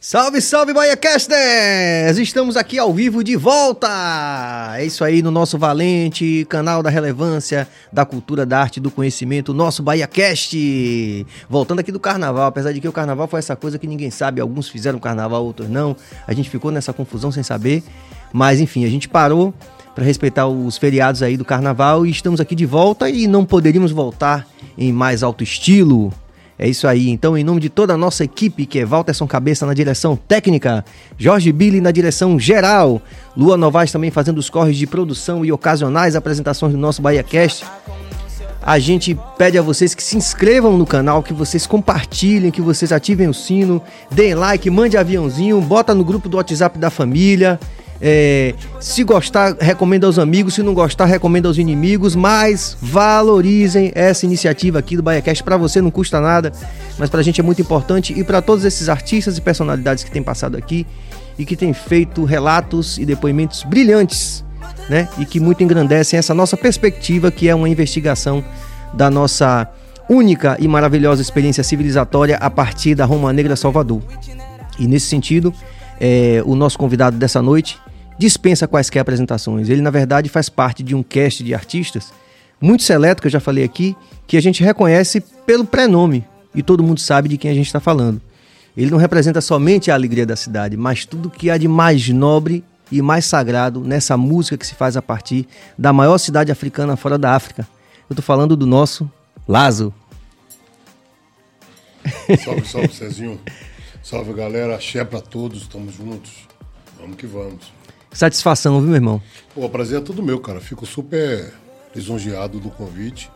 Salve, salve, BaiaCasters! Estamos aqui ao vivo de volta! É isso aí no nosso valente canal da relevância, da cultura, da arte, do conhecimento, nosso BaiaCast! Voltando aqui do carnaval, apesar de que o carnaval foi essa coisa que ninguém sabe, alguns fizeram carnaval, outros não. A gente ficou nessa confusão sem saber, mas enfim, a gente parou para respeitar os feriados aí do carnaval e estamos aqui de volta e não poderíamos voltar em mais alto estilo. É isso aí. Então, em nome de toda a nossa equipe, que é Walterson Cabeça na direção técnica, Jorge Billy na direção geral, Lua Novaes também fazendo os corres de produção e ocasionais apresentações do nosso BahiaCast. A gente pede a vocês que se inscrevam no canal, que vocês compartilhem, que vocês ativem o sino, deem like, mande aviãozinho, bota no grupo do WhatsApp da família. É, se gostar, recomenda aos amigos. Se não gostar, recomenda aos inimigos. Mas valorizem essa iniciativa aqui do BaiaCast. Para você não custa nada, mas para a gente é muito importante. E para todos esses artistas e personalidades que têm passado aqui e que têm feito relatos e depoimentos brilhantes, né? E que muito engrandecem essa nossa perspectiva, que é uma investigação da nossa única e maravilhosa experiência civilizatória a partir da Roma Negra Salvador. E nesse sentido, é, o nosso convidado dessa noite dispensa quaisquer apresentações. Ele, na verdade, faz parte de um cast de artistas muito seleto, que eu já falei aqui, que a gente reconhece pelo prenome e todo mundo sabe de quem a gente está falando. Ele não representa somente a alegria da cidade, mas tudo que há de mais nobre e mais sagrado nessa música que se faz a partir da maior cidade africana fora da África. Eu estou falando do nosso Lazo. Salve, salve, Cezinho. Salve, galera. Axé pra todos. Estamos juntos. Vamos que vamos. Satisfação, viu, meu irmão? Pô, o prazer é todo meu, cara. Fico super lisonjeado do convite.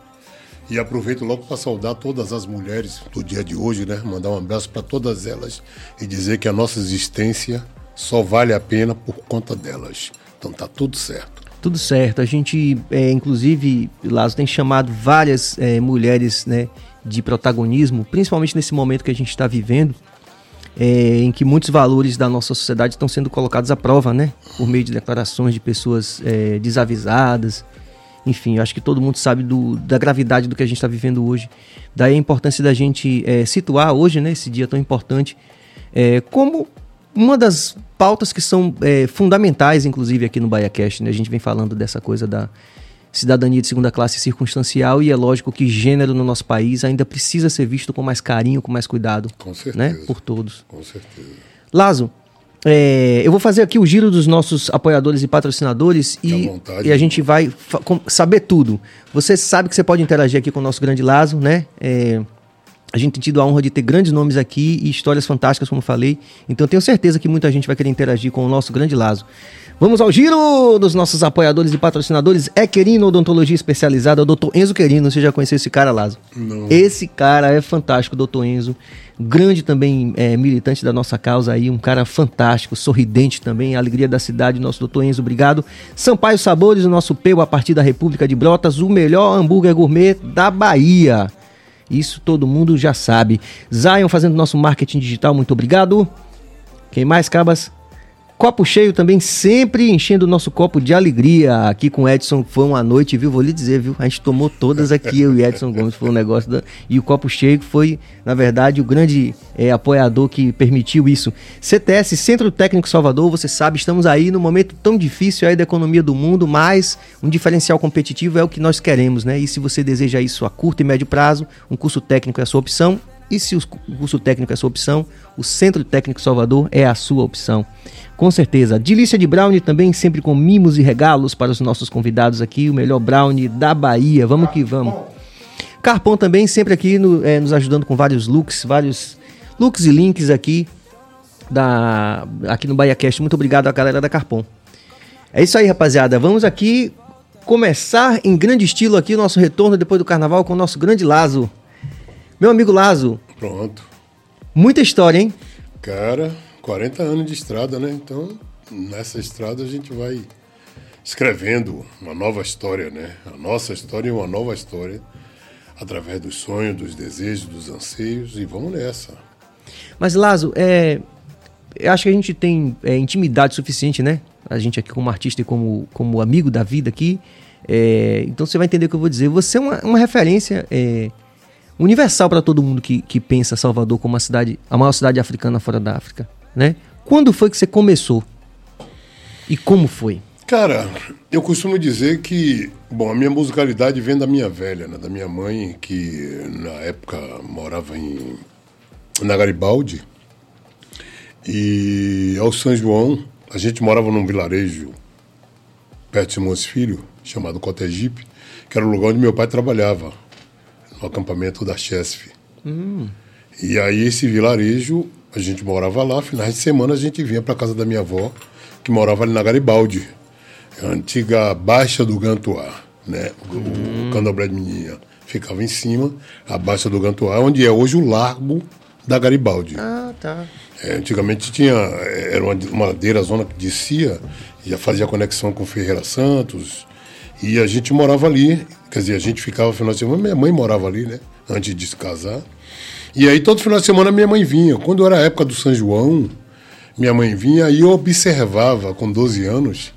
E aproveito logo para saudar todas as mulheres do dia de hoje, né? Mandar um abraço para todas elas e dizer que a nossa existência só vale a pena por conta delas. Então tá tudo certo. Tudo certo. A gente, é, inclusive, Lázaro, tem chamado várias é, mulheres né, de protagonismo, principalmente nesse momento que a gente está vivendo é, em que muitos valores da nossa sociedade estão sendo colocados à prova, né? Por meio de declarações de pessoas é, desavisadas. Enfim, acho que todo mundo sabe do, da gravidade do que a gente está vivendo hoje. Daí a importância da gente é, situar hoje, né, esse dia tão importante, é, como uma das pautas que são é, fundamentais, inclusive, aqui no BaiaCast. Né? A gente vem falando dessa coisa da cidadania de segunda classe circunstancial e é lógico que gênero no nosso país ainda precisa ser visto com mais carinho, com mais cuidado. Com certeza. Né? Por todos. Com certeza. Lazo, é, eu vou fazer aqui o giro dos nossos apoiadores e patrocinadores e, vontade, e, a gente vai saber tudo. Você sabe que você pode interagir aqui com o nosso grande Lazo, né? É, a gente tem tido a honra de ter grandes nomes aqui e histórias fantásticas, como falei. Então tenho certeza que muita gente vai querer interagir com o nosso grande Lazo. Vamos ao giro dos nossos apoiadores e patrocinadores. É Querino Odontologia Especializada, o Dr. Enzo Querino. Você já conheceu esse cara, Lazo? Não. Esse cara é fantástico, Dr. Enzo. Grande também é, militante da nossa causa aí, um cara fantástico, sorridente também, alegria da cidade, nosso doutor Enzo, obrigado. Sampaio Sabores, o nosso peu a partir da República de Brotas, o melhor hambúrguer gourmet da Bahia. Isso todo mundo já sabe. Zion fazendo nosso marketing digital, muito obrigado. Quem mais, Cabas? Copo cheio também, sempre enchendo o nosso copo de alegria. Aqui com o Edson foi uma noite, viu? Vou lhe dizer, viu? A gente tomou todas aqui, eu e Edson Gomes, foi um negócio. Da... E o copo cheio foi, na verdade, o grande é, apoiador que permitiu isso. CTS, Centro Técnico Salvador, você sabe, estamos aí no momento tão difícil aí da economia do mundo, mas um diferencial competitivo é o que nós queremos, né? E se você deseja isso a curto e médio prazo, um curso técnico é a sua opção. E se o curso técnico é sua opção, o Centro Técnico Salvador é a sua opção. Com certeza. Delícia de brownie também, sempre com mimos e regalos para os nossos convidados aqui. O melhor brownie da Bahia. Vamos que vamos. Carpão também, sempre aqui no, é, nos ajudando com vários looks, vários looks e links aqui, da, aqui no BahiaCast. Muito obrigado à galera da Carpão. É isso aí, rapaziada. Vamos aqui começar em grande estilo aqui o nosso retorno depois do carnaval com o nosso grande Lazo. Meu amigo Lazo. Pronto. Muita história, hein? Cara, 40 anos de estrada, né? Então, nessa estrada a gente vai escrevendo uma nova história, né? A nossa história é uma nova história através dos sonhos, dos desejos, dos anseios e vamos nessa. Mas, Lazo, é, eu acho que a gente tem é, intimidade suficiente, né? A gente aqui como artista e como, como amigo da vida aqui. É, então você vai entender o que eu vou dizer. Você é uma, uma referência é, universal para todo mundo que, que pensa Salvador como uma cidade, a maior cidade africana fora da África. né? Quando foi que você começou? E como foi? Cara, eu costumo dizer que, bom, a minha musicalidade vem da minha velha, né? da minha mãe, que na época morava em na Garibaldi. E ao São João, a gente morava num vilarejo perto de Simões Filho, chamado Cotegipe, que era o lugar onde meu pai trabalhava, no acampamento da Chesf. Hum. E aí esse vilarejo, a gente morava lá, finais de semana a gente vinha para casa da minha avó, que morava ali na Garibaldi, a antiga Baixa do Gantuá, né? O, hum. o candomblé de Menina ficava em cima, a Baixa do Gantuá, onde é hoje o Largo da Garibaldi. Ah, tá. É, antigamente tinha, era uma, ladeira, zona que descia, já fazia conexão com Ferreira Santos, e a gente morava ali, quer dizer, a gente ficava final de semana, minha mãe morava ali, né, antes de se casar, e aí todo final de semana minha mãe vinha. Quando era a época do São João, minha mãe vinha e eu observava com 12 anos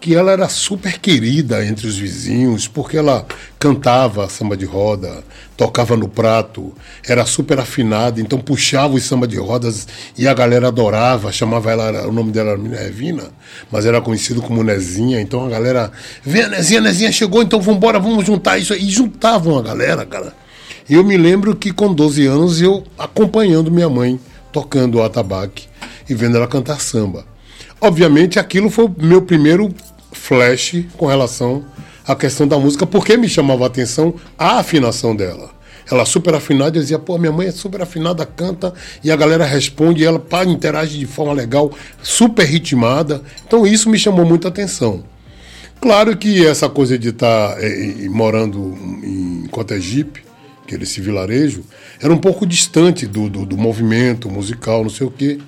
que ela era super querida entre os vizinhos, porque ela cantava samba de roda, tocava no prato, era super afinada, então puxava os samba de rodas e a galera adorava, chamava ela, o nome dela era Revina, mas era conhecido como Nezinha, então a galera, vem a Nezinha, Nezinha chegou, então vamos embora, vamos juntar isso e juntavam a galera, cara. Eu me lembro que com 12 anos eu acompanhando minha mãe, tocando o atabaque e vendo ela cantar samba. Obviamente, aquilo foi o meu primeiro flash com relação à questão da música, porque me chamava a atenção a afinação dela. Ela super afinada, eu dizia, pô, minha mãe é super afinada, canta, e a galera responde, e ela pá, interage de forma legal, super ritmada. Então isso me chamou muita atenção. Claro que essa coisa de estar tá, é, morando em Cotegipe, que era esse vilarejo, era um pouco distante do, do, do movimento musical, não sei o quê.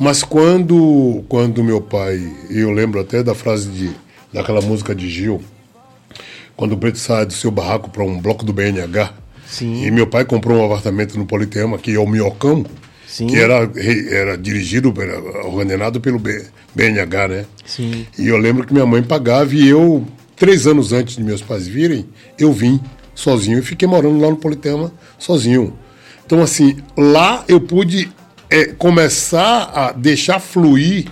Mas quando, quando meu pai, eu lembro até da frase de, daquela música de Gil, quando o preto sai do seu barraco para um bloco do BNH, Sim. e meu pai comprou um apartamento no Politeama, que é o Miocão, Sim. que era, era dirigido, era ordenado pelo BNH, né? Sim. E eu lembro que minha mãe pagava e eu, três anos antes de meus pais virem, eu vim sozinho e fiquei morando lá no Politeama sozinho. Então, assim, lá eu pude é começar a deixar fluir,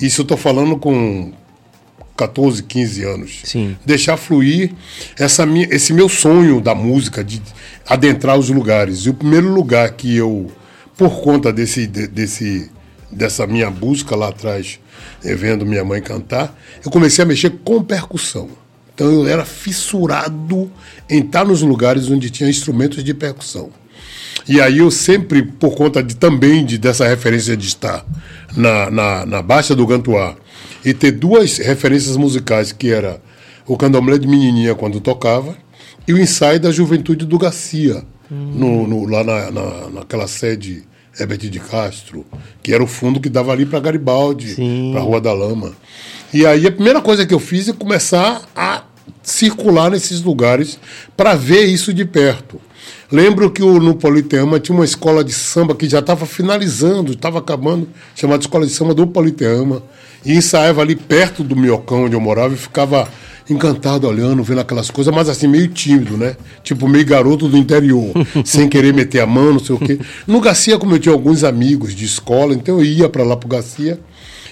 isso eu estou falando com 14, 15 anos. Sim. Deixar fluir essa minha, esse meu sonho da música, de adentrar os lugares. E o primeiro lugar que eu, por conta desse, desse, dessa minha busca lá atrás, eh, vendo minha mãe cantar, eu comecei a mexer com percussão. Então eu era fissurado em estar nos lugares onde tinha instrumentos de percussão. E aí eu sempre, por conta de também de, dessa referência de estar na, na, na Baixa do Gantuá e ter duas referências musicais, que era o candomblé de menininha quando tocava e o ensaio da juventude do Garcia, hum. no, no, lá na, na, naquela sede Herbert de Castro, que era o fundo que dava ali para Garibaldi, para Rua da Lama. E aí a primeira coisa que eu fiz é começar a circular nesses lugares para ver isso de perto. Lembro que o, no Politeama tinha uma escola de samba que já estava finalizando, estava acabando, chamada Escola de Samba do Politeama. E ensaiava ali perto do Miocão, onde eu morava, e ficava encantado olhando, vendo aquelas coisas, mas assim, meio tímido, né? Tipo, meio garoto do interior, sem querer meter a mão, não sei o quê. No Garcia, como eu tinha alguns amigos de escola, então eu ia para lá pro Garcia,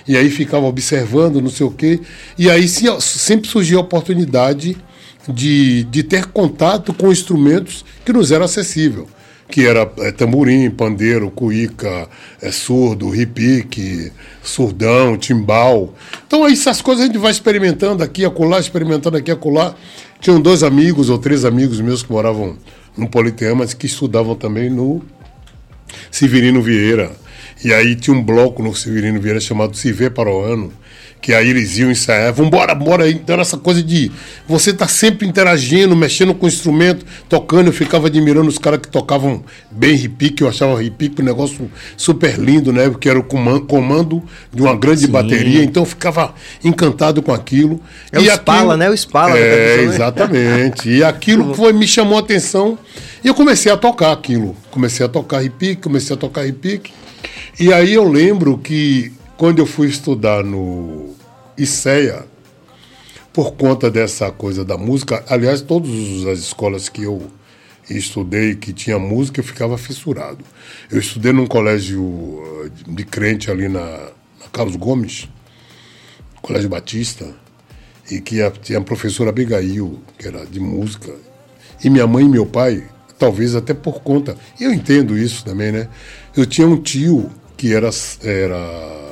e aí ficava observando, não sei o quê. E aí sempre surgia a oportunidade de, de ter contato com instrumentos que nos eram acessíveis, que era é, tamborim, pandeiro, cuíca, é, surdo, ripique, surdão, timbal. Então essas coisas a gente vai experimentando aqui, acolá, experimentando aqui, acolá. Tinham dois amigos ou três amigos meus que moravam no Politeama, que estudavam também no Severino Vieira. E aí tinha um bloco no Severino Vieira chamado Se Vê o que aí eles iam ensaiar, vambora, bora. Então essa coisa de você tá sempre interagindo, mexendo com o instrumento, tocando. Eu ficava admirando os caras que tocavam bem repique, eu achava repique um negócio super lindo, né? Porque era o comando de uma grande Sim. bateria, então eu ficava encantado com aquilo. É e o Spala, né? O Spala. É, exatamente. E aquilo foi, me chamou a atenção e eu comecei a tocar aquilo. Comecei a tocar repique, comecei a tocar repique. E aí eu lembro que quando eu fui estudar no ICEA, por conta dessa coisa da música, aliás, todas as escolas que eu estudei que tinha música, eu ficava fissurado. Eu estudei num colégio eh, de crente ali na, na Carlos Gomes, Colégio Batista, e que a, tinha a professora Abigail, que era de música. E minha mãe e meu pai, talvez até por conta, eu entendo isso também, né? Eu tinha um tio que era, era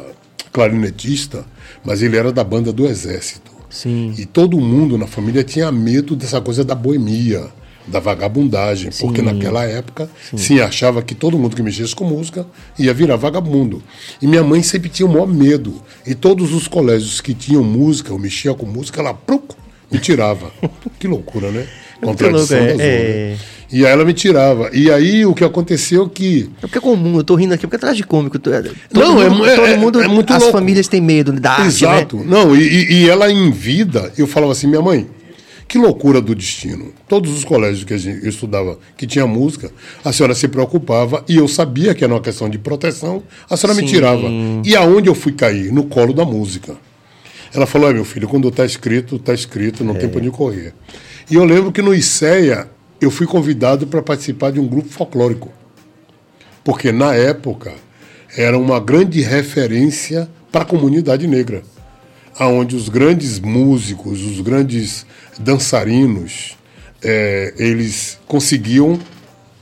clarinetista, mas ele era da banda do Exército. Sim. E todo mundo na família tinha medo dessa coisa da boemia, da vagabundagem, Sim. porque naquela época se achava que todo mundo que mexesse com música ia virar vagabundo. E minha mãe sempre tinha o maior medo. E todos os colégios que tinham música, eu mexia com música, ela pruc, me tirava. que loucura, né? Louco, Contradição é, da zona. é. E aí ela me tirava. E aí o que aconteceu que É porque é comum, eu tô rindo aqui porque é atrás de cômico. Todo Não, é mundo, mu- é- todo é- mundo, é muito as louco. famílias têm medo da arte, Exato. né? Não, e, e- ela em vida, eu falava assim, minha mãe, que loucura do destino. Todos os colégios que a gente, eu estudava que tinha música, a senhora se preocupava e eu sabia que era uma questão de proteção, a senhora me Sim. tirava. E aonde eu fui cair? No colo da música. Ela falou, é meu filho, quando está escrito, está escrito, não É. tem para onde correr. E eu lembro que no ICEA eu fui convidado para participar de um grupo folclórico. Porque na época era uma grande referência para a comunidade negra, aonde os grandes músicos, os grandes dançarinos, eh, eles conseguiam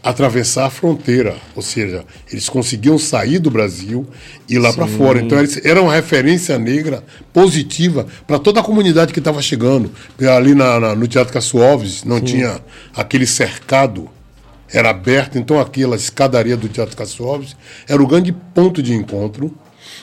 atravessar a fronteira, ou seja, eles conseguiam sair do Brasil e ir lá para fora. Então eles eram uma referência negra positiva para toda a comunidade que estava chegando. Porque Ali na- na- no Teatro Caçoalves não tinha aquele cercado era aberto, então aquela escadaria do Teatro Caçoalves era o grande ponto de encontro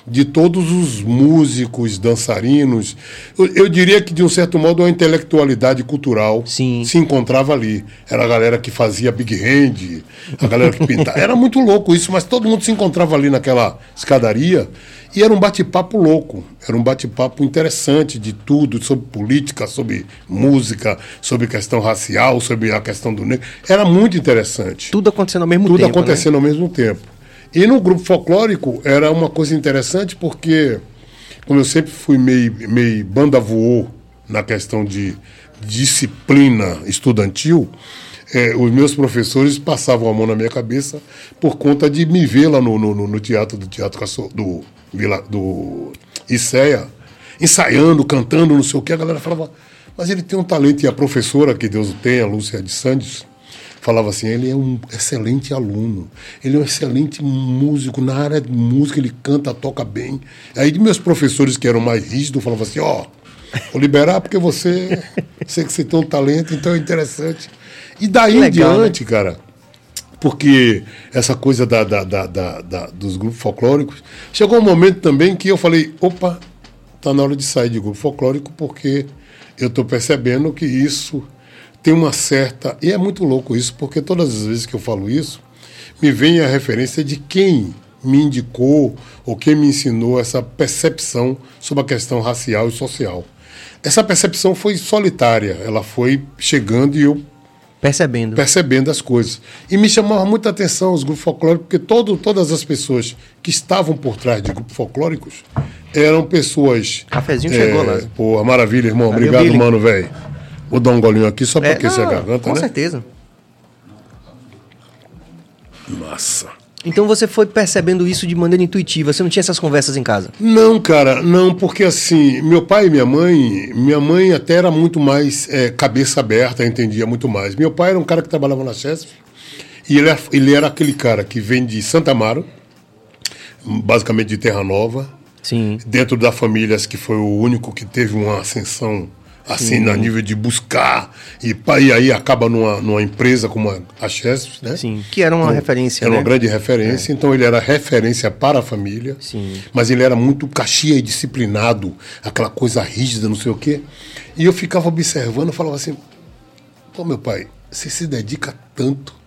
de todos os músicos, dançarinos. Eu, eu diria que, de um certo modo, a intelectualidade cultural Sim. se encontrava ali. Era a galera que fazia big hand, a galera que pintava. Era muito louco isso, mas todo mundo se encontrava ali naquela escadaria e era um bate-papo louco. Era um bate-papo interessante de tudo, sobre política, sobre música, sobre questão racial, sobre a questão do negro. Era muito interessante Tudo acontecendo ao mesmo tudo tempo. né? acontecendo ao mesmo tempo. E no grupo folclórico era uma coisa interessante porque, como eu sempre fui meio, meio banda voou na questão de disciplina estudantil, eh, os meus professores passavam a mão na minha cabeça por conta de me ver lá no, no, no- teatro do Teatro do, do ICEA, ensaiando, cantando, não sei o que. A galera falava, mas ele tem um talento. E a professora, que Deus o tenha, a Lúcia de Santos, falava assim: ele é um excelente aluno, ele é um excelente músico, na área de música ele canta, toca bem. Aí meus professores que eram mais rígidos falavam assim: ó, vou liberar porque você, sei que você tem um talento, então é interessante. E daí em Legal, né? diante, cara, porque essa coisa da, da- da- da- da- dos grupos folclóricos, chegou um momento também que eu falei: opa, tá na hora de sair de grupo folclórico porque eu estou percebendo que isso tem uma certa. E é muito louco isso, porque todas as vezes que eu falo isso, me vem a referência de quem me indicou ou quem me ensinou essa percepção sobre a questão racial e social. Essa percepção foi solitária, ela foi chegando e eu Percebendo. percebendo as coisas. E me chamava muita atenção os grupos folclóricos, porque todo, todas as pessoas que estavam por trás de grupos folclóricos eram pessoas. Cafezinho chegou lá. Pô, maravilha, irmão. Obrigado, Billy. mano, velho. Vou dar um golinho aqui só para É, aquecer a não, garganta, com né? certeza. Massa. Então você foi percebendo isso de maneira intuitiva, você não tinha essas conversas em casa. Não, cara, não, porque assim, meu pai e minha mãe, minha mãe até era muito mais é, cabeça aberta, entendia muito mais. Meu pai era um cara que trabalhava na Chesf e ele era, ele era aquele cara que vem de Santa Amaro, basicamente de Terra Nova, Sim. dentro da família que foi o único que teve uma ascensão assim na nível de buscar e, e aí acaba numa, numa empresa como a, Chesf, né? Sim. Que era uma Então, referência, Era né? uma grande referência, então ele era referência para a família. Sim. Mas ele era muito caxia e disciplinado, aquela coisa rígida, não sei o quê. E eu ficava observando falava assim: pô, meu pai, você se dedica tanto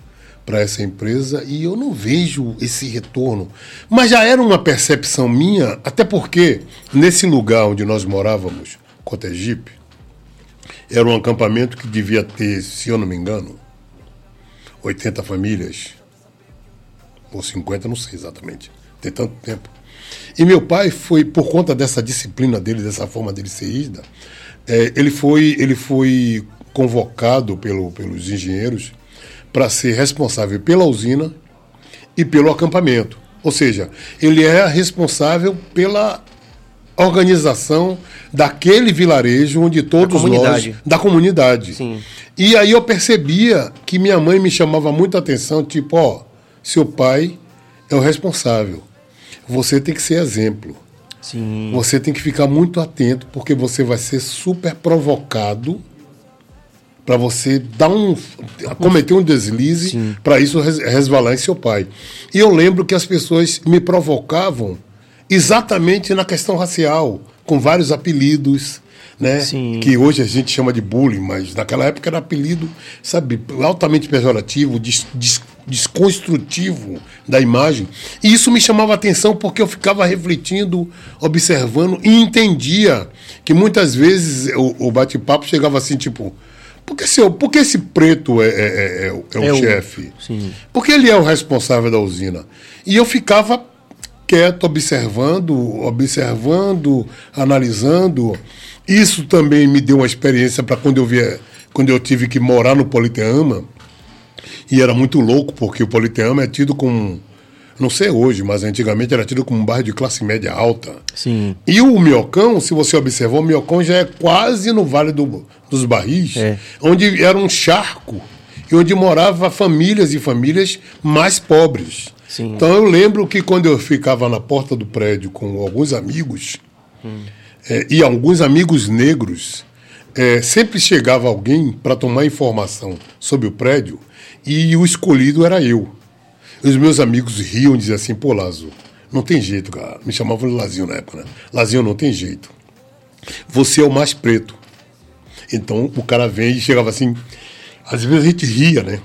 para essa empresa e eu não vejo esse retorno. Mas já era uma percepção minha, até porque nesse lugar onde nós morávamos, Cotegipe, era um acampamento que devia ter, se eu não me engano, 80 famílias, ou 50, não sei exatamente, tem tanto tempo. E meu pai foi, por conta dessa disciplina dele, dessa forma dele ser rígida, eh, ele, foi, ele foi convocado pelo, pelos engenheiros para ser responsável pela usina e pelo acampamento. Ou seja, ele é responsável pela organização daquele vilarejo onde todos da nós da comunidade. Sim. E aí eu percebia que minha mãe me chamava muita atenção, tipo, ó, seu pai é o responsável. Você tem que ser exemplo. Sim. Você tem que ficar muito atento porque você vai ser super provocado para você dar um cometer um deslize para isso resvalar em seu pai. E eu lembro que as pessoas me provocavam exatamente na questão racial, com vários apelidos, né? Sim. Que hoje a gente chama de bullying, mas naquela época era apelido, sabe, altamente pejorativo, des, des, desconstrutivo da imagem. E isso me chamava a atenção porque eu ficava refletindo, observando e entendia que muitas vezes o, o bate-papo chegava assim, tipo, por que, seu, por que esse preto é, é, é, é o, é o chefe? Porque ele é o responsável da usina. E eu ficava quieto, observando, observando, analisando. Isso também me deu uma experiência para quando eu via, quando eu tive que morar no Politeama. E era muito louco, porque o Politeama é tido como. Não sei hoje, mas antigamente era tido como um bairro de classe média alta. Sim. E o Miocão, se você observar, o Miocão já é quase no Vale do, dos Barris, É. onde era um charco e onde morava famílias e famílias mais pobres. Sim. Então eu lembro que quando eu ficava na porta do prédio com alguns amigos, eh, e alguns amigos negros, eh, sempre chegava alguém para tomar informação sobre o prédio e o escolhido era eu. Os meus amigos riam e diziam assim, pô, Lazo, não tem jeito, cara. Me chamavam de Lazinho na época, né? Lazinho, não tem jeito. Você é o mais preto. Então o cara vem e chegava assim. Às vezes a gente ria, né?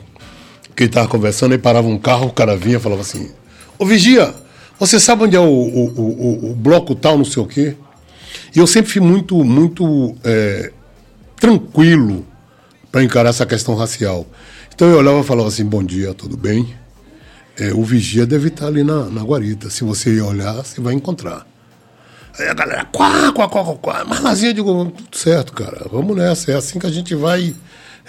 Que ele tava conversando, aí parava um carro, o cara vinha e falava assim: Ô Vigia, você sabe onde é o, o, o, o- bloco tal, não sei o quê? E eu sempre fui muito, muito é, tranquilo para encarar essa questão racial. Então eu olhava e falava assim: Bom dia, tudo bem? É, o vigia deve estar ali na, na guarita. Se você olhar, você vai encontrar. Aí a galera, quá, quá, quá, quá, quá. Mas eu digo, tudo certo, cara. Vamos nessa. É assim que a gente vai,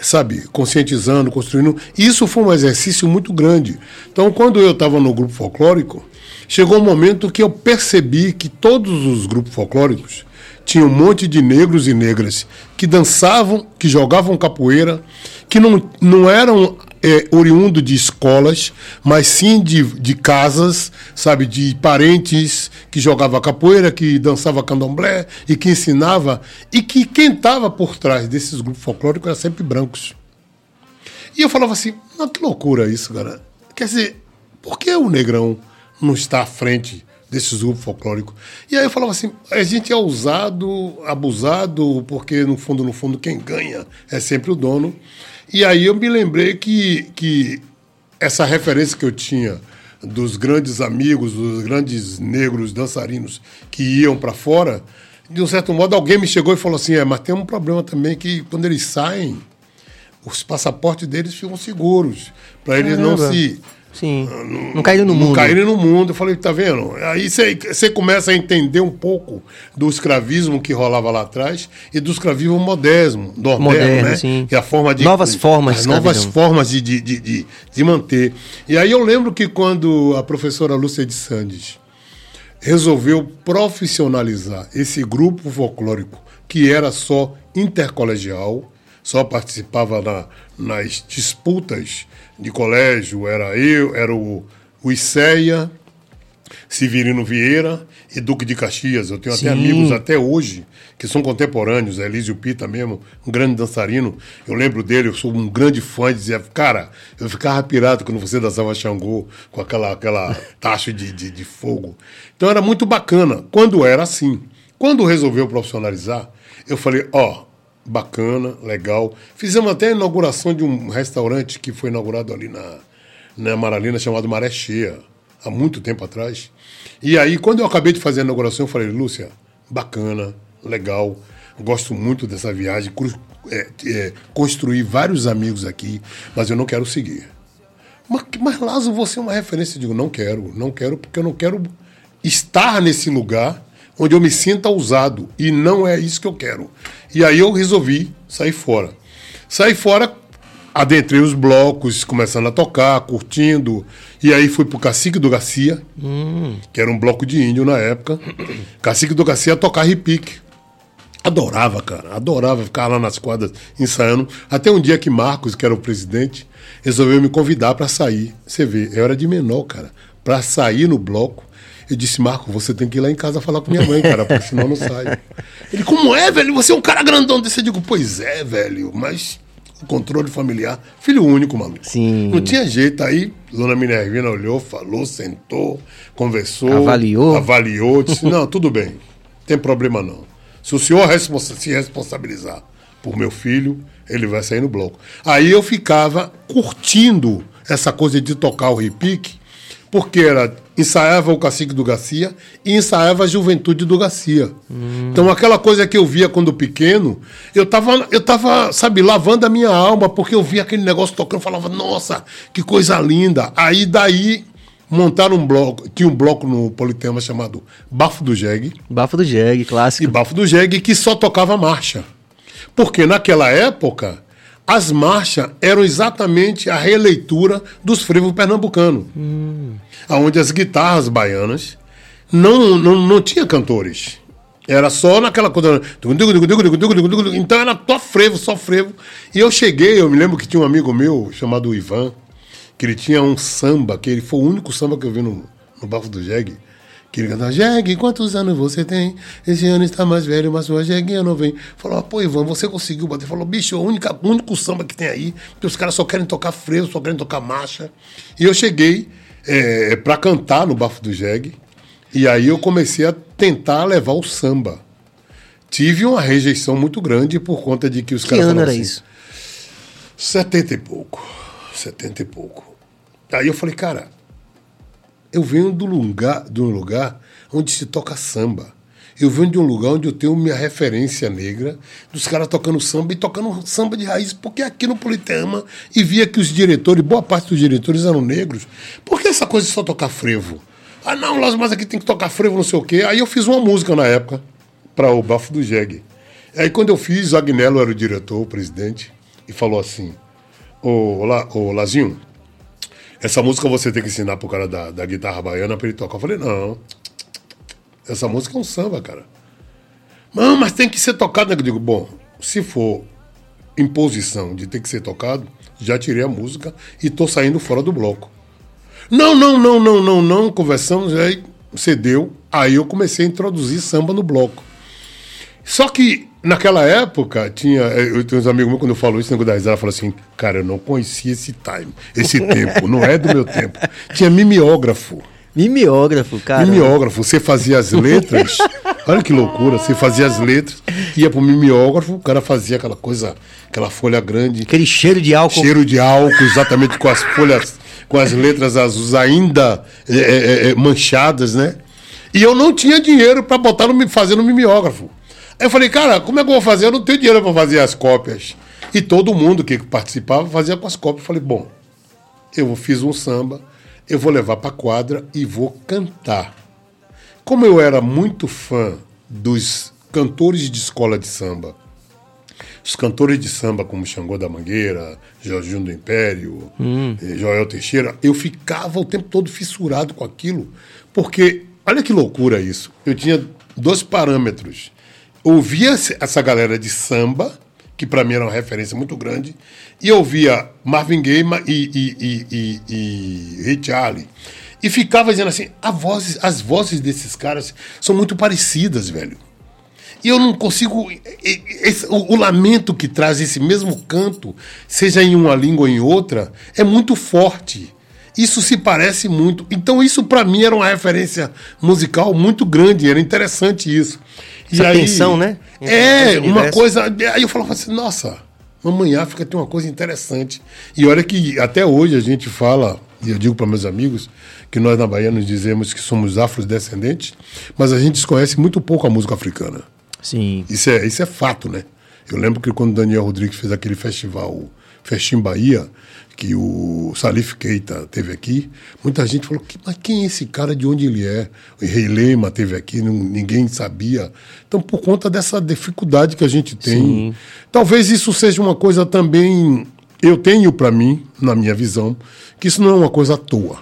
sabe, conscientizando, construindo. Isso foi um exercício muito grande. Então, quando eu estava no grupo folclórico, chegou um momento que eu percebi que todos os grupos folclóricos tinham um monte de negros e negras que dançavam, que jogavam capoeira, que não, não eram é, oriundo de escolas, mas sim de, de casas, sabe, de parentes que jogava capoeira, que dançava candomblé e que ensinava, e que quem estava por trás desses grupos folclóricos eram sempre brancos. E eu falava assim, "Não, que loucura isso, cara. Quer dizer, por que o negrão não está à frente desses grupos folclóricos? E aí eu falava assim, a gente é usado, abusado, porque no fundo, no fundo, quem ganha é sempre o dono. E aí eu me lembrei que, que essa referência que eu tinha dos grandes amigos, dos grandes negros dançarinos que iam para fora, de um certo modo alguém me chegou e falou assim, é, mas tem um problema também que quando eles saem, os passaportes deles ficam seguros, para eles não se Sim. Não caíram no não mundo. caírem no mundo. Eu falei, tá vendo? Aí você começa a entender um pouco do escravismo que rolava lá atrás e do escravismo moderno, moderno, Moderno, né? sim. Que é a forma de Novas formas de as novas formas de, de, de, de, de manter. E aí eu lembro que quando a professora Lúcia de Sandes resolveu profissionalizar esse grupo folclórico que era só intercolegial, só participava na, nas disputas de colégio, era eu, era o, o Iceia, Severino Vieira e Duque de Caxias. Eu tenho Sim. até amigos até hoje que são contemporâneos, Elísio Pita mesmo, um grande dançarino. Eu lembro dele, eu sou um grande fã, dizia, cara, eu ficava pirado quando você dançava Xangô com aquela, aquela taxa de, de, de fogo. Então era muito bacana, quando era assim. Quando resolveu profissionalizar, eu falei, ó, bacana, legal. Fizemos até a inauguração de um restaurante que foi inaugurado ali na, na Maralina, chamado Maré Cheia, há muito tempo atrás. E aí, quando eu acabei de fazer a inauguração, eu falei, Lúcia, bacana, legal, gosto muito dessa viagem, é, é, construí vários amigos aqui, mas eu não quero seguir. Mas, mas Lázaro, você é uma referência. Eu digo, não quero, não quero, porque eu não quero estar nesse lugar onde eu me sinta usado. E não é isso que eu quero. E aí eu resolvi sair fora. Sair fora adentrei os blocos, começando a tocar, curtindo. E aí fui pro Cacique do Garcia, Hum. que era um bloco de índio na época. Cacique do Garcia tocar repique. Adorava, cara. Adorava ficar lá nas quadras ensaiando. Até um dia que Marcos, que era o presidente, resolveu me convidar para sair. Você vê, eu era de menor, cara. Para sair no bloco, eu disse, Marco, você tem que ir lá em casa falar com minha mãe, cara, porque senão eu não saio. Ele, como é, velho? Você é um cara grandão desse. Eu digo, pois é, velho, mas o controle familiar, filho único, mano. Sim. Não tinha jeito. Aí, Dona Minervina olhou, falou, sentou, conversou. Avaliou. Avaliou, disse, não, tudo bem, não tem problema não. Se o senhor responsa- se responsabilizar por meu filho, ele vai sair no bloco. Aí eu ficava curtindo essa coisa de tocar o repique, porque era ensaiava o Cacique do Garcia e ensaiava a Juventude do Garcia. Então aquela coisa que eu via quando pequeno, eu tava, eu tava, sabe, lavando a minha alma, porque eu via aquele negócio tocando, eu falava, nossa, que coisa linda. Aí daí montaram um bloco, tinha um bloco no Politema chamado Bafo do Jegue, Bafo do Jeg, e clássico. Bafo do Jegue que só tocava marcha. Porque naquela época, as marchas eram exatamente a releitura dos frevos pernambucanos. Onde as guitarras baianas não, não, não tinha cantores. Era só naquela coisa. Então era só frevo, só frevo. E eu cheguei, eu me lembro que tinha um amigo meu chamado Ivan, que ele tinha um samba, que ele foi o único samba que eu vi no, no Bafo do Jegue. Que ele cantava, Jegue, quantos anos você tem? Esse ano está mais velho, mas sua jeguinha não vem. Falou, ah, pô, Ivan, você conseguiu bater. Falou, bicho, é o única- o único samba que tem aí, porque os caras só querem tocar frevo, só querem tocar marcha. E eu cheguei é, para cantar no Bafo do Jegue, e aí eu comecei a tentar levar o samba. Tive uma rejeição muito grande por conta de que os Que caras ano falavam era assim, isso? 70 e pouco. 70 e pouco. Aí eu falei, cara, eu venho do lugar, de um lugar onde se toca samba. Eu venho de um lugar onde eu tenho minha referência negra, dos caras tocando samba e tocando samba de raiz, porque aqui no Politeama, e via que os diretores, boa parte dos diretores eram negros. Por que essa coisa de só tocar frevo? Ah, não, Las, mas aqui tem que tocar frevo, não sei o quê. Aí eu fiz uma música na época, para o Bafo do Jegue. Aí quando eu fiz, Agnello era o diretor, o presidente, e falou assim: Ô, ô Lazinho, essa música você tem que ensinar pro cara da, da guitarra baiana pra ele tocar. Eu falei, não. Essa música é um samba, cara. Não, mas tem que ser tocado. né? Eu digo, bom, se for imposição de ter que ser tocado, já tirei a música e tô saindo fora do bloco. Não, não, não, não, não, não. Conversamos, aí cedeu. Aí eu comecei a introduzir samba no bloco. Só que naquela época tinha. Eu tenho uns amigos meus, quando eu falo isso, nego da risada fala assim: cara, eu não conhecia esse time, esse tempo, não é do meu tempo. Tinha mimeógrafo. Mimeógrafo, cara. Mimeógrafo, você fazia as letras. Olha que loucura, você fazia as letras, ia pro mimeógrafo, o cara fazia aquela coisa, aquela folha grande, Aquele cheiro de álcool. cheiro de álcool, exatamente com as folhas, com as letras azuis ainda é, é, manchadas, né? E eu não tinha dinheiro para botar no fazer no mimeógrafo. Aí eu falei, cara, como é que eu vou fazer? Eu não tenho dinheiro para fazer as cópias. E todo mundo que participava fazia com as cópias. Eu falei, bom, eu fiz um samba, eu vou levar para quadra e vou cantar. Como eu era muito fã dos cantores de escola de samba, os cantores de samba como Xangô da Mangueira, Jorginho do Império, eh, Joel Teixeira, eu ficava o tempo todo fissurado com aquilo, porque olha que loucura isso. Eu tinha dois parâmetros. Ouvia essa galera de samba, que para mim era uma referência muito grande, e eu via Marvin Gaye e, e, e, e, e Ray Charlie. E ficava dizendo assim, voz, as vozes desses caras são muito parecidas, velho. E eu não consigo. esse- o, o lamento que traz esse mesmo canto, seja em uma língua ou em outra, é muito forte. Isso se parece muito. Então, isso para mim era uma referência musical muito grande, era interessante isso. Essa tensão, né? Entre É, uma coisa. Aí eu falava assim, nossa, Mamãe África tem uma coisa interessante. E olha que até hoje a gente fala, e eu digo para meus amigos, que nós na Bahia nos dizemos que somos afrodescendentes, mas a gente desconhece muito pouco a música africana. Sim. Isso é, isso é fato, né? Eu lembro que quando o Daniel Rodrigues fez aquele festival Festim Bahia, que o Salif Keita teve aqui, muita gente falou, "Que- mas quem é esse cara, de onde ele é? O Rei Lema teve aqui, não- ninguém sabia. Então, por conta dessa dificuldade que a gente tem, talvez isso seja uma coisa também eu tenho para mim, na minha visão, que isso não é uma coisa à toa.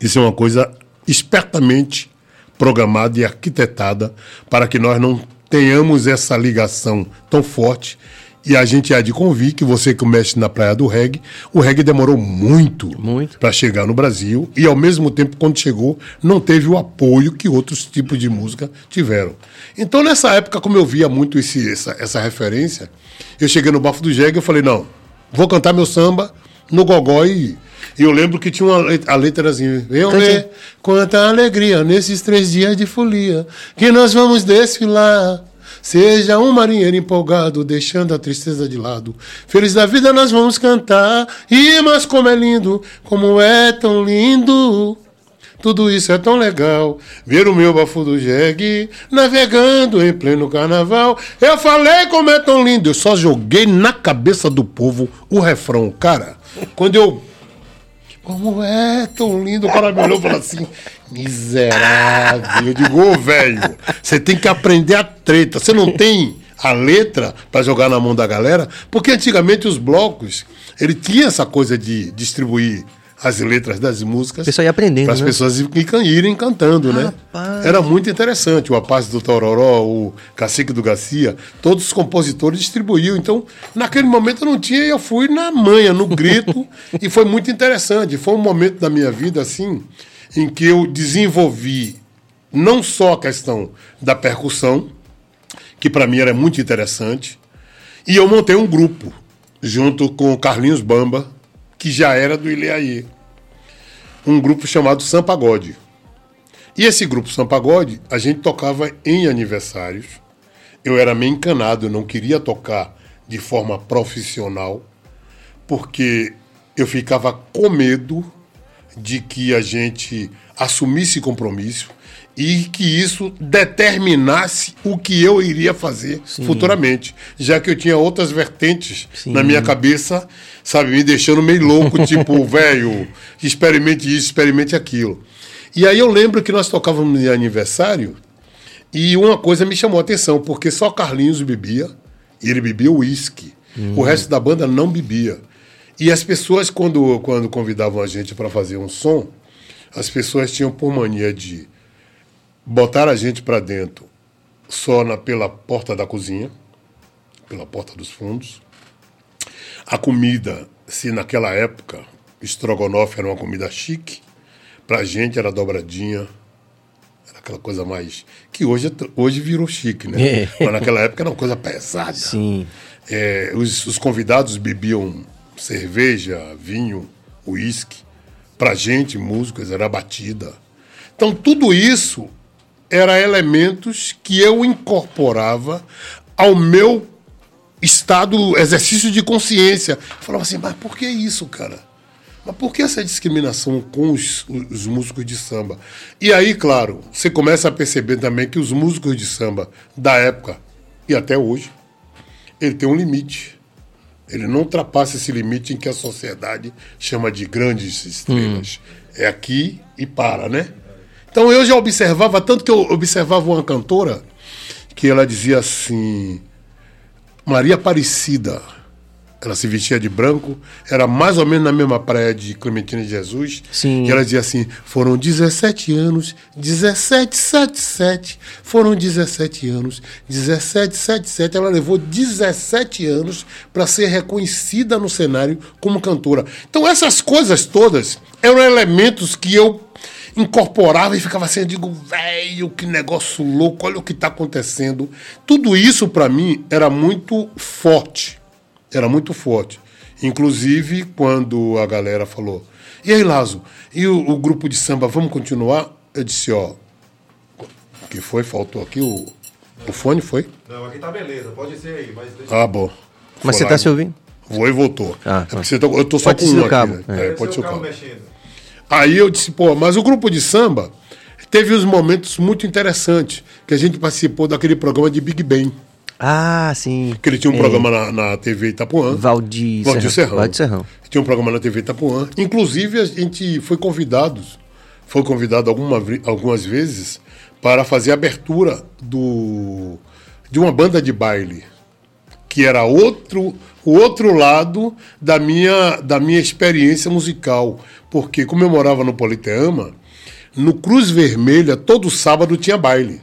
Isso é uma coisa espertamente programada e arquitetada para que nós não tenhamos essa ligação tão forte. E a gente há de convir que você que mexe na praia do reggae, o reggae demorou muito, Muito. para chegar no Brasil e ao mesmo tempo quando chegou não teve o apoio que outros tipos de música tiveram. Então nessa época como eu via muito esse, essa, essa referência, eu cheguei no bafo do reggae e falei não, vou cantar meu samba no gogó e e eu lembro que tinha uma let- a letra assim, eu ver quanta alegria nesses três dias de folia que nós vamos desfilar. Seja um marinheiro empolgado, deixando a tristeza de lado. Feliz da vida nós vamos cantar. E mas como é lindo, como é tão lindo. Tudo isso é tão legal. Ver o meu bafo do jegue navegando em pleno carnaval. Eu falei como é tão lindo. Eu só joguei na cabeça do povo o refrão. Cara, quando eu como é tão lindo. O cara me olhou e falou assim: miserável. Eu digo, ô velho, você tem que aprender a treta. Você não tem a letra para jogar na mão da galera? Porque antigamente os blocos, ele tinha essa coisa de distribuir as letras das músicas. Pessoal ia aprendendo, Para as né? pessoas irem- cantando, né? Rapaz. Era muito interessante. O Apaz do Tororó, o Cacique do Garcia, todos os compositores distribuíam. Então, naquele momento eu não tinha, eu fui na manha, no grito, e foi muito interessante. Foi um momento da minha vida, assim, em que eu desenvolvi não só a questão da percussão, que para mim era muito interessante, e eu montei um grupo junto com o Carlinhos Bamba, que já era do Ileaie. Um grupo chamado Sampagode. E esse grupo Sampagode, a gente tocava em aniversários. Eu era meio encanado, eu não queria tocar de forma profissional, porque eu ficava com medo de que a gente assumisse compromisso e que isso determinasse o que eu iria fazer futuramente, já que eu tinha outras vertentes Sim. na minha cabeça, sabe, me deixando meio louco, tipo, velho, experimente isso, experimente aquilo. E aí eu lembro que nós tocávamos no aniversário e uma coisa me chamou a atenção, porque só Carlinhos bebia, e ele bebia uísque. O resto da banda não bebia. E as pessoas, quando, quando convidavam a gente para fazer um som, as pessoas tinham por mania de botar a gente para dentro só na, pela porta da cozinha, pela porta dos fundos. A comida, se naquela época estrogonofe era uma comida chique, pra gente era dobradinha, era aquela coisa mais. que hoje, hoje virou chique, né? É. Mas naquela época era uma coisa pesada. Sim. É, os, os convidados bebiam cerveja, vinho, uísque. Pra gente, músicos, era batida. Então, tudo isso era elementos que eu incorporava ao meu estado, exercício de consciência. Eu falava assim, mas por que isso, cara? Mas por que essa discriminação com os, os músicos de samba? E aí, claro, você começa a perceber também que os músicos de samba da época e até hoje, ele tem um limite. Ele não ultrapassa esse limite em que a sociedade chama de grandes estrelas. É aqui e para, né? Então eu já observava, tanto que eu observava uma cantora que ela dizia assim: Maria Aparecida. Ela se vestia de branco, era mais ou menos na mesma praia de Clementina de Jesus. Sim. E ela dizia assim: foram 17 anos, 17, 7, 7. Foram 17 anos, 17, 7, 7. Ela levou 17 anos para ser reconhecida no cenário como cantora. Então, essas coisas todas eram elementos que eu incorporava e ficava assim, eu digo, velho, que negócio louco, olha o que está acontecendo. Tudo isso para mim era muito forte, era muito forte. Inclusive quando a galera falou, e aí Lazo, e o, o grupo de samba, vamos continuar? Eu disse, ó, o que foi? Faltou aqui o, o fone, foi? Não, aqui tá beleza, pode ser aí, mas deixa Ah, bom. Mas você tá se ouvindo? Foi e voltou. Ah, é porque você tá- eu tô só Pode com ser um o aqui, cabo, né? é. É, pode ser o cabo. mexendo. Aí eu disse, pô, mas o grupo de samba teve uns momentos muito interessantes, que a gente participou daquele programa de Big Bang, Ah, sim. que ele tinha um É, programa na, na TV Itapuã. Valdir Valdir Serrão. Valdir Serrão. Tinha um programa na TV Itapuã. Inclusive, a gente foi convidado, foi convidado alguma, algumas vezes para fazer a abertura do, de uma banda de baile que era outro o outro lado da minha, da minha experiência musical. Porque, como eu morava no Politeama, no Cruz Vermelha, todo sábado tinha baile.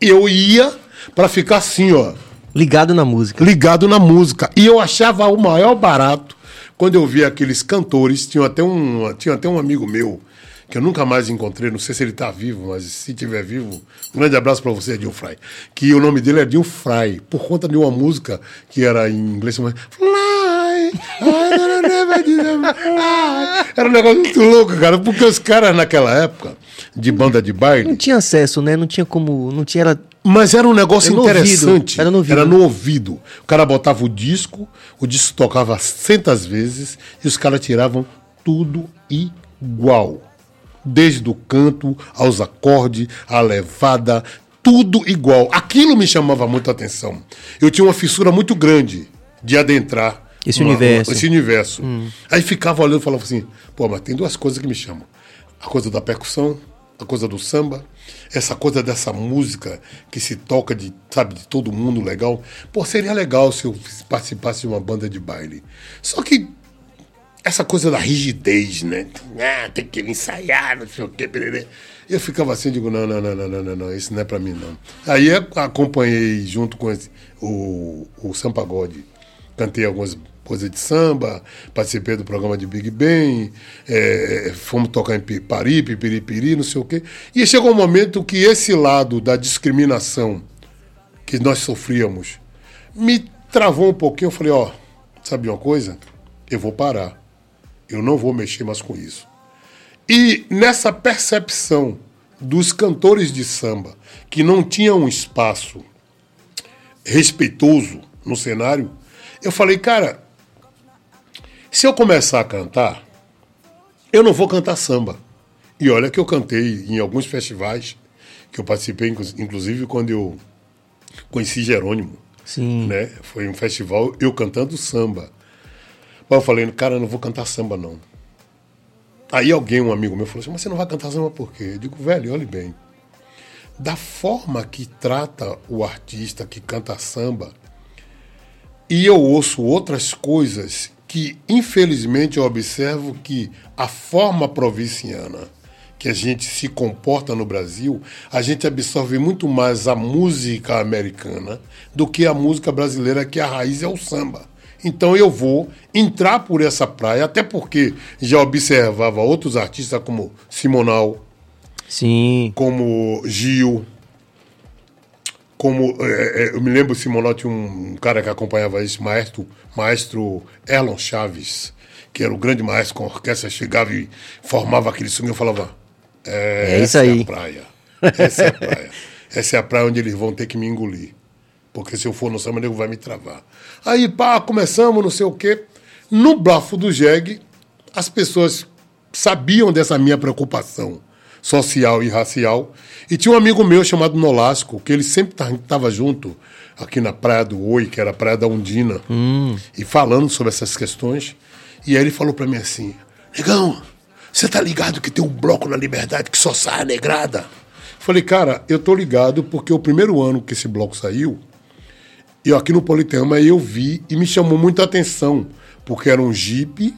E eu ia para ficar assim, ó. Ligado na música. Ligado na música. E eu achava o maior barato quando eu via aqueles cantores. Tinha até um, tinha até um amigo meu que eu nunca mais encontrei, não sei se ele está vivo, mas se estiver vivo, um grande abraço para você, Edil Fry. Que o nome dele é Edil Fry, por conta de uma música que era em inglês, chamada Fly, Era um negócio muito louco, cara, porque os caras naquela época, de banda de baile... Não tinha acesso, né? Não tinha como... Não tinha... Era... Mas era um negócio era interessante. Era no ouvido. Era no ouvido. O cara botava o disco, o disco tocava centas vezes e os caras tiravam tudo igual desde o canto aos acordes, a levada, tudo igual. Aquilo me chamava muita atenção. Eu tinha uma fissura muito grande de adentrar esse uma, universo. Esse universo. Hum. Aí ficava olhando e falava assim: pô, mas tem duas coisas que me chamam: a coisa da percussão, a coisa do samba, essa coisa dessa música que se toca de, sabe, de todo mundo legal. Pô, seria legal se eu participasse de uma banda de baile. Só que essa coisa da rigidez, né? Ah, tem que ensaiar, não sei o quê. Eu ficava assim, digo, não, não, não, não, não, não, não isso não é para mim, não. Aí acompanhei junto com esse, o, o Sampagode, cantei algumas coisas de samba, participei do programa de Big Ben, é, fomos tocar em Paripe, Piripiri, não sei o quê. E chegou um momento que esse lado da discriminação que nós sofríamos me travou um pouquinho. Eu falei, ó, sabe uma coisa? Eu vou parar eu não vou mexer mais com isso. E nessa percepção dos cantores de samba que não tinham um espaço respeitoso no cenário, eu falei, cara, se eu começar a cantar, eu não vou cantar samba. E olha que eu cantei em alguns festivais, que eu participei, inclusive quando eu conheci Jerônimo. Sim. Né? Foi um festival eu cantando samba. Mas eu falei, cara, eu não vou cantar samba, não. Aí alguém, um amigo meu, falou assim, mas você não vai cantar samba por quê? Eu digo, velho, olhe bem. Da forma que trata o artista que canta samba, e eu ouço outras coisas que, infelizmente, eu observo que a forma provinciana que a gente se comporta no Brasil, a gente absorve muito mais a música americana do que a música brasileira, que a raiz é o samba. Então eu vou entrar por essa praia, até porque já observava outros artistas como Simonal, Sim. como Gil, como é, é, eu me lembro Simonal tinha um cara que acompanhava isso, maestro, maestro Erlon Chaves, que era o grande maestro com a orquestra, chegava e formava aquele som e eu falava é, é isso aí. É a praia. Essa é a praia. essa é a praia onde eles vão ter que me engolir. Porque se eu for no samba, nego vai me travar. Aí, pá, começamos, não sei o quê. No Blafo do Jeg, as pessoas sabiam dessa minha preocupação social e racial. E tinha um amigo meu chamado Nolasco, que ele sempre estava junto aqui na Praia do Oi, que era a Praia da Undina, hum. e falando sobre essas questões. E aí ele falou para mim assim: Negão, você tá ligado que tem um bloco na Liberdade que só sai a negrada? Falei, cara, eu tô ligado porque o primeiro ano que esse bloco saiu, e aqui no Politeama eu vi e me chamou muita atenção, porque era um jipe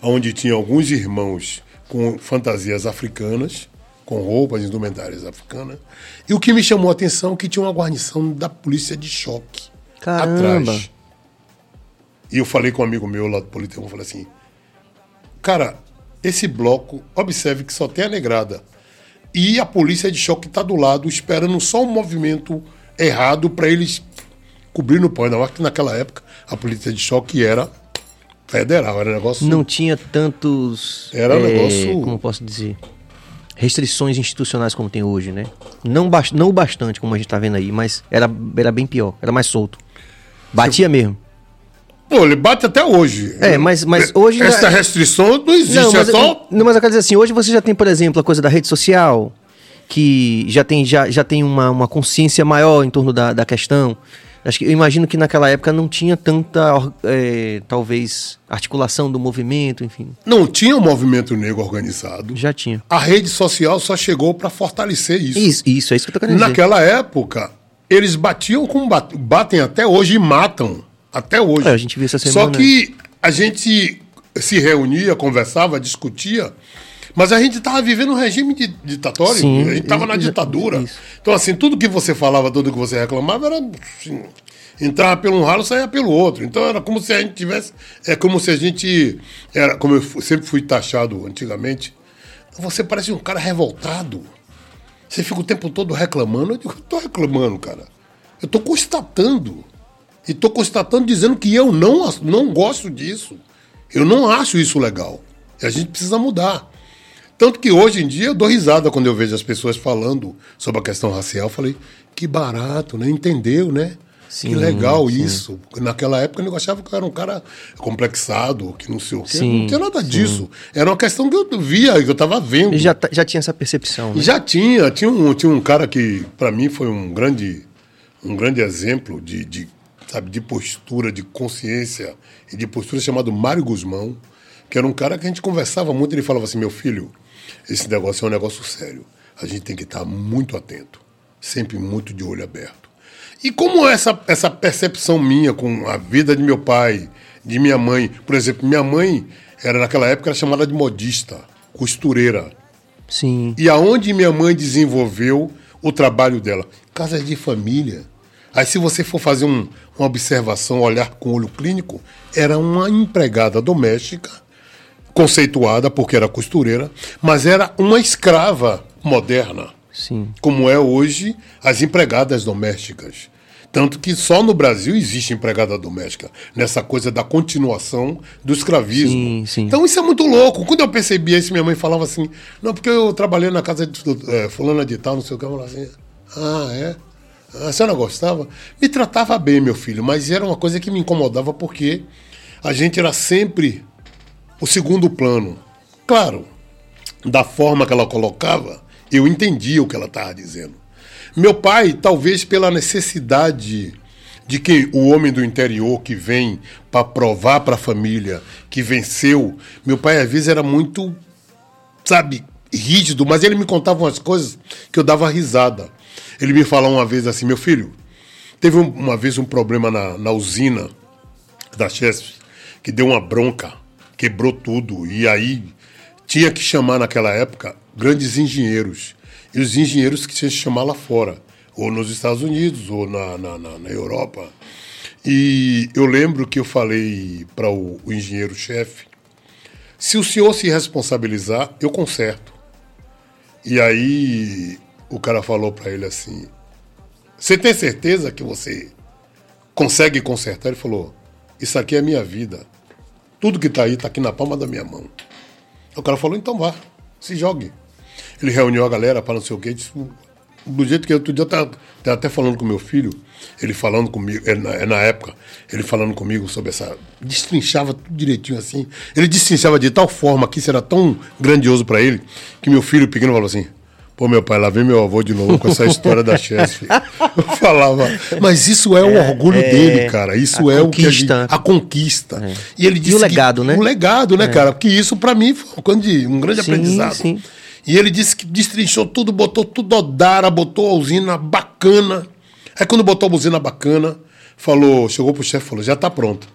onde tinha alguns irmãos com fantasias africanas, com roupas indumentárias africanas. E o que me chamou a atenção é que tinha uma guarnição da polícia de choque Caramba. atrás. E eu falei com um amigo meu lá do Politeama, falei assim, cara, esse bloco, observe que só tem a negrada. E a polícia de choque está do lado, esperando só um movimento errado para eles cobrir no pão. Ainda mais que naquela época a polícia de choque era federal, era negócio. Não tinha tantos. Era é, negócio. Como posso dizer? Restrições institucionais como tem hoje, né? Não, ba não o bastante, como a gente tá vendo aí, mas era, era bem pior, era mais solto. Batia Você... mesmo. Pô, ele bate até hoje. É, mas, mas hoje. Essa restrição não existe, não, mas, é só. Não, mas eu quero dizer assim, hoje você já tem, por exemplo, a coisa da rede social, que já tem, já, já tem uma, uma consciência maior em torno da, da questão. Acho que eu imagino que naquela época não tinha tanta, é, talvez, articulação do movimento, enfim. Não tinha um movimento negro organizado. Já tinha. A rede social só chegou para fortalecer isso. Isso, isso, é isso que eu tô querendo dizer. Naquela época, eles batiam como bat- batem até hoje e matam. Até hoje. É, a gente viu essa Só semana. que a gente se reunia, conversava, discutia, mas a gente estava vivendo um regime de- ditatório. Sim, a gente estava na exa- ditadura. isso. Então, assim, tudo que você falava, tudo que você reclamava, era. assim, entrava pelo um ralo, saía pelo outro. Então era como se a gente tivesse. É como se a gente. Era, como eu sempre fui taxado antigamente. Você parece um cara revoltado. Você fica o tempo todo reclamando. Eu digo, eu tô reclamando, cara. Eu tô constatando. E tô constatando dizendo que eu não, não gosto disso. Eu não acho isso legal. E a gente precisa mudar. Tanto que hoje em dia eu dou risada quando eu vejo as pessoas falando sobre a questão racial. Eu falei, que barato, né? Entendeu, né? Sim, que legal sim. isso. Naquela época eu achava que eu era um cara complexado, que não sei o quê. Sim, não tinha nada disso. Era uma questão que eu via, que eu estava vendo. Ele já, tá- já tinha essa percepção. Né? Já tinha, tinha um, tinha um cara que para mim foi um grande, um grande exemplo de, de, sabe, de postura, de consciência e de postura chamado Mário Guzmão, que era um cara que a gente conversava muito, ele falava assim, meu filho, esse negócio é um negócio sério. A gente tem que estar muito atento, sempre muito de olho aberto. E como essa, essa percepção minha com a vida de meu pai, de minha mãe, por exemplo, minha mãe era naquela época era chamada de modista, costureira. Sim. E aonde minha mãe desenvolveu o trabalho dela? Casa de família. Aí, se você for fazer um- uma observação, olhar com olho clínico, era uma empregada doméstica, conceituada porque era costureira, mas era uma escrava moderna, Sim. como é hoje as empregadas domésticas. Tanto que só no Brasil existe empregada doméstica, nessa coisa da continuação do escravismo. Sim, sim. Então isso é muito louco. Quando eu percebia isso, minha mãe falava assim: não, porque eu trabalhei na casa de é, fulana de tal, não sei o que. Eu falava assim: ah, é? Ah, a senhora gostava? Me tratava bem, meu filho, mas era uma coisa que me incomodava porque a gente era sempre o segundo plano. Claro, da forma que ela colocava, eu entendia o que ela estava dizendo. Meu pai, talvez pela necessidade de que o homem do interior que vem para provar para a família que venceu, meu pai às vezes era muito, sabe, rígido, mas ele me contava umas coisas que eu dava risada. Ele me falou uma vez assim, meu filho, teve um- uma vez um problema na, na usina da Chesf, que deu uma bronca, quebrou tudo, e aí tinha que chamar naquela época grandes engenheiros. E os engenheiros que tinham que chamar lá fora, ou nos Estados Unidos, ou na, na, na- na Europa. E eu lembro que eu falei para o, o engenheiro-chefe: se o senhor se responsabilizar, eu conserto. E aí o cara falou para ele assim: Você tem certeza que você consegue consertar? Ele falou: Isso aqui é minha vida. Tudo que está aí está aqui na palma da minha mão. O cara falou: Então vá, se jogue. Ele reuniu a galera para não sei o quê. Disse, do jeito que outro dia eu até falando com meu filho, ele falando comigo, é na, é na época, ele falando comigo sobre essa. Destrinchava tudo direitinho assim. Ele destrinchava de tal forma que isso era tão grandioso para ele, que meu filho pequeno falou assim: Pô, meu pai, lá vem meu avô de novo com essa história da chefe. Eu falava, mas isso é o orgulho é, dele, cara. Isso é o que a, gente, conquista. a conquista. E ele E disse o que- legado, né? O legado, né, cara? Porque isso para mim foi um grande Sim, aprendizado. sim. E ele disse que destrinchou tudo, botou tudo odara, botou a usina bacana. Aí quando botou a usina bacana, falou, chegou pro chefe e falou, já tá pronto.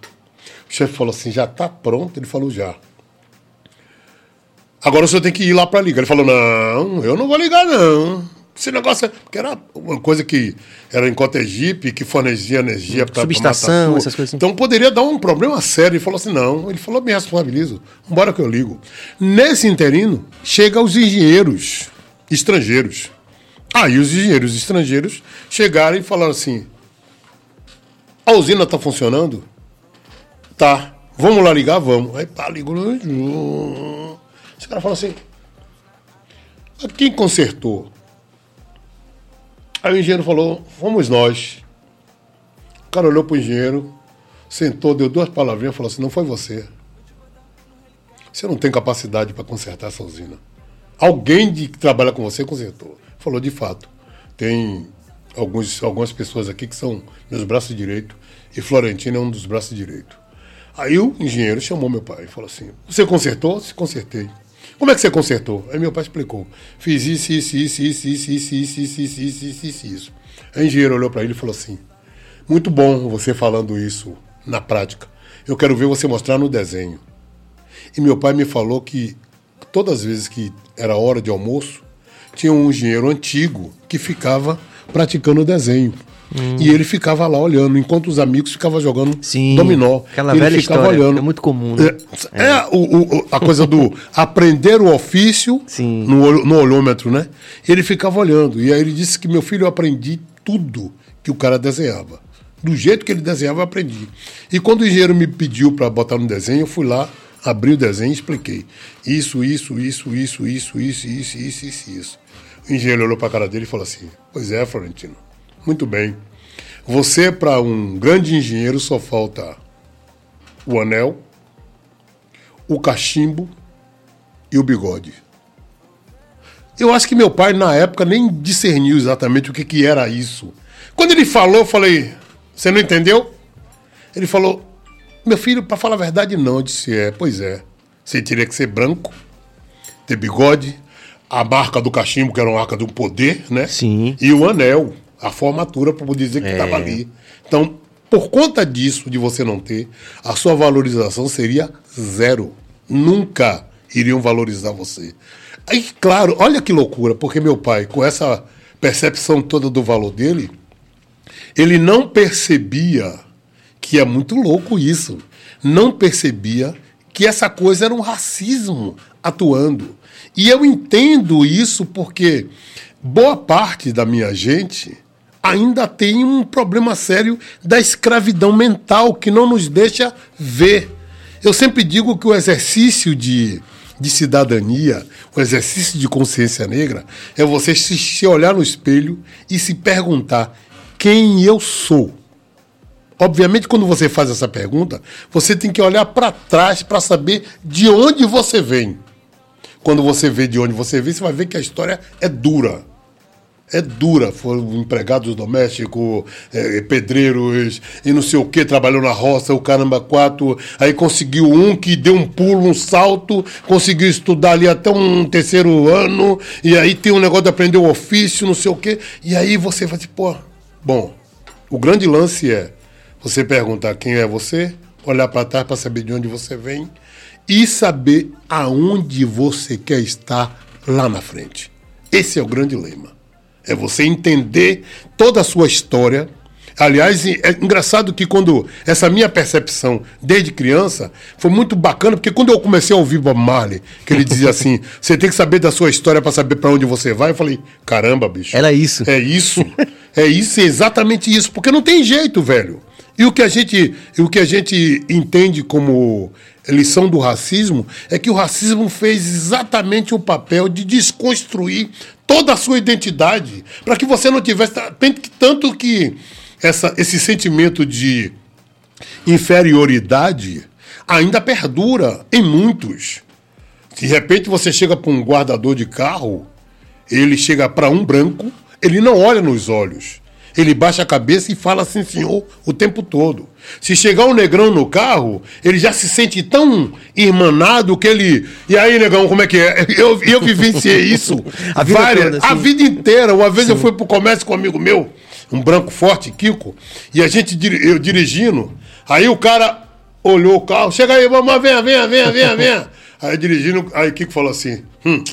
O chefe falou assim, já tá pronto? Ele falou, já. Agora o senhor tem que ir lá para ligar. Ele falou: não, eu não vou ligar, não. Esse negócio é. Porque era uma coisa que era em Cotegipe, que fornecia energia para Subestação, essas coisas assim. Então poderia dar um problema sério. Ele falou assim: não. Ele falou: me responsabilizo. Vambora que eu ligo. Nesse interino, chega os engenheiros estrangeiros. Aí os engenheiros estrangeiros chegaram e falaram assim: a usina está funcionando? Tá. Vamos lá ligar? Vamos. Aí pá, ligou. Esse cara falou assim: "Mas quem consertou? Aí o engenheiro falou: fomos nós. O cara olhou pro engenheiro, sentou, deu duas palavrinhas e falou assim: não foi você. Você não tem capacidade para consertar essa usina. Alguém de, que trabalha com você consertou. Falou, de fato. Tem alguns, algumas pessoas aqui que são meus braços direitos e Florentino é um dos braços direitos. Aí o engenheiro chamou meu pai e falou assim: Você consertou? Se consertei. Como é que você consertou? Aí meu pai explicou. Fiz isso, isso, isso, isso, isso, isso, isso, isso, isso, isso, isso, isso, isso. Aí o engenheiro olhou para ele e falou assim: Muito bom você falando isso na prática. Eu quero ver você mostrar no desenho. E meu pai me falou que todas as vezes que era hora de almoço, tinha um engenheiro antigo que ficava praticando o desenho. Hum. E ele ficava lá olhando, enquanto os amigos ficavam jogando Sim, dominó. Aquela ele velha ficava história, olhando. é muito comum. né? É, é o- o- a coisa do aprender o ofício Sim. no, no olhômetro, né? Ele ficava olhando. E aí ele disse que meu filho eu aprendi tudo que o cara desenhava. Do jeito que ele desenhava, eu aprendi. E quando o engenheiro me pediu para botar no desenho, eu fui lá, abri o desenho e expliquei. Isso, isso, isso, isso, isso, isso, isso, isso, isso, isso. O engenheiro olhou para a cara dele e falou assim: Pois é, Florentino. Muito bem. Você, para um grande engenheiro, só falta o anel, o cachimbo e o bigode. Eu acho que meu pai, na época, nem discerniu exatamente o que, que era isso. Quando ele falou, eu falei: Você não entendeu? Ele falou: Meu filho, para falar a verdade, não. Eu disse: É, pois é. Você teria que ser branco, ter bigode, a marca do cachimbo, que era uma marca do poder, né? Sim. E o anel, a formatura, para poder dizer que estava ali. Então, por conta disso, de você não ter, a sua valorização seria zero. Nunca iriam valorizar você. Aí, claro, olha que loucura, porque meu pai, com essa percepção toda do valor dele, ele não percebia que é muito louco isso. Não percebia que essa coisa era um racismo atuando. E eu entendo isso porque boa parte da minha gente ainda tem um problema sério da escravidão mental que não nos deixa ver. Eu sempre digo que o exercício de, de cidadania, o exercício de consciência negra, é você se, se olhar no espelho e se perguntar quem eu sou. Obviamente, quando você faz essa pergunta, você tem que olhar para trás para saber de onde você vem. Quando você vê de onde você vem, você vai ver que a história é dura. É dura. Foram empregados domésticos, é, pedreiros e não sei o que, trabalhou na roça, o caramba, quatro. Aí conseguiu um que deu um pulo, um salto, conseguiu estudar ali até um terceiro ano, e aí tem um negócio de aprender o ofício, não sei o que. E aí você vai dizer, pô, bom, o grande lance é você perguntar quem é você, olhar para trás para saber de onde você vem e saber aonde você quer estar lá na frente. Esse é o grande lema. É você entender toda a sua história. Aliás, é engraçado que quando essa minha percepção desde criança foi muito bacana, porque quando eu comecei a ouvir Bob Marley, que ele dizia assim: você tem que saber da sua história para saber para onde você vai, eu falei: caramba, bicho. Era isso. É isso. É isso, é exatamente isso, porque não tem jeito, velho. E o que a gente, o que a gente entende como lição do racismo é que o racismo fez exatamente o papel de desconstruir toda a sua identidade para que você não tivesse tanto que essa, esse sentimento de inferioridade ainda perdura em muitos. De repente você chega para um guardador de carro, ele chega para um branco, ele não olha nos olhos. Ele baixa a cabeça e fala assim, senhor, o tempo todo. Se chegar um negrão no carro, ele já se sente tão irmanado que ele. E aí, negão, como é que é? Eu, eu vivenciei isso A vida toda, a sim. vida inteira. Uma vez eu fui pro comércio com um amigo meu, um branco forte, Kiko, e a gente eu dirigindo. Aí o cara olhou o carro, chega aí, vamos, venha, venha, venha, venha, venha. Aí dirigindo, aí Kiko falou assim: hum,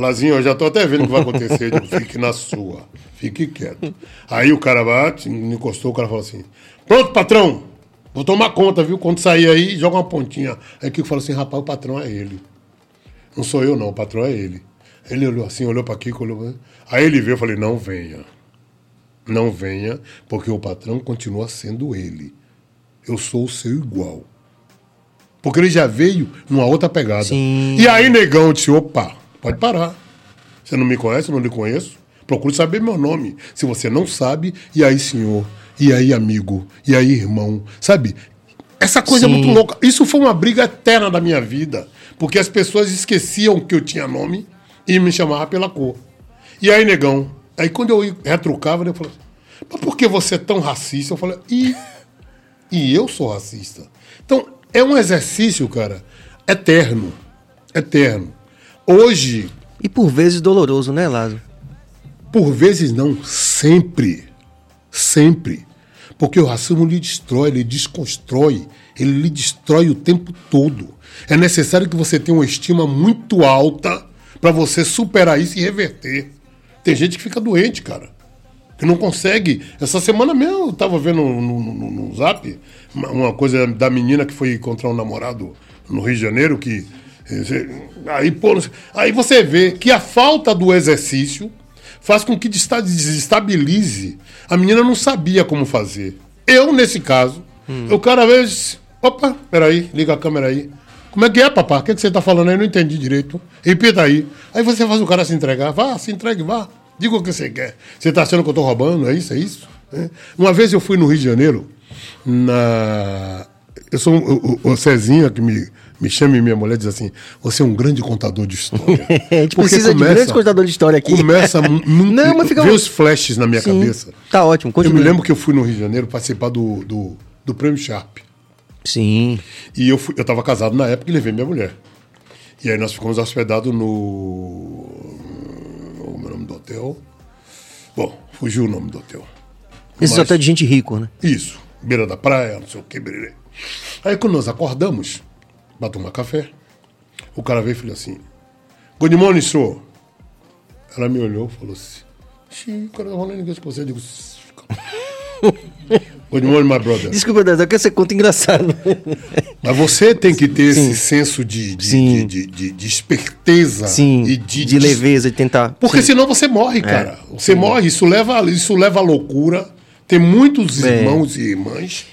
Lazinho, eu já tô até vendo o que vai acontecer. Digo, fique na sua, fique quieto. Aí o cara bate, me encostou, o cara falou assim: Pronto, patrão, vou tomar conta, viu? Quando sair aí, joga uma pontinha. Aí Kiko falou assim: rapaz, o patrão é ele. Não sou eu, não, o patrão é ele. Ele olhou assim, olhou para Kiko, olhou pra... Aí ele veio, eu falei: não venha. Não venha, porque o patrão continua sendo ele. Eu sou o seu igual. Porque ele já veio numa outra pegada. Sim. E aí, negão, disse: opa, pode parar. Você não me conhece, eu não lhe conheço. Procure saber meu nome. Se você não sabe, e aí, senhor? E aí, amigo? E aí, irmão? Sabe? Essa coisa Sim. é muito louca. Isso foi uma briga eterna da minha vida. Porque as pessoas esqueciam que eu tinha nome e me chamavam pela cor. E aí, negão? Aí quando eu retrucava, eu falava, mas por que você é tão racista? Eu falei, e, e eu sou racista. Então, é um exercício, cara, eterno. Eterno. Hoje, E por vezes doloroso, né, Lázaro? por vezes não, sempre. Sempre. Porque o racismo lhe destrói, ele desconstrói, ele lhe destrói o tempo todo. É necessário que você tenha uma estima muito alta para você superar isso e reverter. Tem gente que fica doente, cara. Que não consegue. Essa semana mesmo eu tava vendo no, no- no- zap uma coisa da menina que foi encontrar um namorado no Rio de Janeiro que. Aí, pô, aí você vê que a falta do exercício faz com que desestabilize. A menina não sabia como fazer. Eu, nesse caso, o cara vez. Opa, peraí, liga a câmera aí. Como é que é, papá? O que, é que você tá falando aí? Eu não entendi direito. Repita aí. Aí você faz o cara se entregar. Vá, se entregue, vá. Diga o que você quer. Você tá achando que eu tô roubando? É isso? É isso? É. Uma vez eu fui no Rio de Janeiro, na. Eu sou o, o, o Cezinha que me, me chama e minha mulher diz assim: você é um grande contador de história. A gente precisa de grandes contadores de história aqui. Começa. Não, mas fica- Vê os flashes na minha Sim, cabeça. Tá ótimo, Eu continua. me lembro que eu fui no Rio de Janeiro participar do, do, do Prêmio Sharp. Sim. E eu, fui, eu tava casado na época e levei minha mulher. E aí nós ficamos hospedados no. O meu nome do hotel. Bom, fugiu o nome do hotel. Esse Mas- hotel de gente rico, né? Isso, beira da praia, não sei o que. Aí quando nós acordamos, para tomar café, o cara veio e falou assim: Good morning, senhor. Ela me olhou e falou assim: Xiii, o cara tá falando inglês com você. Eu digo: Good morning, my brother. Desculpa, Deus, é que você conta engraçado. Mas você tem que ter esse senso de, de, Sim. de, de, de- esperteza Sim, e de, de, leveza, de tentar. Porque Sim. senão você morre, cara. Você morre, isso leva, isso leva à loucura. Tem muitos É. irmãos e irmãs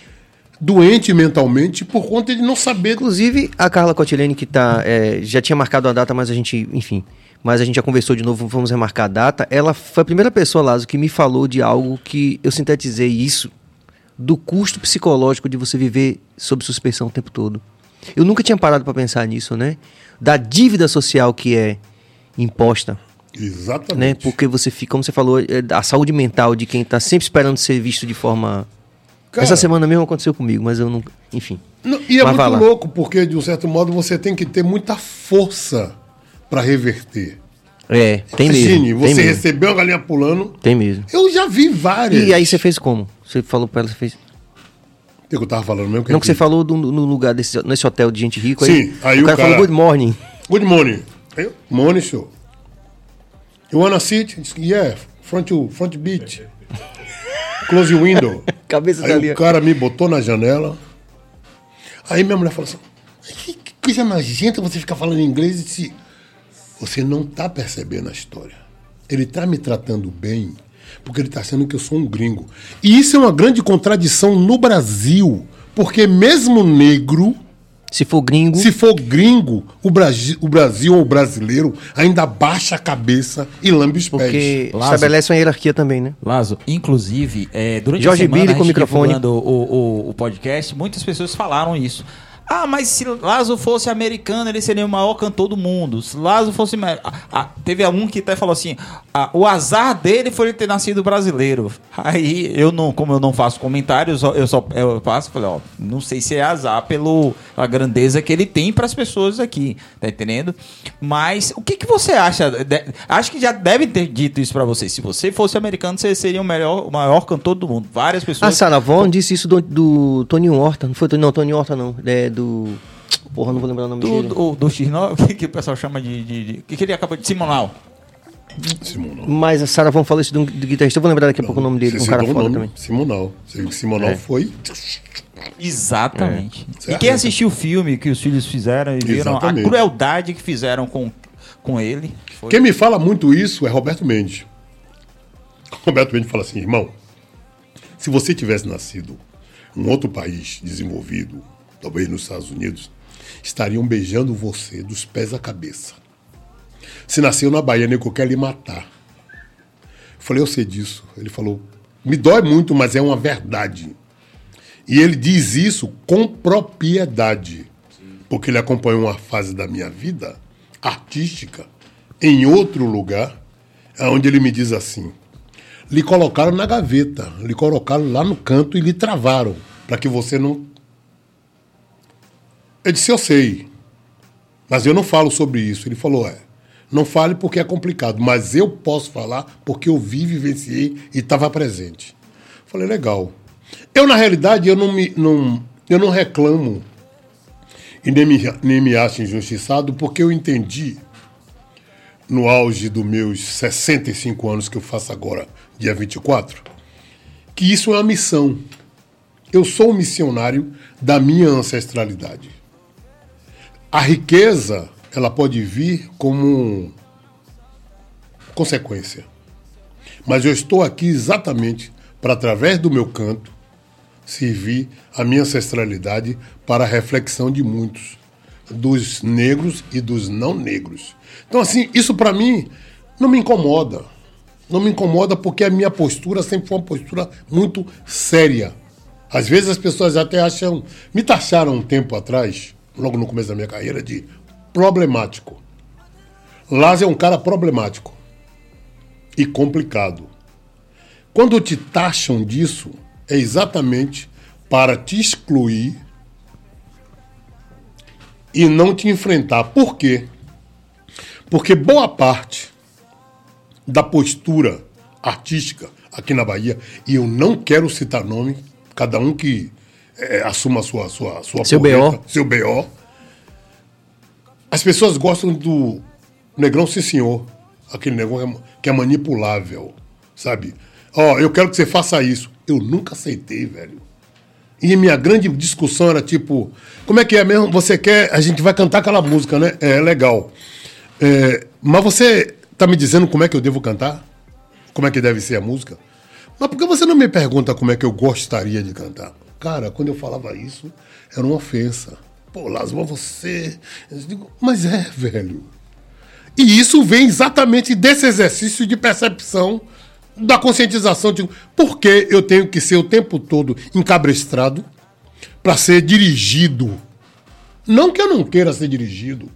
doentes mentalmente por conta de não saber. Inclusive, a Carla Cotilene, que tá. é, já tinha marcado a data, mas a gente, enfim. Mas a gente já conversou de novo, vamos remarcar a data. Ela foi a primeira pessoa, Lázaro, que me falou de algo que eu sintetizei isso, do custo psicológico de você viver sob suspensão o tempo todo. Eu nunca tinha parado para pensar nisso, né? Da dívida social que é imposta, né? Exatamente. Porque você fica, como você falou, é, a saúde mental de quem tá sempre esperando ser visto de forma. Cara, Essa semana mesmo aconteceu comigo, mas eu não. Enfim. não, e é Mas muito lá. louco, porque de um certo modo você tem que ter muita força para reverter. É, tem Imagine, mesmo. você tem mesmo. recebeu uma galinha pulando. Tem mesmo. Eu já vi várias. E aí você fez como? Você falou pra ela, você fez. O que eu tava falando mesmo? Não, que você falou do- no lugar desse, nesse hotel de gente rica. Sim, aí o o cara, cara- falou good morning. Good morning. Eu, morning, senhor. You wanna sit? Yeah, front, front beach. Close your window. Cabeça Aí dali. o cara me botou na janela. Aí minha mulher falou assim: que, que coisa nojenta você ficar falando inglês e disse, você não tá percebendo a história. Ele tá me tratando bem porque ele tá achando que eu sou um gringo. E isso é uma grande contradição no Brasil, porque mesmo negro, Se for gringo, se for gringo, o Brasil, o Brasil ou o brasileiro ainda baixa a cabeça e lambe os pés. porque estabelece uma hierarquia também, né? Lazo, inclusive, é, durante Jorge a semana, Billy a com gente o microfone. o, o, o podcast, muitas pessoas falaram isso. Ah, mas se Lazo fosse americano, ele seria o maior cantor do mundo. Se Lazo fosse. Ah, teve um que até falou assim: ah, o azar dele foi ele ter nascido brasileiro. Aí eu não, como eu não faço comentários, eu só- eu faço, falei, ó, não sei se é azar pelo a grandeza que ele tem para as pessoas aqui, tá entendendo? Mas o que, que você acha? De- acho que já deve ter dito isso para você. Se você fosse americano, você seria o melhor, o maior cantor do mundo. Várias A pessoas. Sarah Vaughan disse isso do, do Tony Horta. Não foi não, Tony Horta não. É do. Porra, não vou lembrar o nome do, dele. do, do X9, o que, que o pessoal chama de. de, de- o que, que ele acabou de. Simonal. Simonal. Mas a Sarah Vaughan falou isso do, do guitarrista. Eu vou lembrar daqui a pouco o nome dele, um cara foda nome, também. Simonal. Você viu que Simonal É. foi. Exatamente. Você E quem assistiu o filme que os filhos fizeram e viram Exatamente. a crueldade que fizeram com, com ele. Foi... Quem me fala muito isso é Roberto Mendes. Roberto Mendes fala assim, irmão, se você tivesse nascido em um outro país desenvolvido, talvez nos Estados Unidos, estariam beijando você dos pés à cabeça. Se nasceu na Bahia, nego quer lhe matar. Falei, eu sei disso. Ele falou, me dói muito, mas é uma verdade. E ele diz isso com propriedade. Porque ele acompanhou uma fase da minha vida artística em outro lugar, onde ele me diz assim: lhe colocaram na gaveta, lhe colocaram lá no canto e lhe travaram, para que você não. Eu disse: eu sei, mas eu não falo sobre isso. Ele falou: é, Não fale porque é complicado, mas eu posso falar porque eu vi, vivenciei e estava presente. Falei, legal. Eu, na realidade, eu não, me, não, eu não reclamo e nem me, nem me acho injustiçado porque eu entendi, no auge dos meus 65 anos que eu faço agora, dia 24, que isso é uma missão. Eu sou um missionário da minha ancestralidade. A riqueza, ela pode vir como consequência. Mas eu estou aqui exatamente para, através do meu canto, servir a minha ancestralidade para a reflexão de muitos, dos negros e dos não negros. Então, assim, isso para mim não me incomoda. Não me incomoda porque a minha postura sempre foi uma postura muito séria. Às vezes as pessoas até acham. Me taxaram um tempo atrás, logo no começo da minha carreira, de problemático. Lázaro é um cara problemático e complicado. Quando te taxam disso, é exatamente para te excluir e não te enfrentar. Por quê? Porque boa parte da postura artística aqui na Bahia, e eu não quero citar nome, cada um que é, assuma sua, sua, sua seu porreta, seu BO. As pessoas gostam do negrão sim senhor, aquele negócio que é manipulável, sabe? Ó, oh, eu quero que você faça isso. Eu nunca aceitei, velho. E minha grande discussão era tipo, como é que é mesmo? Você quer, a gente vai cantar aquela música, né? É legal. É, mas você tá me dizendo como é que eu devo cantar? Como é que deve ser a música? Mas por que você não me pergunta como é que eu gostaria de cantar? Cara, quando eu falava isso, era uma ofensa. Pô, Lázaro, você. Digo, mas é, velho. E isso vem exatamente desse exercício de percepção da conscientização. De por que eu tenho que ser o tempo todo encabrestrado para ser dirigido? Não que eu não queira ser dirigido,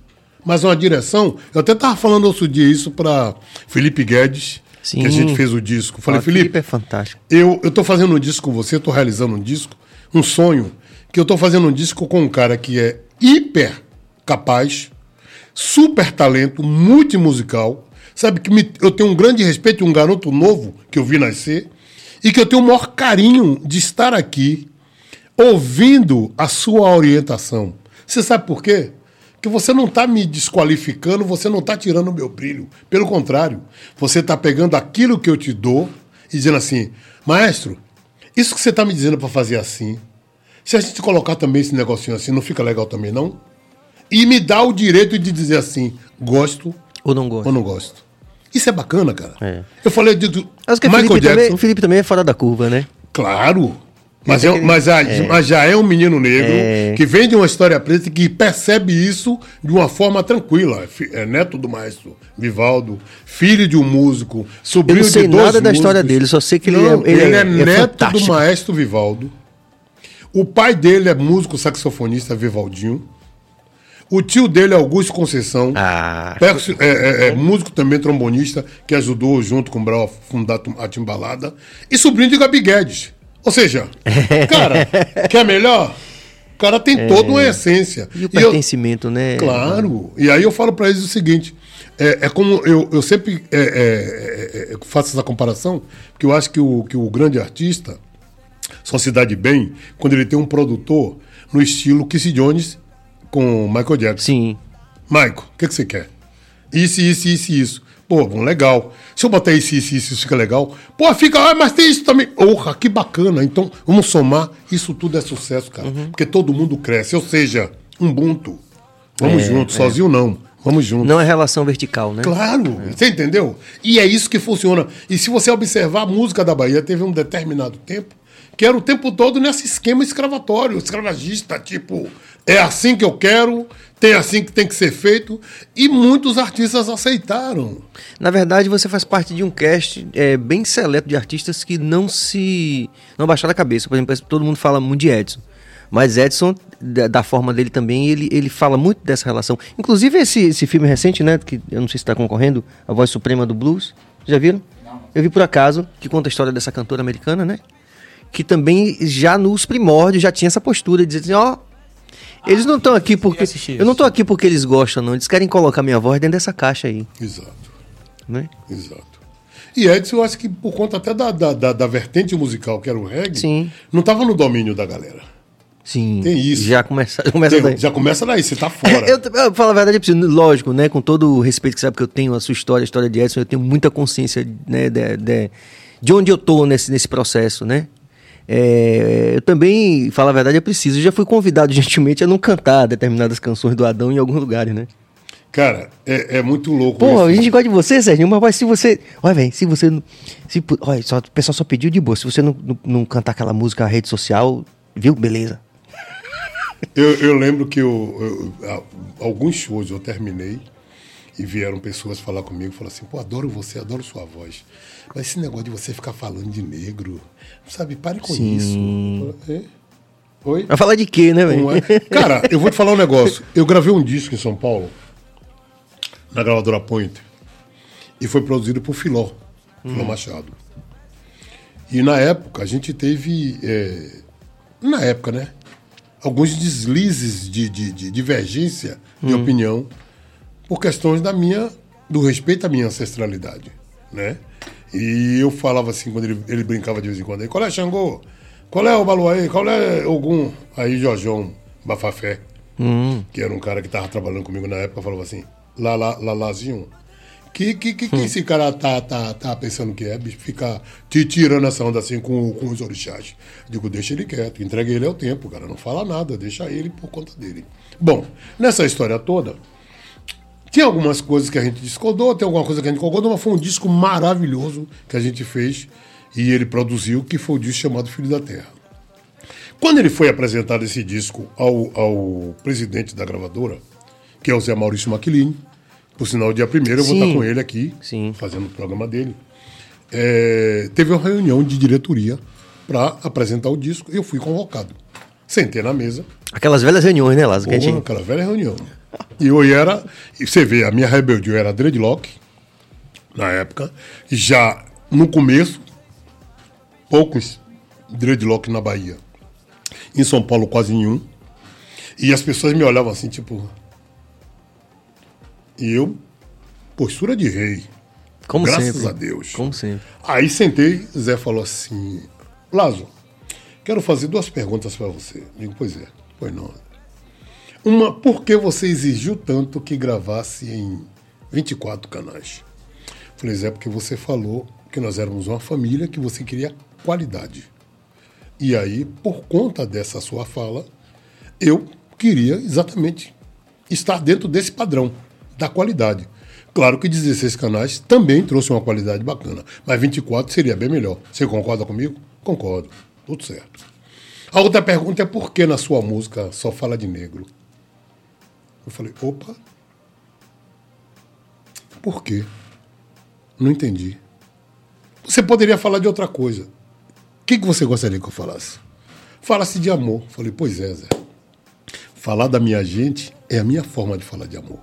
mas uma direção. Eu até estava falando outro dia isso para Felipe Guedes, Sim. que a gente fez o disco. Falei, Felipe, Felipe é fantástico. Eu estou fazendo um disco com você, estou realizando um disco, um sonho, que eu estou fazendo um disco com um cara que é hiper capaz, super talento, multimusical, sabe que me, eu tenho um grande respeito, um garoto novo que eu vi nascer, e que eu tenho o maior carinho de estar aqui ouvindo a sua orientação. Você sabe por quê? que você não está me desqualificando, você não está tirando o meu brilho. Pelo contrário, você está pegando aquilo que eu te dou e dizendo assim, maestro, isso que você está me dizendo para fazer assim, se a gente colocar também esse negocinho assim, não fica legal também, não? E me dá o direito de dizer assim, gosto ou não gosto. Ou não gosto. Isso é bacana, cara. É. Eu falei de, de Michael Felipe Jackson. Também, o Felipe também é fora da curva, né? Claro. Mas, é, mas, a, é. mas, já é um menino negro é. que vem de uma história preta e que percebe isso de uma forma tranquila. É neto do maestro Vivaldo, filho de um músico, sobrinho de dois músicos. Eu não sei nada da história dele, só sei que não, ele, é, ele é, é neto fantástico. do maestro Vivaldo. O pai dele é músico saxofonista Vivaldinho. O tio dele é Augusto Conceição, ah. é, é, é, músico também, trombonista, que ajudou junto com o Brau a fundar a Timbalada. E sobrinho de Gabi Guedes. Ou seja, cara, quer melhor? O cara tem é. toda uma essência. E o pertencimento, eu, né? Claro. E aí eu falo para eles o seguinte: é, é como eu, eu sempre é, é, é, faço essa comparação, porque eu acho que o, que o grande artista só se dá de bem quando ele tem um produtor no estilo Kissy Jones com Michael Jackson. Sim. Michael, o que, que você quer? Isso, isso, isso, isso. Pô, legal. Se eu botar isso, isso, isso, isso fica legal. Pô, fica, ah, mas tem isso também. Porra, que bacana. Então, vamos somar. Isso tudo é sucesso, cara. Uhum. Porque todo mundo cresce. Ou seja, Ubuntu. Vamos é, junto, é. sozinho não. Vamos junto. Não é relação vertical, né? Claro, é. você entendeu? E é isso que funciona. E se você observar, a música da Bahia teve um determinado tempo que era o tempo todo nesse esquema escravatório, escravagista, tipo, é assim que eu quero, tem assim que tem que ser feito, e muitos artistas aceitaram. Na verdade, você faz parte de um cast é, bem seleto de artistas que não se. não baixaram a cabeça. Por exemplo, todo mundo fala muito de Edson. Mas Edson, da, da, forma dele também, ele, ele fala muito dessa relação. Inclusive esse, esse filme recente, né? Que eu não sei se está concorrendo, A Voz Suprema do Blues. Já viram? Não. Eu vi por acaso, que conta a história dessa cantora americana, né? Que também já nos primórdios já tinha essa postura de dizer assim, ó, Eles não estão aqui porque. Eu não tô aqui porque eles gostam, não. Eles querem colocar minha voz dentro dessa caixa aí, Exato, né? exato. E Edson, eu acho que por conta até da, da, da, da vertente musical, que era o reggae, Sim. não estava no domínio da galera. Sim. Tem isso. Já começa, começa Tem- daí. já começa daí, você tá fora. Eu, eu falo a verdade, lógico, né? Com todo o respeito que sabe que eu tenho, a sua história, a história de Edson, eu tenho muita consciência né, de, de, de onde eu tô nesse, nesse processo, né? É, eu também, falo a verdade, eu preciso. Eu já fui convidado gentilmente a não cantar determinadas canções do Adão em alguns lugares, né? Cara, é, é muito louco Pô, a isso. gente gosta de você, Sérgio, mas se você. Olha, velho, se você. Se, olha, só, o pessoal só pediu de boa. Se você não, não, não cantar aquela música na rede social, viu? Beleza. Eu, eu lembro que eu, eu- a- alguns shows eu terminei e vieram pessoas falar comigo, falaram assim, pô, adoro você, adoro sua voz. Mas esse negócio de você ficar falando de negro, sabe, pare com Sim. isso. "É? Oi? Vai falar de quê, né, velho? É? Cara, eu vou te falar um negócio. Eu gravei um disco em São Paulo, na gravadora Point, e foi produzido por Filó, Filó Machado. E na época a gente teve. é, na época, né? Alguns deslizes de, de- de divergência de opinião por questões da minha. do respeito à minha ancestralidade. Né? E eu falava assim, quando ele, ele brincava de vez em quando, aí, qual é Xangô? Qual é o Baluaê? Qual é Ogum? Aí Jorjão Bafafé, que era um cara que estava trabalhando comigo na época, falava assim, lá, lá, lá, lázinho. Que, que, que, que esse cara tá, tá, tá pensando que é, bicho? Ficar te tirando essa onda assim com, com os orixás. Digo, deixa ele quieto, entregue ele ao tempo, cara. Não fala nada, deixa ele por conta dele. Bom, nessa história toda, tinha algumas coisas que a gente discordou, tem alguma coisa que a gente concordou, mas foi um disco maravilhoso que a gente fez e ele produziu, que foi o disco chamado Filho da Terra. Quando ele foi apresentado esse disco ao, ao presidente da gravadora, que é o Zé Maurício Maquilini, por sinal, dia primeiro eu vou Sim. estar com ele aqui, Sim. fazendo o programa dele. É, teve uma reunião de diretoria para apresentar o disco e eu fui convocado. Sentei na mesa, Aquelas velhas reuniões, né, Lázaro? Aquela velha reunião. E eu era. E você vê, a minha rebeldia era dreadlock, na época. Já no começo, poucos dreadlock na Bahia. Em São Paulo, quase nenhum. E as pessoas me olhavam assim, tipo. E eu, postura de rei. Como Graças sempre. a Deus. Como sempre. Aí sentei, Zé falou assim: Lazo, quero fazer duas perguntas para você. Digo, pois é, pois não. Uma, por que você exigiu tanto que gravasse em 24 canais? Falei, Zé, porque você falou que nós éramos uma família, que você queria qualidade. E aí, por conta dessa sua fala, eu queria exatamente estar dentro desse padrão da qualidade. Claro que 16 canais também trouxe uma qualidade bacana, mas 24 seria bem melhor. Você concorda comigo? Concordo. Tudo certo. A outra pergunta é por que na sua música só fala de negro? Eu falei, opa. Por quê? Não entendi. Você poderia falar de outra coisa. O que, que você gostaria que eu falasse? Falasse de amor. Falei, pois é, Zé. Falar da minha gente é a minha forma de falar de amor.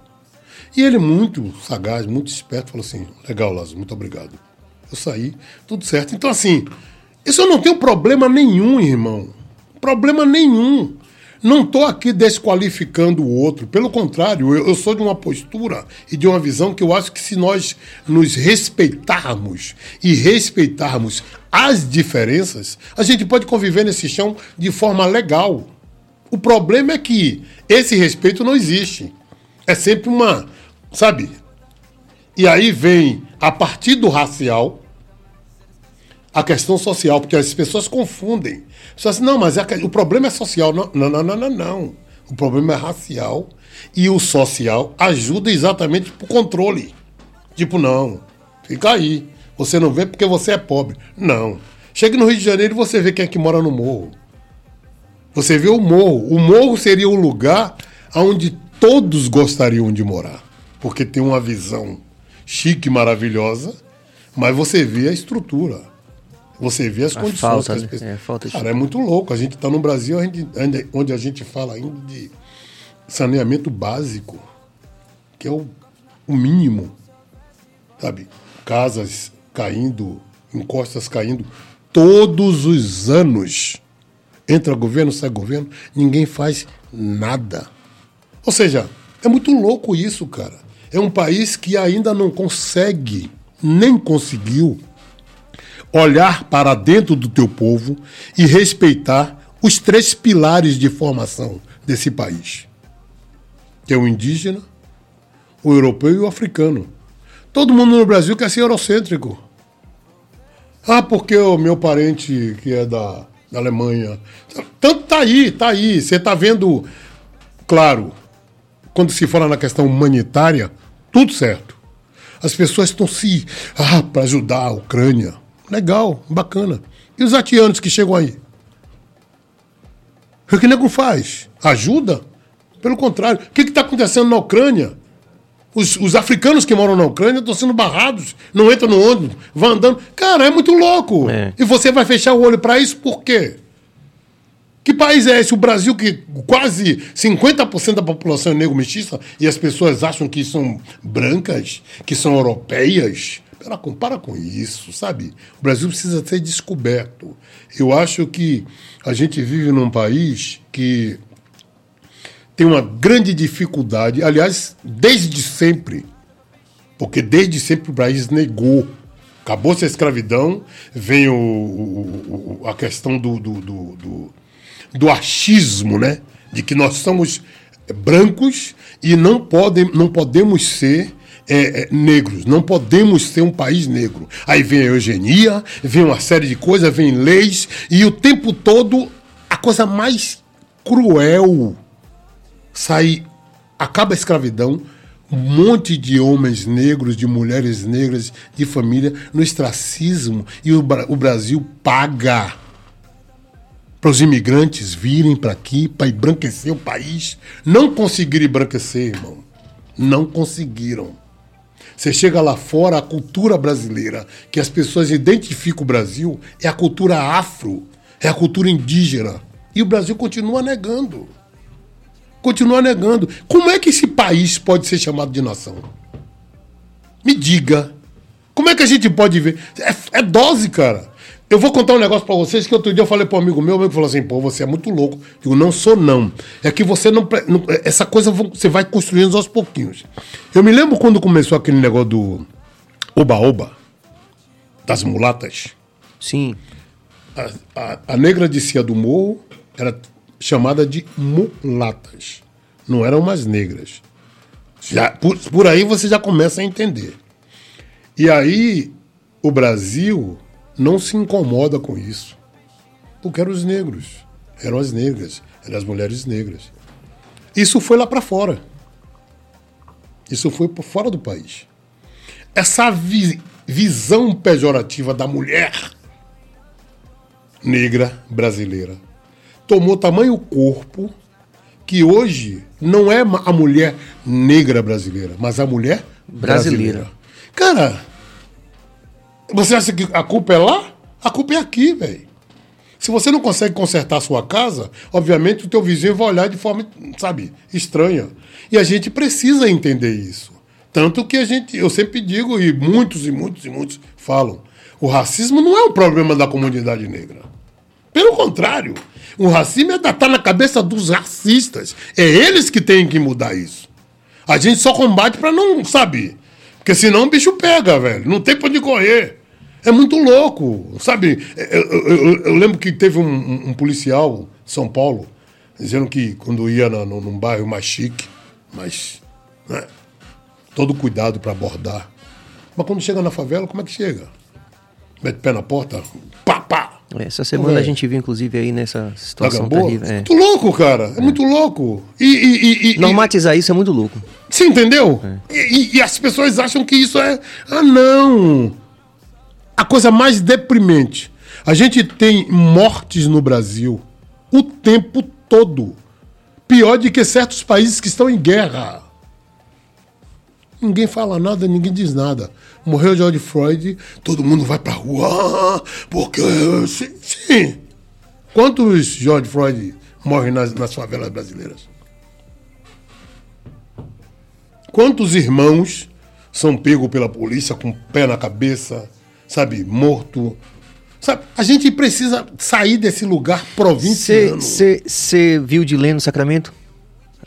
E ele, muito sagaz, muito esperto, falou assim: legal, Lázaro, muito obrigado. Eu saí, tudo certo. Então, assim, isso eu não tenho problema nenhum, irmão. Problema nenhum. Não estou aqui desqualificando o outro. Pelo contrário, eu, eu sou de uma postura e de uma visão que eu acho que se nós nos respeitarmos e respeitarmos as diferenças, a gente pode conviver nesse chão de forma legal. O problema é que esse respeito não existe. É sempre uma, sabe? E aí vem, a partir do racial, a questão social, porque as pessoas confundem. Só assim, não, mas é o problema é social. Não, não, não, não, não, não. O problema é racial e o social ajuda exatamente pro controle. Tipo, não, fica aí. Você não vê porque você é pobre. Não. Chega no Rio de Janeiro e você vê quem é que mora no morro. Você vê o morro. O morro seria o lugar onde todos gostariam de morar. Porque tem uma visão chique, maravilhosa, mas você vê a estrutura. Você vê as A condições falta, que as né? pessoas. É, falta de Cara, é muito louco. A gente está no Brasil a gente- onde- onde a gente fala ainda de saneamento básico, que é o, o mínimo. Sabe? Casas caindo, encostas caindo, todos os anos. Entra governo, sai governo, ninguém faz Nada. Ou seja, é muito louco isso, cara. É um país que ainda não consegue, nem conseguiu, olhar para dentro do teu povo e respeitar os três pilares de formação desse país. Que é o indígena, o europeu e o africano. Todo mundo no Brasil quer ser eurocêntrico. Ah, porque o meu parente que é da, da Alemanha. Tanto tá aí, tá aí. Você tá vendo, claro, quando se fala na questão humanitária, tudo certo. As pessoas estão se. Ah, para ajudar a Ucrânia. Legal, bacana. E os atianos que chegam aí? O que o nego faz? Ajuda? Pelo contrário. O que está acontecendo na Ucrânia? Os, os, africanos que moram na Ucrânia estão sendo barrados, não entram no ônibus, vão andando. Cara, é muito louco. É. E você vai fechar o olho para isso por quê? Que país é esse? O Brasil, que quase 50% da população é negro mestiça e as pessoas acham que são brancas, que são europeias. Para com, para com isso, sabe? O Brasil precisa ser descoberto. Eu acho que a gente vive num país que tem uma grande dificuldade, aliás, desde sempre, porque desde sempre o país negou. Acabou-se a escravidão, vem o, o, a questão do, do, do, do, do achismo, né? De que nós somos brancos e não, podem, não podemos ser é, é, negros. Não podemos ser um país negro. Aí vem a eugenia, vem uma série de coisas, vem leis, e o tempo todo a coisa mais cruel sai, acaba a escravidão, um monte de homens negros, de mulheres negras, de família no ostracismo e o, o Brasil paga para os imigrantes virem para aqui para embranquecer o país. Não conseguiram embranquecer, irmão. Não conseguiram. Você chega lá fora, a cultura brasileira, que as pessoas identificam o Brasil, é a cultura afro, é a cultura indígena. E o Brasil continua negando. Continua negando. Como é que esse país pode ser chamado de nação? Me diga. Como é que a gente pode ver? É, é dose, cara. Eu vou contar um negócio para vocês que outro dia eu falei para um amigo meu, meu amigo falou assim: pô, você é muito louco. Eu não sou, não. É que você não. não essa coisa você vai construindo aos pouquinhos. Eu me lembro quando começou aquele negócio do Oba-Oba, das mulatas. Sim. A, a, a negra descia do morro, era chamada de mulatas. Não eram mais negras. Já, por, por aí você já começa a entender. E aí o Brasil não se incomoda com isso. Porque eram os negros, eram as negras, eram as mulheres negras. Isso foi lá para fora. Isso foi por fora do país. Essa vi visão pejorativa da mulher negra brasileira tomou tamanho corpo que hoje não é a mulher negra brasileira, mas a mulher brasileira. brasileira. Cara, você acha que a culpa é lá? A culpa é aqui, velho. Se você não consegue consertar a sua casa, obviamente o teu vizinho vai olhar de forma, sabe, estranha. E a gente precisa entender isso. Tanto que a gente, eu sempre digo, e muitos e muitos e muitos falam, o racismo não é um problema da comunidade negra. Pelo contrário, o racismo é na cabeça dos racistas. É eles que têm que mudar isso. A gente só combate para não, sabe? Porque senão o bicho pega, velho. Não tem pra onde correr. É muito louco, sabe? Eu, eu, eu lembro que teve um, um, policial em São Paulo dizendo que quando ia no, no, num bairro mais chique, mais. Né, todo cuidado para abordar. Mas quando chega na favela, como é que chega? Mete pé na porta, pá, pá, é, essa semana a gente viu, inclusive, aí nessa situação terrível. É. Muito louco, cara. É, é. muito louco. E, e, e, Normatizar isso é muito louco. Você entendeu? É. E, as pessoas acham que isso é. Ah, não! A coisa mais deprimente. A gente tem mortes no Brasil o tempo todo. Pior do que certos países que estão em guerra. Ninguém fala nada, ninguém diz nada. Morreu George Floyd, todo mundo vai pra rua, porque. Sim, sim. Quantos George Floyd morrem nas, nas favelas brasileiras? Quantos irmãos são pegos pela polícia com o pé na cabeça, sabe, morto? Sabe, a gente precisa sair desse lugar provinciano. Você viu de ler no Sacramento?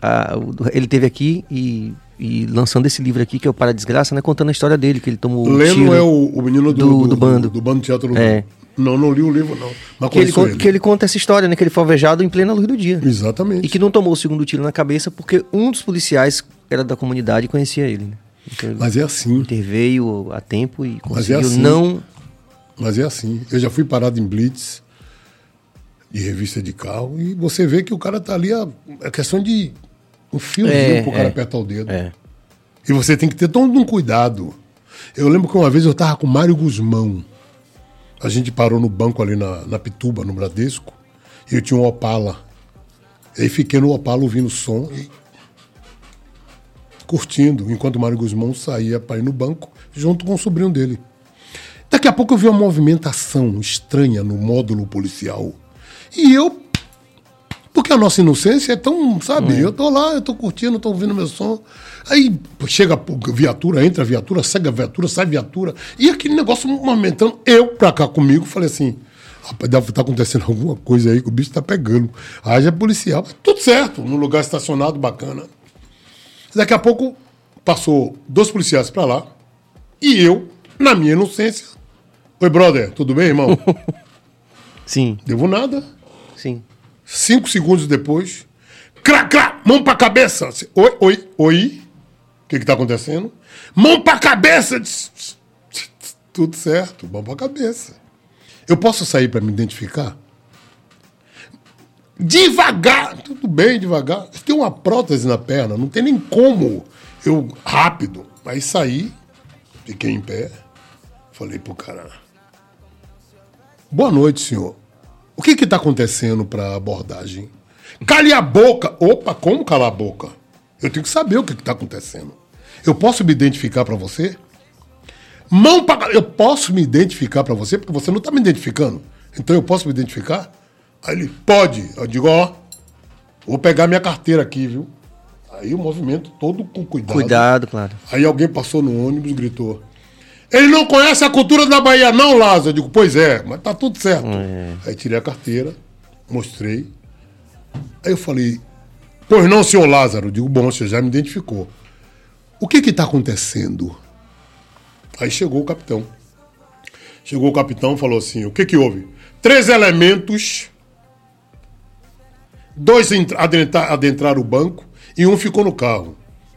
a- o- ele teve aqui e, e lançando esse livro aqui, que é o Para a Desgraça, né? Contando a história dele, que ele tomou Leno tiro. é o, o menino do, do- do, do bando. Do, bando Teatro. É. Não, não li o livro, não. Mas que, ele, con- que ele conta essa história, né? Que ele foi alvejado em plena luz do dia. Exatamente. E que não tomou o segundo tiro na cabeça porque um dos policiais era da comunidade e conhecia ele, né? Então Mas é assim. interveio a tempo e Mas é conseguiu assim. não... Mas é assim. Eu já fui parado em blitz de revista de carro e você vê que o cara tá ali, a- é questão de um fiozinho É, pro cara é. apertar o dedo. É. E você tem que ter todo um cuidado. Eu lembro que uma vez eu tava com o Mário Guzmão. A gente parou no banco ali na, na Pituba, no Bradesco, e eu tinha um Opala. E aí fiquei no Opala ouvindo o som e curtindo, enquanto o Mário Guzmão saía para ir no banco, junto com o sobrinho dele. Daqui a pouco eu vi uma movimentação estranha no módulo policial. E eu. Porque a nossa inocência é tão, sabe? Eu tô lá, eu tô curtindo, tô ouvindo meu som. Aí chega a viatura, entra a viatura, segue a viatura, sai a viatura. E aquele negócio movimentando. Eu pra cá comigo, falei assim. Rapaz, deve estar acontecendo alguma coisa aí que o bicho tá pegando. Aí já é policial. Tudo certo, num lugar estacionado, bacana. Daqui a pouco passou dois policiais pra lá. E eu, na minha inocência. Oi, brother, tudo bem, irmão? Sim, Devo nada. sim. Cinco segundos depois, crá, crá, mão pra cabeça. Oi, oi, oi. O que que tá acontecendo? Mão pra cabeça. Tudo certo, mão pra cabeça. Eu posso sair pra me identificar? Devagar, tudo bem, devagar. Tem uma prótese na perna, não tem nem como eu rápido. Aí saí, fiquei em pé, falei pro cara: Boa noite, senhor. O que está acontecendo para abordagem? Cale a boca! Opa, como calar a boca? Eu tenho que saber o que está acontecendo. Eu posso me identificar para você? Mão para. Eu posso me identificar para você porque você não está me identificando. Então eu posso me identificar? Aí ele, pode. Eu digo, ó, vou pegar minha carteira aqui, viu? Aí o movimento todo com cuidado. Cuidado, claro. Aí alguém passou no ônibus e gritou: Ele não conhece a cultura da Bahia, não, Lázaro? Eu digo: Pois é, mas tá tudo certo. Aí tirei a carteira, mostrei. Aí eu falei: Pois não, senhor Lázaro? Eu digo: Bom, você já me identificou. O que que tá acontecendo? Aí chegou o capitão. Chegou o capitão e falou assim: O que que houve? Três elementos. Dois entra- adentra- adentraram o banco e um ficou no carro.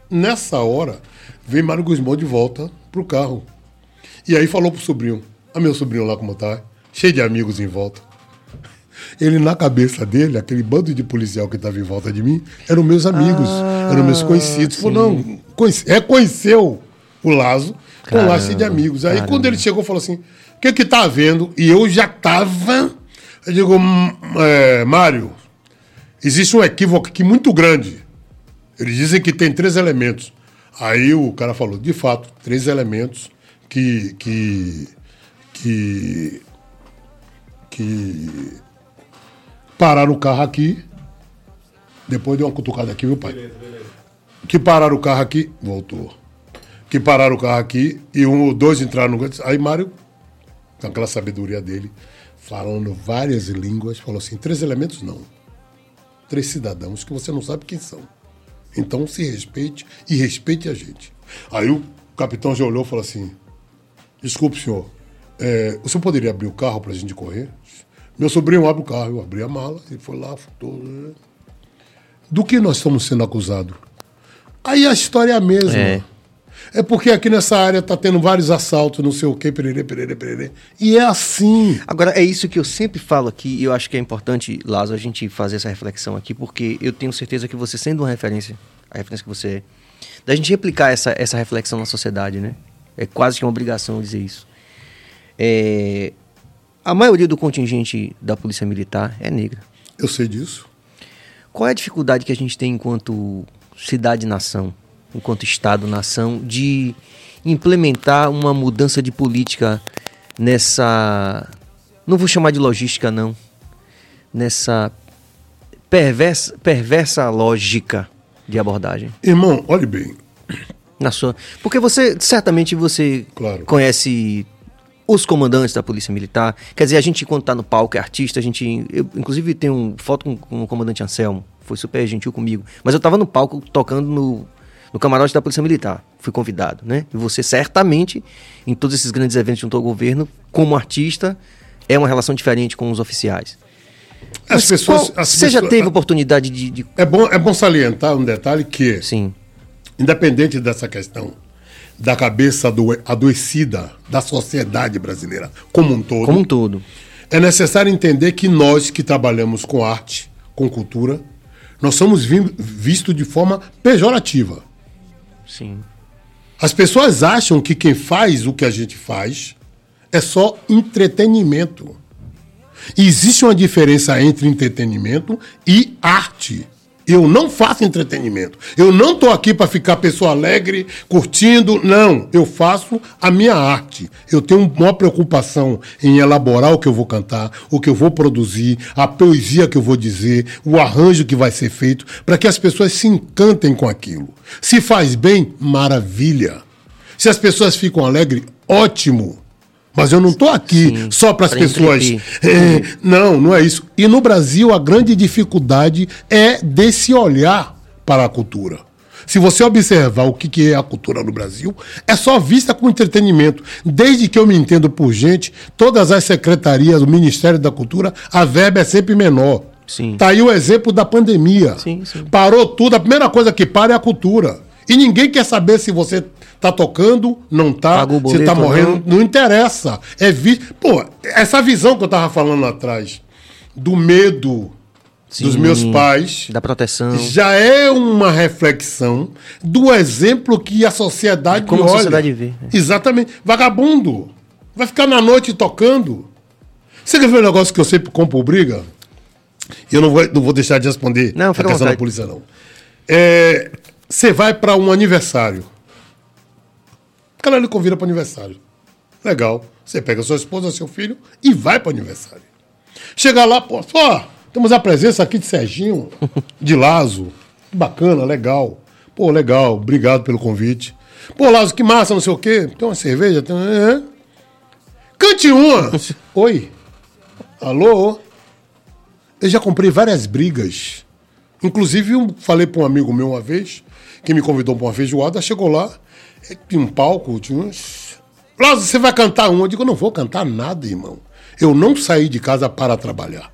Nessa hora, veio Mário Guzmão de volta pro carro. E aí falou pro sobrinho: Ah, meu sobrinho lá como tá? Cheio de amigos em volta. Ele, na cabeça dele, aquele bando de policial que estava em volta de mim, eram meus amigos, eram meus conhecidos. Falou, não, conhece- reconheceu o Lazo com um laço de amigos. Aí quando ele chegou, falou assim: o que que tá havendo? E eu já tava. Eu digo, "Hum, é, Mário, existe um equívoco aqui muito grande. Eles dizem que tem três elementos. Aí o cara falou, de fato, três elementos que. que. que. que pararam o carro aqui. Depois deu uma cutucada aqui, viu, pai? Que pararam o carro aqui, voltou. Que pararam o carro aqui e um ou dois entraram no. Aí Mário, com aquela sabedoria dele, falando várias línguas, falou assim: três elementos não. Três cidadãos que você não sabe quem são. Então se respeite e respeite a gente. Aí o capitão já olhou e falou assim: Desculpe, senhor, é, o senhor poderia abrir o carro para a gente correr? Meu sobrinho abre o carro, eu abri a mala, ele foi lá, faltou. né? Do que nós estamos sendo acusados? Aí a história é a mesma. É. É porque aqui nessa área tá tendo vários assaltos, não sei o quê, pererê, pererê, pererê. E é assim. Agora, é isso que eu sempre falo aqui, e eu acho que é importante, Lázaro, a gente fazer essa reflexão aqui, porque eu tenho certeza que você, sendo uma referência, a referência que você é, da gente replicar essa, essa reflexão na sociedade, né? É quase que uma obrigação dizer isso. É, a maioria do contingente da Polícia Militar é negra. Eu sei disso. Qual é a dificuldade que a gente tem enquanto cidade-nação, enquanto Estado-nação, de implementar uma mudança de política nessa. Não vou chamar de logística, não. Nessa perversa, perversa lógica de abordagem. Irmão, olhe bem. Na sua... Porque você, certamente, você Claro. conhece os comandantes da Polícia Militar. Quer dizer, a gente, quando tá no palco, é artista, a gente. Eu, inclusive, tenho foto com, com o comandante Anselmo. foi super gentil comigo. Mas eu tava no palco tocando no, no camarote da Polícia Militar. Fui convidado, né? E você certamente, em todos esses grandes eventos junto ao governo, como artista, é uma relação diferente com os oficiais. As Mas pessoas. qual- as você já pessoas- teve oportunidade de, de- É bom, é bom salientar um detalhe que, Sim. independente dessa questão da cabeça ado- adoecida da sociedade brasileira como um todo, Como um todo. é necessário entender que nós que trabalhamos com arte, com cultura, nós somos vi- vistos de forma pejorativa. Sim. As pessoas acham que quem faz o que a gente faz é só entretenimento. Existe uma diferença entre entretenimento e arte. Eu não faço entretenimento. Eu não estou aqui para ficar pessoa alegre, curtindo. Não. Eu faço a minha arte. Eu tenho uma preocupação em elaborar o que eu vou cantar, o que eu vou produzir, a poesia que eu vou dizer, o arranjo que vai ser feito, para que as pessoas se encantem com aquilo. Se faz bem, maravilha. Se as pessoas ficam alegres, ótimo. Mas eu não estou aqui Sim, só para as pessoas. É, não, não é isso. E no Brasil, a grande dificuldade é desse olhar para a cultura. Se você observar o que é a cultura no Brasil, é só vista como entretenimento. Desde que eu me entendo por gente, todas as secretarias, o Ministério da Cultura, a verba é sempre menor. Sim. Tá aí o exemplo da pandemia. Sim, sim. Parou tudo, a primeira coisa que para é a cultura. E ninguém quer saber se você tá tocando, não tá, Paga o se boleto tá morrendo, não interessa. É vi... Pô, essa visão que eu tava falando atrás, do medo dos Sim. meus pais, Da proteção. já é uma reflexão do exemplo que a sociedade De como a olha. sociedade vê? Exatamente. Vagabundo. Vai ficar na noite tocando. Você quer ver um negócio que eu sempre compro briga? E eu não vou, não vou deixar de responder Não, a questão da vontade. polícia, não. É, Você vai para um aniversário. O cara lhe convida para aniversário. Legal. Você pega sua esposa, seu filho e vai para o aniversário. Chega lá, pô, ó, temos a presença aqui de Serginho, de Lazo. Bacana, legal. Pô, legal, obrigado pelo convite. Pô, Lazo, que massa, não sei o quê. Tem uma cerveja? Tem... É. Cante uma! Oi. Alô? Eu já comprei várias brigas. Inclusive, eu falei para um amigo meu uma vez, que me convidou para uma feijoada, chegou lá, tinha um palco, tinha uns. Lázaro, você vai cantar um? Eu digo, eu não vou cantar nada, irmão. Eu não saí de casa para trabalhar.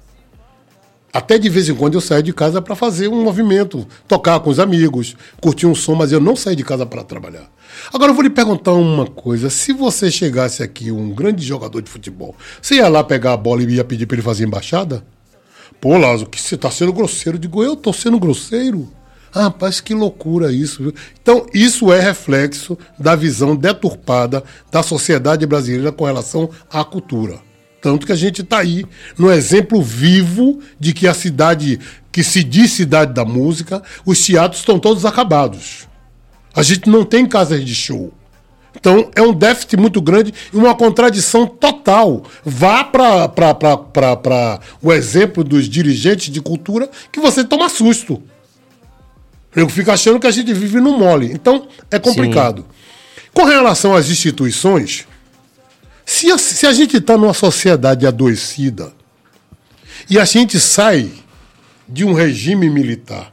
Até de vez em quando eu saio de casa para fazer um movimento, tocar com os amigos, curtir um som, mas eu não saí de casa para trabalhar. Agora eu vou lhe perguntar uma coisa: se você chegasse aqui, um grande jogador de futebol, você ia lá pegar a bola e ia pedir para ele fazer embaixada? Pô, Lázaro, que você tá sendo grosseiro. Eu digo, eu tô sendo grosseiro? Ah, rapaz, que loucura isso. viu? Então, isso é reflexo da visão deturpada da sociedade brasileira com relação à cultura. Tanto que a gente está aí no exemplo vivo de que a cidade, que se diz cidade da música, os teatros estão todos acabados. A gente não tem casas de show. Então é um déficit muito grande e uma contradição total. Vá para o exemplo dos dirigentes de cultura que você toma susto. Eu fico achando que a gente vive no mole. Então é complicado. Com relação às instituições, se a, se a gente está numa sociedade adoecida e a gente sai de um regime militar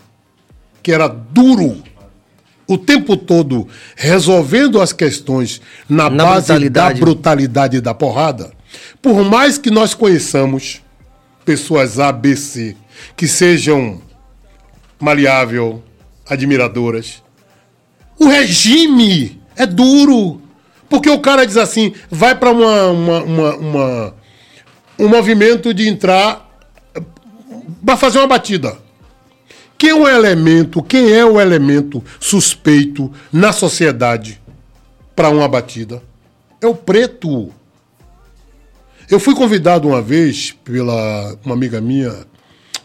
que era duro o tempo todo resolvendo as questões na, Na base brutalidade. da brutalidade e da porrada, por mais que nós conheçamos pessoas A, B, C, que sejam maleável, admiradoras, o regime é duro. Porque o cara diz assim, vai para uma, uma, uma, uma- um movimento de entrar para fazer uma batida. Quem é o elemento, quem é o elemento suspeito na sociedade para uma batida? É o preto. Eu fui convidado uma vez pela uma amiga minha,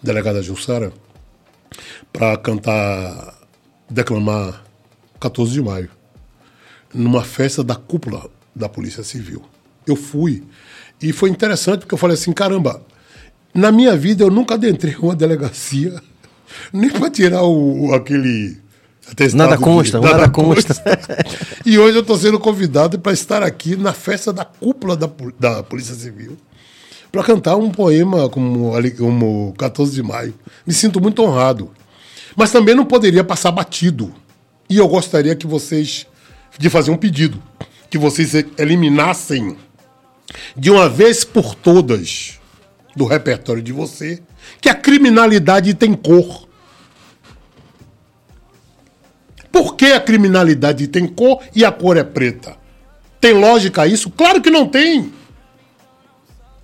delegada Jussara, para cantar, declamar 14 de maio, numa festa da cúpula da Polícia Civil. Eu fui e foi interessante porque eu falei assim, caramba, na minha vida eu nunca adentrei uma delegacia nem para tirar o, aquele Nada de- consta, nada consta. e hoje eu estou sendo convidado para estar aqui na festa da cúpula da, da Polícia Civil para cantar um poema como, como 14 de maio. Me sinto muito honrado. Mas também não poderia passar batido. E eu gostaria que vocês de fazer um pedido, que vocês eliminassem de uma vez por todas do repertório de você que a criminalidade tem cor. Por que a criminalidade tem cor e a cor é preta? Tem lógica isso? Claro que não tem.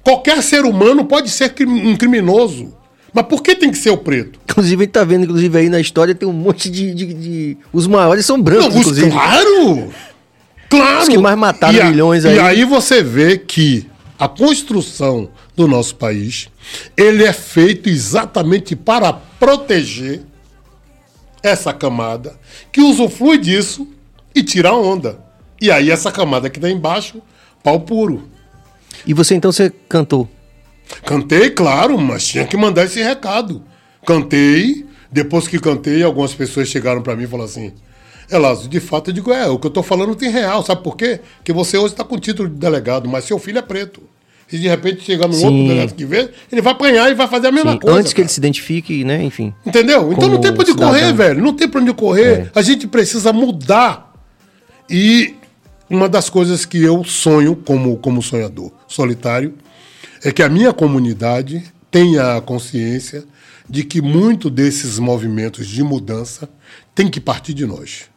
Qualquer ser humano pode ser um criminoso. Mas por que tem que ser o preto? Inclusive, a gente tá vendo, inclusive, aí na história tem um monte de. de, de... Os maiores são brancos, não, os, inclusive. Claro! Claro! Os que mais mataram e a, milhões aí. E aí você vê que a construção do nosso país, ele é feito exatamente para proteger essa camada que usufrui disso e tira onda. E aí essa camada que está embaixo, pau puro. E você então você cantou? Cantei, claro, mas tinha que mandar esse recado. Cantei, depois que cantei, algumas pessoas chegaram para mim e falaram assim: Elazo, de fato eu digo, é, o que eu tô falando tem real, sabe por quê? Porque você hoje está com título de delegado, mas seu filho é preto. E de repente chegar no Sim. outro delegado que vê, ele vai apanhar e vai fazer a mesma Sim. coisa. Antes que ele se identifique, né? Enfim. Entendeu? Então não tem pra onde correr, velho. Não tem pra onde correr. É. A gente precisa mudar. E uma das coisas que eu sonho como, como sonhador solitário é que a minha comunidade tenha a consciência de que muito desses movimentos de mudança tem que partir de nós.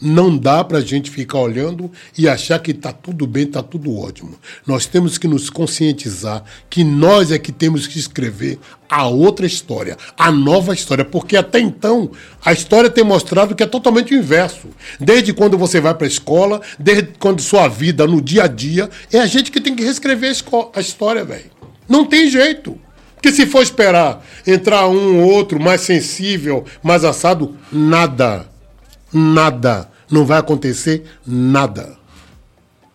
Não dá para a gente ficar olhando e achar que está tudo bem, está tudo ótimo. Nós temos que nos conscientizar que nós é que temos que escrever a outra história, a nova história, porque até então a história tem mostrado que é totalmente o inverso. Desde quando você vai para a escola, desde quando sua vida no dia a dia, é a gente que tem que reescrever a, a história, velho. Não tem jeito. Porque se for esperar entrar um ou outro mais sensível, mais assado, nada nada. Não vai acontecer nada.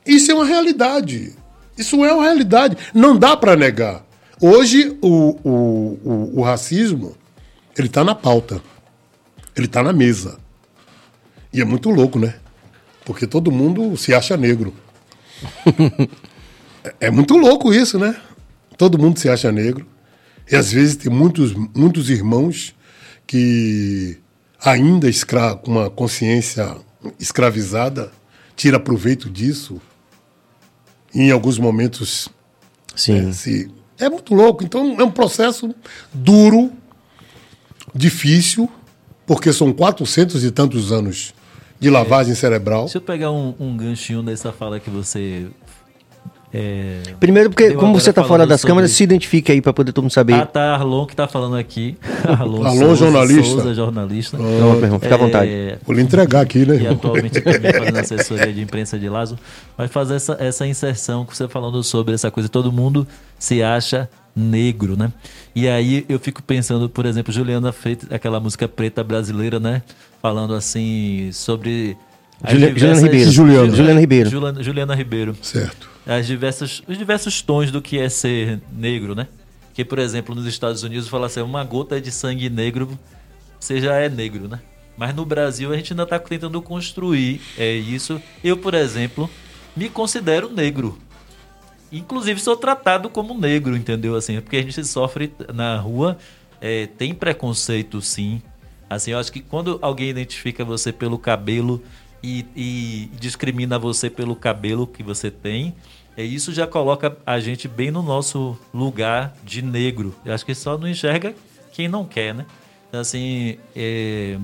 Isso é uma realidade. Isso é uma realidade. Não dá para negar. Hoje, o, o, o, o racismo, ele está na pauta. Ele está na mesa. E é muito louco, né? Porque todo mundo se acha negro. é, é muito louco isso, né? Todo mundo se acha negro. E às vezes tem muitos, muitos irmãos que ainda escra com uma consciência escravizada, tira proveito disso. E em alguns momentos. Sim. É, se, é muito louco. Então é um processo duro, difícil, porque são 400 e tantos anos de lavagem é, cerebral. Deixa eu pegar um, um ganchinho dessa fala que você é, Primeiro, porque como você está fora das sobre... câmeras, se identifique aí para poder todo mundo saber. Ah, tá, Arlon que está falando aqui. Arlon, Arlon jornalista. Souza, jornalista. Oh, fica à vontade. É, Vou lhe entregar aqui, né? E atualmente também fazendo assessoria de imprensa de Lazo. Vai fazer essa, essa inserção que você falando sobre essa coisa. Todo mundo se acha negro, né? E aí eu fico pensando, por exemplo, Juliana fez aquela música preta brasileira, né? Falando assim sobre Juliana, Juliana Ribeiro. Juliana. Juliana Ribeiro. Juliana, Juliana Ribeiro. Certo. As diversas, os diversos tons do que é ser negro, né? Que, por exemplo, nos Estados Unidos fala assim, uma gota de sangue negro, você já é negro, né? Mas no Brasil a gente ainda está tentando construir é isso. Eu, por exemplo, me considero negro. Inclusive sou tratado como negro, entendeu? Assim, porque a gente sofre na rua, é, tem preconceito sim. Assim, eu acho que quando alguém identifica você pelo cabelo, e, e discrimina você pelo cabelo que você tem, é isso já coloca a gente bem no nosso lugar de negro. Eu acho que só não enxerga quem não quer, né? Então, assim, é...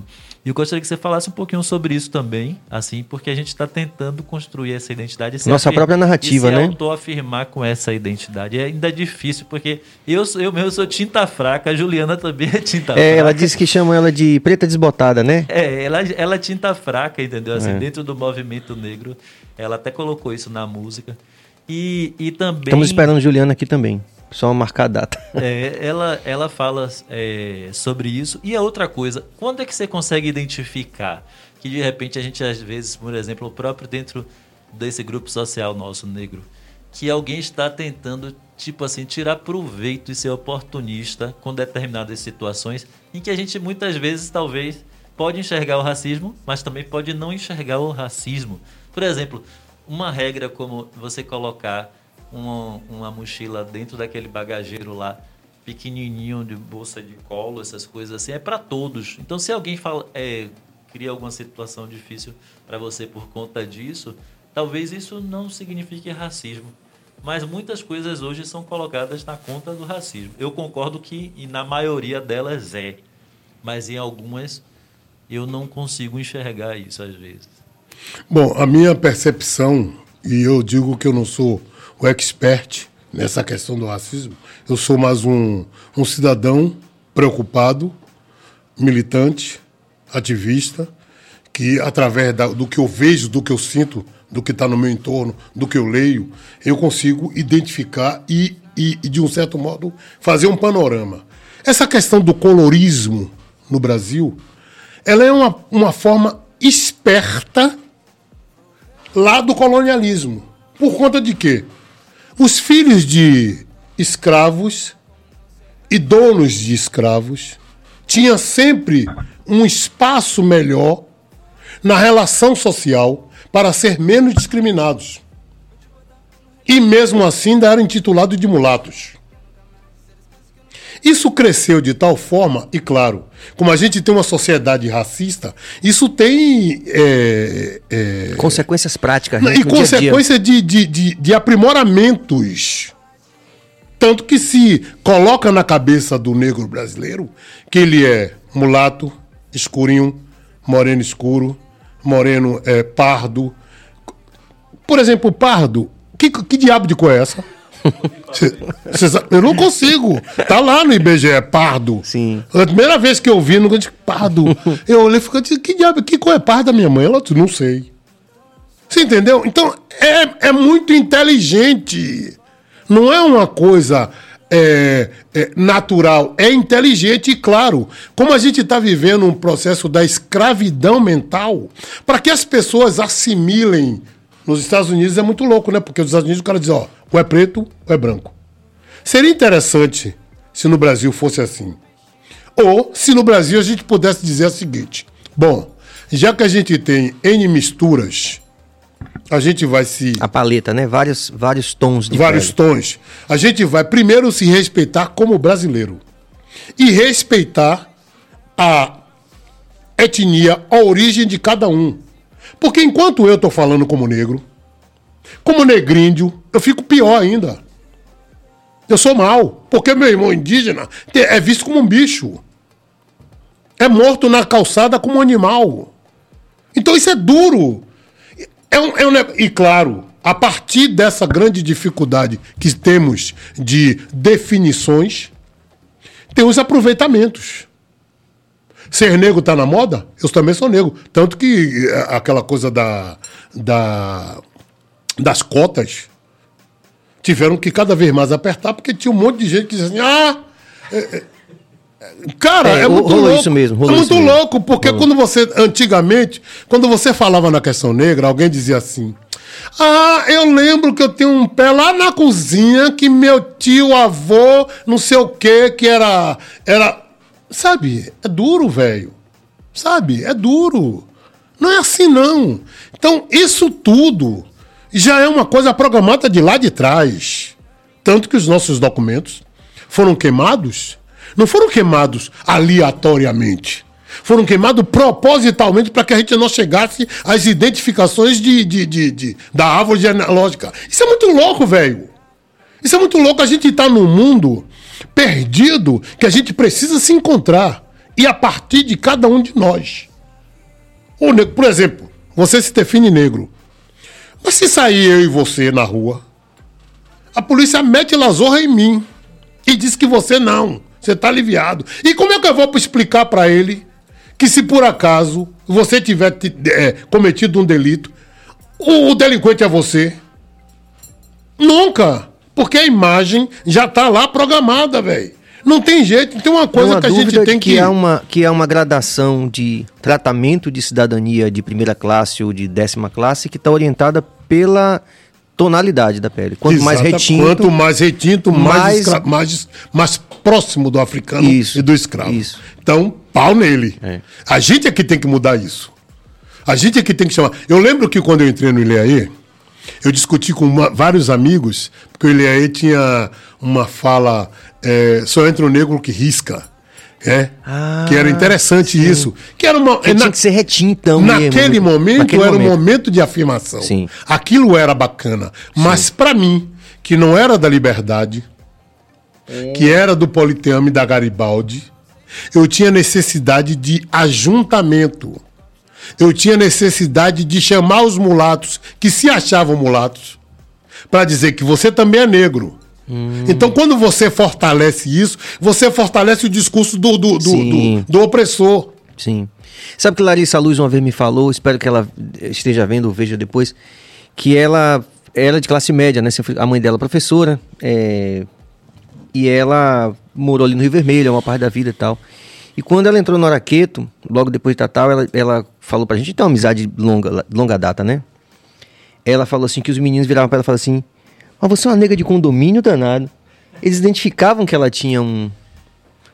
eu gostaria que você falasse um pouquinho sobre isso também, assim, porque a gente está tentando construir essa identidade. Nossa própria narrativa, e se né? afirmar com essa identidade. É ainda difícil, porque eu, eu mesmo sou tinta fraca, a Juliana também é tinta é, fraca. Ela disse que chamam ela de preta desbotada, né? É, ela, ela é tinta fraca, entendeu? Assim, é. dentro do movimento negro, ela até colocou isso na música. E, e também. Estamos esperando Juliana aqui também. Só marcar a data. É, ela, ela fala é, sobre isso. E a outra coisa, quando é que você consegue identificar que de repente a gente, às vezes, por exemplo, próprio dentro desse grupo social nosso negro, que alguém está tentando, tipo assim, tirar proveito e ser oportunista com determinadas situações em que a gente muitas vezes, talvez, pode enxergar o racismo, mas também pode não enxergar o racismo. Por exemplo, uma regra como você colocar uma, uma mochila dentro daquele bagageiro lá pequenininho de bolsa de colo, essas coisas assim, é para todos. Então, se alguém fala, é, cria alguma situação difícil para você por conta disso, talvez isso não signifique racismo. Mas muitas coisas hoje são colocadas na conta do racismo. Eu concordo que na maioria delas é, mas em algumas eu não consigo enxergar isso às vezes. Bom, a minha percepção, e eu digo que eu não sou o expert nessa questão do racismo, eu sou mais um, um cidadão preocupado, militante, ativista, que através da, do que eu vejo, do que eu sinto, do que está no meu entorno, do que eu leio, eu consigo identificar e, e, e, de um certo modo, fazer um panorama. Essa questão do colorismo no Brasil, ela é uma, uma forma esperta lá do colonialismo. Por conta de quê? Os filhos de escravos e donos de escravos tinham sempre um espaço melhor na relação social para ser menos discriminados. E mesmo assim ainda eram intitulados de mulatos. Isso cresceu de tal forma, e claro, como a gente tem uma sociedade racista, isso tem. É, é, consequências práticas. Né, e consequências de, de, de, de aprimoramentos. Tanto que se coloca na cabeça do negro brasileiro que ele é mulato, escurinho, moreno escuro, moreno é, pardo. Por exemplo, pardo, que, que diabo de cor é essa? eu não consigo. Tá lá no IBGE, pardo. Sim. A primeira vez que eu vi, no disse, pardo. Eu olhei e falei, que diabo, que cor é pardo da minha mãe? Ela disse, não sei. Você entendeu? Então, é, é muito inteligente. Não é uma coisa é, é, natural, é inteligente e claro. Como a gente está vivendo um processo da escravidão mental, para que as pessoas assimilem. Nos Estados Unidos é muito louco, né? Porque nos Estados Unidos o cara diz, ó, ou é preto ou é branco. Seria interessante se no Brasil fosse assim. Ou se no Brasil a gente pudesse dizer o seguinte: bom, já que a gente tem N misturas, a gente vai se. A paleta, né? Vários, vários tons de Vários pele. tons. A gente vai primeiro se respeitar como brasileiro. E respeitar a etnia, a origem de cada um. Porque enquanto eu estou falando como negro, como negríndio, eu fico pior ainda. Eu sou mal, porque meu irmão indígena é visto como um bicho. É morto na calçada como um animal. Então isso é duro. É um, é um, e claro, a partir dessa grande dificuldade que temos de definições, tem os aproveitamentos. Ser negro está na moda? Eu também sou negro. Tanto que é, aquela coisa da, da das cotas tiveram que cada vez mais apertar, porque tinha um monte de gente que dizia assim, ah. É, é, cara, é, é muito louco. Isso mesmo, é muito mesmo. louco, porque rolou. quando você, antigamente, quando você falava na questão negra, alguém dizia assim. Ah, eu lembro que eu tenho um pé lá na cozinha que meu tio, avô, não sei o que, que era. Era. Sabe? É duro, velho. Sabe? É duro. Não é assim, não. Então, isso tudo já é uma coisa programada de lá de trás. Tanto que os nossos documentos foram queimados, não foram queimados aleatoriamente. Foram queimados propositalmente para que a gente não chegasse às identificações de, de, de, de, da árvore genealógica. Isso é muito louco, velho. Isso é muito louco. A gente está num mundo perdido que a gente precisa se encontrar. E a partir de cada um de nós. Por exemplo, você se define negro. Mas se sair eu e você na rua, a polícia mete lazorra em mim e diz que você não, você está aliviado. E como é que eu vou explicar para ele que se por acaso você tiver é, cometido um delito, o, o delinquente é você? Nunca, porque a imagem já está lá programada, velho. Não tem jeito, tem uma coisa uma que a gente tem que. Que é, uma, que é uma gradação de tratamento de cidadania de primeira classe ou de décima classe que está orientada pela tonalidade da pele. Quanto Exato. mais retinto. Quanto mais retinto, mais, mais... Escra... mais, mais próximo do africano isso, e do escravo. Isso. Então, pau nele. É. A gente é que tem que mudar isso. A gente é que tem que chamar. Eu lembro que quando eu entrei no Ileaê, Eu discuti com uma- vários amigos, porque o Eliaê tinha uma fala, é, só entra o negro que risca. É, Ah, que era interessante isso. Que era uma. Que na- tinha que ser retinho, então. Naquele mesmo. momento Naquele era um momento de afirmação. Sim. Aquilo era bacana. Mas para mim, que não era da liberdade, que era do Politeame e da Garibaldi, eu tinha necessidade de ajuntamento. Eu tinha necessidade de chamar os mulatos que se achavam mulatos para dizer que você também é negro. Hum. Então, quando você fortalece isso, você fortalece o discurso do, do, do, do- do opressor. Sim. Sabe que Larissa Luz uma vez me falou, espero que ela esteja vendo ou veja depois, que ela era de classe média, né? A mãe dela é professora, é, e ela morou ali no Rio Vermelho, uma parte da vida e tal. E quando ela entrou no Araqueto, logo depois de Tatal, ela, ela falou pra gente, então, uma amizade longa, longa data, né? Ela falou assim que os meninos viravam pra ela e falavam assim, mas você é uma nega de condomínio danado. Eles identificavam que ela tinha um...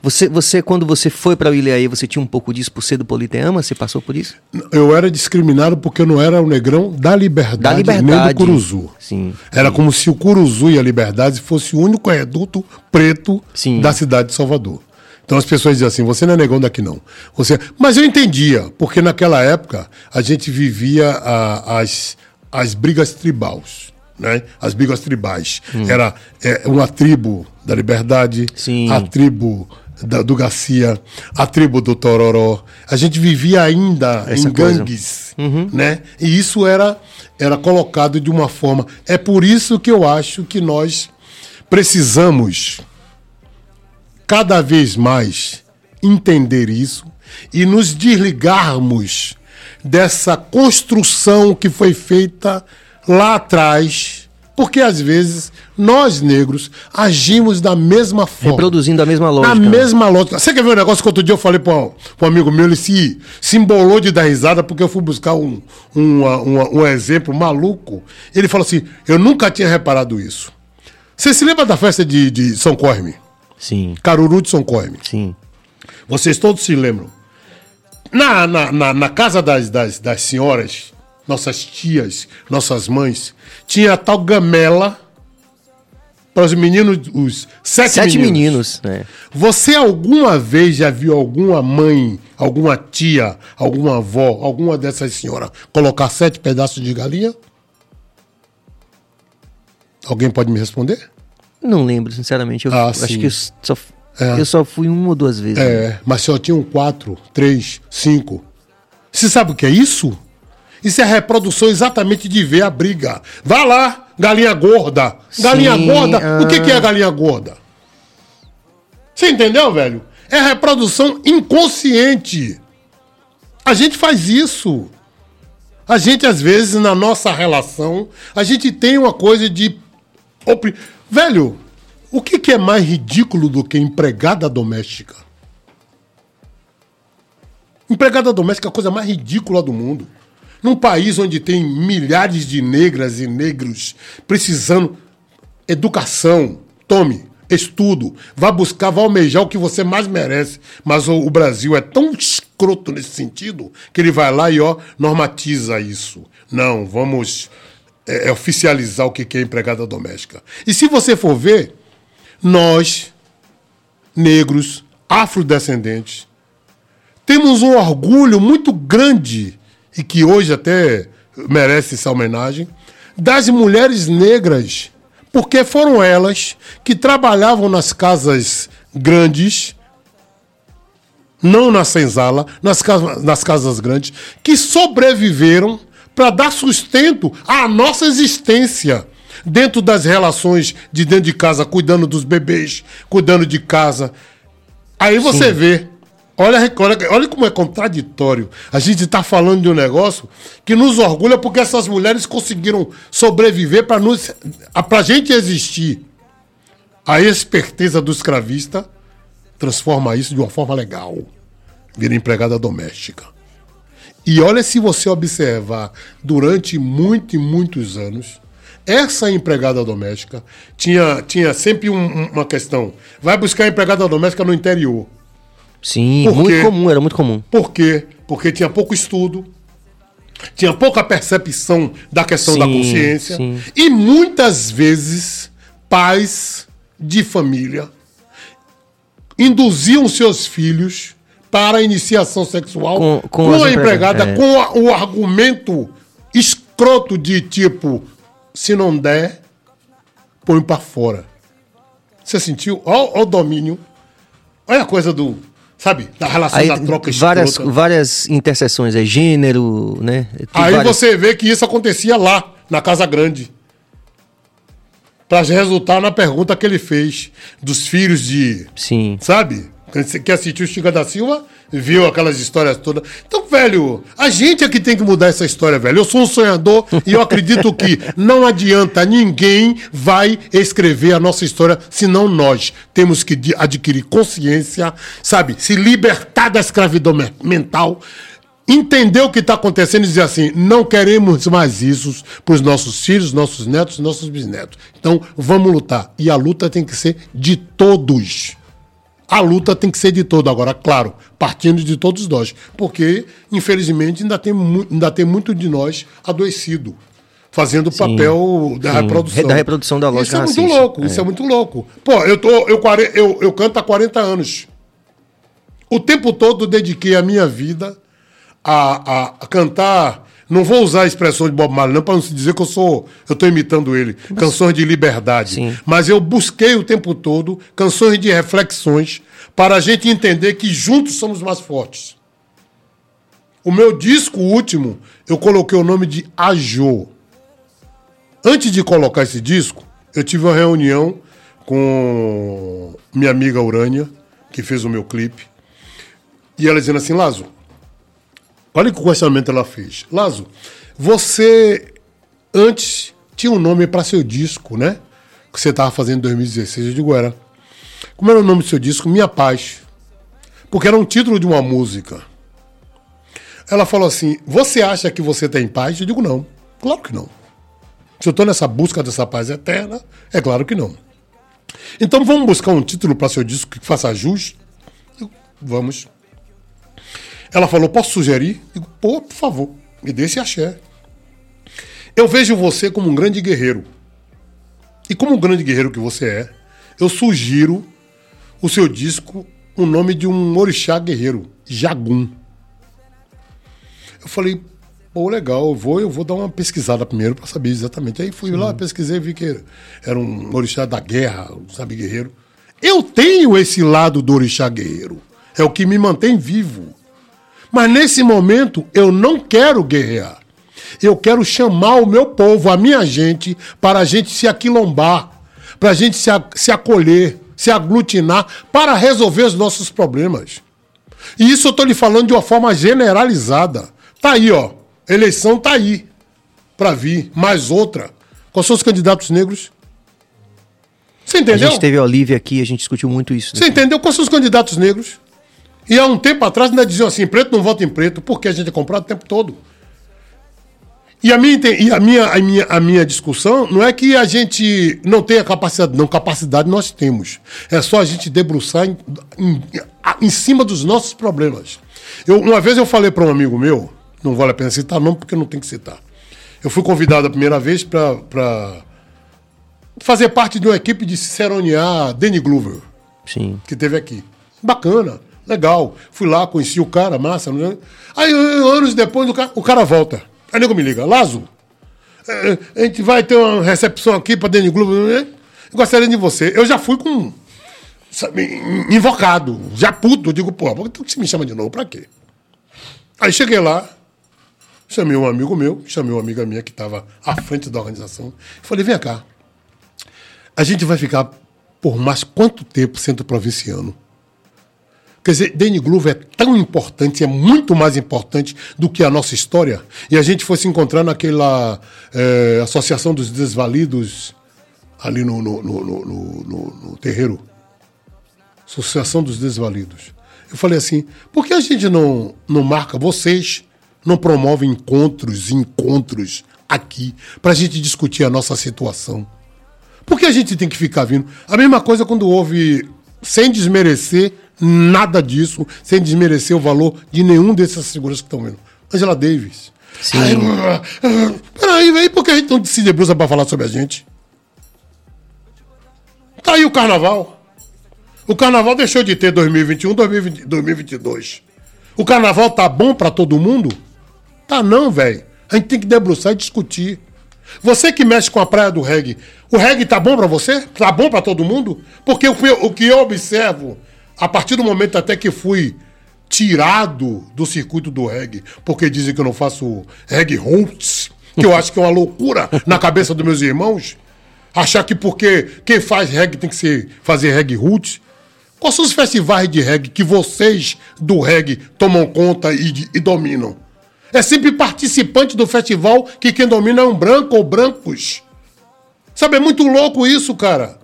Você, você quando você foi pra Ilhaí, você tinha um pouco disso por ser do Politeama? Você passou por isso? Eu era discriminado porque eu não era o negrão da liberdade, Da nem liberdade. do Curuzu. Sim. Era como se o Curuzu e a Liberdade fosse o único reduto preto Sim. da cidade de Salvador. Então as pessoas diziam assim: você não é negão daqui não. Você... Mas eu entendia, porque naquela época a gente vivia a- as, as brigas tribais. Né? As brigas tribais. Era é, uma tribo da Liberdade, Sim. a tribo da- do Garcia, a tribo do Tororó. A gente vivia ainda Essa em gangues, né? E isso era, era colocado de uma forma. É por isso que eu acho que nós precisamos cada vez mais entender isso e nos desligarmos dessa construção que foi feita lá atrás, porque às vezes nós negros agimos da mesma forma. Reproduzindo a mesma Na lógica. né? mesma lógica. Você quer ver um negócio que outro dia eu falei para um, um amigo meu, ele se, se embolou de dar risada porque eu fui buscar um, um, um, um exemplo maluco. Ele falou assim: eu nunca tinha reparado isso. Você se lembra da festa de, de São Corme? Sim, Caruru de São Corme. sim. Vocês todos se lembram. Na, na, na, na casa das, das, das senhoras, nossas tias, nossas mães, tinha a tal gamela para os meninos, os sete, Sete meninos. meninos, né? Você alguma vez já viu alguma mãe, alguma tia, alguma avó, alguma dessas senhoras colocar sete pedaços de galinha? Alguém pode me responder? Não lembro, sinceramente. Eu Ah, acho sim. que eu só, É. eu só fui uma ou duas vezes. né? É, mas só tinham quatro, três, cinco. Você sabe o que é isso? Isso é a reprodução exatamente de ver a briga. Vá lá, galinha gorda. Galinha Sim, gorda. O que, ah. que é galinha gorda? Você entendeu, velho? É a reprodução inconsciente. A gente faz isso. A gente, às vezes, na nossa relação, a gente tem uma coisa de. Velho, o que, que é mais ridículo do que empregada doméstica? Empregada doméstica é a coisa mais ridícula do mundo. Num país onde tem milhares de negras e negros precisando educação, tome, estudo, vá buscar, vá almejar o que você mais merece. Mas o, o Brasil é tão escroto nesse sentido que ele vai lá e ó, normatiza isso. Não, vamos é, é, oficializar o que é empregada doméstica. E se você for ver, nós, negros, afrodescendentes, temos um orgulho muito grande, e que hoje até merece essa homenagem, das mulheres negras, porque foram elas que trabalhavam nas casas grandes, não na senzala, nas casas, nas casas grandes, que sobreviveram para dar sustento à nossa existência dentro das relações de dentro de casa, cuidando dos bebês, cuidando de casa. Aí você vê, olha, olha, olha como é contraditório. A gente está falando de um negócio que nos orgulha porque essas mulheres conseguiram sobreviver para nos, para a gente existir. A esperteza do escravista transforma isso de uma forma legal. Vira empregada doméstica. E olha se você observar durante muitos e muitos anos, essa empregada doméstica tinha, tinha sempre um- um- uma questão. Vai buscar empregada doméstica no interior. Sim, Por muito quê? comum, era muito comum. Por quê? Porque tinha pouco estudo, tinha pouca percepção da questão da Sim, consciência. sim. E muitas vezes, pais de família induziam seus filhos para a iniciação sexual Com- com, com a empre- empregada, é. com a- o argumento escroto de tipo: se não der, põe para fora. Você sentiu? Olha o domínio. Olha a coisa do. Sabe? Da relação Aí, da troca várias, escrota. várias interseções, é gênero, né? Tem Aí várias- você vê que isso acontecia lá, na Casa Grande. Para resultar na pergunta que ele fez dos filhos de. Sim. Sabe? Que assistiu Chica da Silva, viu aquelas histórias todas. Então, velho, a gente é que tem que mudar essa história, velho. Eu sou um sonhador e eu acredito que não adianta, ninguém vai escrever a nossa história senão nós. Temos que adquirir consciência, sabe? Se libertar da escravidão me- mental. Entender o que está acontecendo e dizer assim: não queremos mais isso para os nossos filhos, nossos netos, nossos bisnetos. Então vamos lutar. E a luta tem que ser de todos. A luta tem que ser de todo. Agora, claro, partindo de todos nós. Porque, infelizmente, ainda tem, ainda tem muito de nós adoecido. Fazendo o papel da sim. reprodução. Da reprodução da lógica Isso é muito louco, isso é muito louco. Pô, eu, tô, eu, eu, eu canto há 40 anos. O tempo todo dediquei a minha vida a, a- a cantar. Não vou usar a expressão de Bob Marley, não, para não se dizer que eu sou. Eu estou imitando ele. Canções de liberdade. Sim. Mas eu busquei o tempo todo canções de reflexões para a gente entender que juntos somos mais fortes. O meu disco último, eu coloquei o nome de Ajô. Antes de colocar esse disco, eu tive uma reunião com minha amiga Urânia, que fez o meu clipe. E ela dizendo assim, Lazo, olha que questionamento ela fez. Lazo, você antes tinha um nome para seu disco, né? Que você estava fazendo em 2016. Eu digo, era. Como era o nome do seu disco? Minha Paz. Porque era um título de uma música. Ela falou assim: Você acha que você tem paz? Eu digo, não. Claro que não. Se eu estou nessa busca dessa paz eterna, é claro que não. Então vamos buscar um título para seu disco que faça jus? Vamos. Ela falou: Posso sugerir? Eu digo, Pô, por favor, me dê esse axé. Eu vejo você como um grande guerreiro. E como um grande guerreiro que você é, eu sugiro o seu disco o nome de um orixá guerreiro, Jagum. Eu falei, pô, legal, eu vou, eu vou dar uma pesquisada primeiro para saber exatamente. Aí fui lá, pesquisei, vi que era um orixá da guerra, sabe, guerreiro. Eu tenho esse lado do orixá guerreiro. É o que me mantém vivo. Mas nesse momento eu não quero guerrear. Eu quero chamar o meu povo, a minha gente, para a gente se aquilombar, para a gente se, a- se acolher, se aglutinar, para resolver os nossos problemas. E isso eu estou lhe falando de uma forma generalizada. Tá aí, ó. Eleição tá aí. Para vir. Mais outra. Quais são os candidatos negros? Você A entendeu? gente teve a Olivia aqui, a gente discutiu muito isso. né? Você entendeu? Quais são os candidatos negros? E há um tempo atrás ainda diziam assim: preto não vota em preto, porque a gente é comprado o tempo todo. E a minha, e a minha, a minha, a minha discussão não é que a gente não tenha capacidade, não. Capacidade nós temos. É só a gente debruçar em, em, em cima dos nossos problemas. Eu, uma vez eu falei para um amigo meu, não vale a pena citar não, porque não tem que citar. Eu fui convidado a primeira vez para fazer parte de uma equipe de ciceronear Danny Glover Sim. que teve aqui. Bacana, legal. Fui lá, conheci o cara, massa. Aí, anos depois, o cara, o cara volta. Aí nego me liga, Lazo, é, a gente vai ter uma recepção aqui pra Danny Globo, né? Eu gostaria de você. Eu já fui com. sabe, in- invocado, já puto. Eu digo, pô, por que você me chama de novo? Pra quê? Aí cheguei lá, chamei um amigo meu, chamei uma amiga minha que estava à frente da organização. Falei, vem cá. A gente vai ficar por mais quanto tempo sendo provinciano? Quer dizer, Danny Glover é tão importante, é muito mais importante do que a nossa história. E a gente foi se encontrar naquela eh, Associação dos Desvalidos, ali no, no- no- no- no terreiro. Associação dos Desvalidos. Eu falei assim, por que a gente não, não marca, vocês não promovem encontros, encontros aqui, para a gente discutir a nossa situação? Por que a gente tem que ficar vindo? A mesma coisa quando houve, sem desmerecer nada disso, sem desmerecer o valor de nenhum dessas figuras que estão vendo. Angela Davis. Sim. Aí, ah, ah, peraí, velho, por que a gente não se debruça pra falar sobre a gente? Tá aí o carnaval. O carnaval deixou de ter 2021, 2020, 2022. O carnaval tá bom pra todo mundo? Tá não, velho. A gente tem que debruçar e discutir. Você que mexe com a praia do reggae, o reggae tá bom pra você? Tá bom pra todo mundo? Porque o que eu observo, a partir do momento até que fui tirado do circuito do reggae, porque dizem que eu não faço reggae roots, que eu acho que é uma loucura na cabeça dos meus irmãos, achar que porque quem faz reggae tem que ser, fazer reggae roots. Quais são os festivais de reggae que vocês do reggae tomam conta e, e dominam? É sempre participante do festival que quem domina é um branco ou brancos. Sabe, é muito louco isso, cara.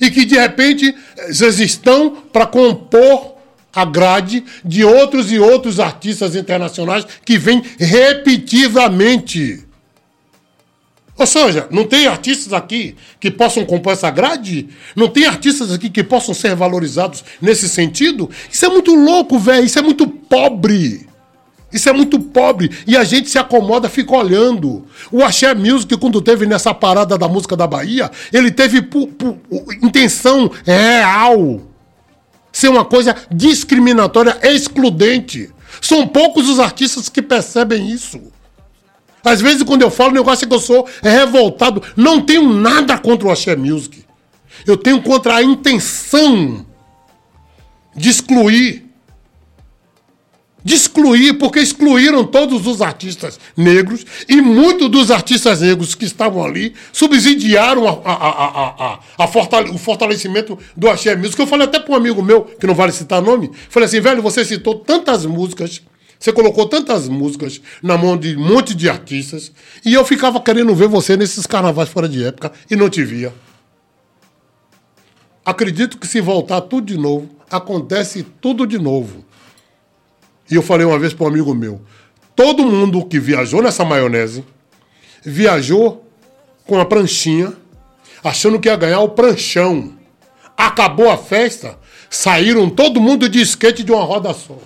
E que de repente eles estão para compor a grade de outros e outros artistas internacionais que vêm repetidamente. Ou seja, não tem artistas aqui que possam compor essa grade? Não tem artistas aqui que possam ser valorizados nesse sentido? Isso é muito louco, velho. Isso é muito pobre. Isso é muito pobre. E a gente se acomoda, fica olhando. O Axé Music, quando teve nessa parada da música da Bahia, ele teve intenção real. Ser uma coisa discriminatória, excludente. São poucos os artistas que percebem isso. Às vezes, quando eu falo, o negócio é que eu sou revoltado. Não tenho nada contra o Axé Music. Eu tenho contra a intenção de excluir. De excluir, porque excluíram todos os artistas negros e muitos dos artistas negros que estavam ali subsidiaram a, a- a- fortale- o fortalecimento do Axé Music. Eu falei até para um amigo meu, que não vale citar nome, falei assim, velho, você citou tantas músicas você colocou tantas músicas na mão de um monte de artistas e eu ficava querendo ver você nesses carnavais fora de época e não te via. Acredito que se voltar tudo de novo, acontece tudo de novo. E eu falei uma vez para um amigo meu: todo mundo que viajou nessa maionese viajou com a pranchinha, achando que ia ganhar o pranchão. Acabou a festa, saíram todo mundo de skate de uma roda só.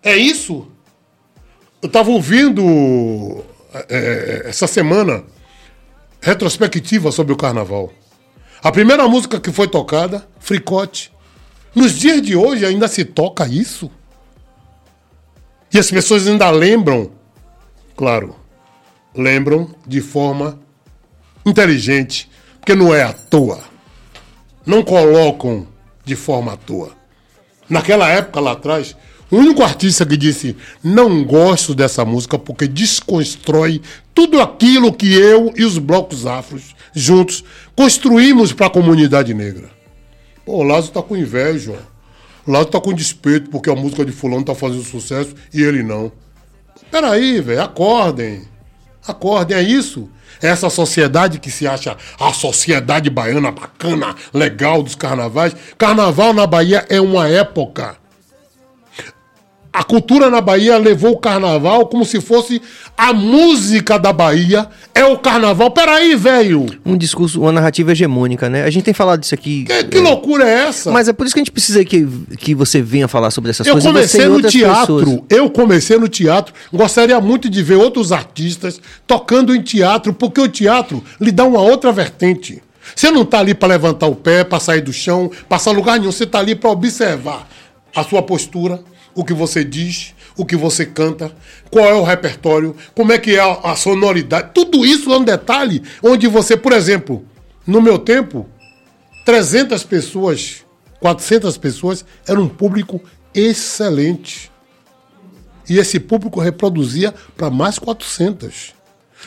É isso? Eu estava ouvindo é, essa semana retrospectiva sobre o carnaval. A primeira música que foi tocada, Fricote. Nos dias de hoje ainda se toca isso? E as pessoas ainda lembram, claro, lembram de forma inteligente, porque não é à toa. Não colocam de forma à toa. Naquela época lá atrás, o único artista que disse não gosto dessa música porque desconstrói tudo aquilo que eu e os blocos afros juntos construímos para a comunidade negra. Pô, o Lázaro tá com inveja. ó. O Lázaro tá com despeito porque a música de fulano tá fazendo sucesso e ele não. Peraí, velho, acordem. Acordem, é isso. Essa sociedade que se acha a sociedade baiana bacana, legal dos carnavais. Carnaval na Bahia é uma época. A cultura na Bahia levou o carnaval como se fosse a música da Bahia. É o carnaval. Peraí, velho. Um discurso, uma narrativa hegemônica, né? A gente tem falado disso aqui. Que, que loucura é essa? Mas é por isso que a gente precisa que, que você venha falar sobre essas Eu coisas. comecei no teatro. pessoas. Eu comecei no teatro. Gostaria muito de ver outros artistas tocando em teatro, porque o teatro lhe dá uma outra vertente. Você não está ali para levantar o pé, para sair do chão, passar lugar nenhum. Você está ali para observar a sua postura, o que você diz, o que você canta, qual é o repertório, como é que é a, a sonoridade. Tudo isso é um detalhe onde você, por exemplo, no meu tempo, 300 pessoas, 400 pessoas, era um público excelente. E esse público reproduzia para mais 400.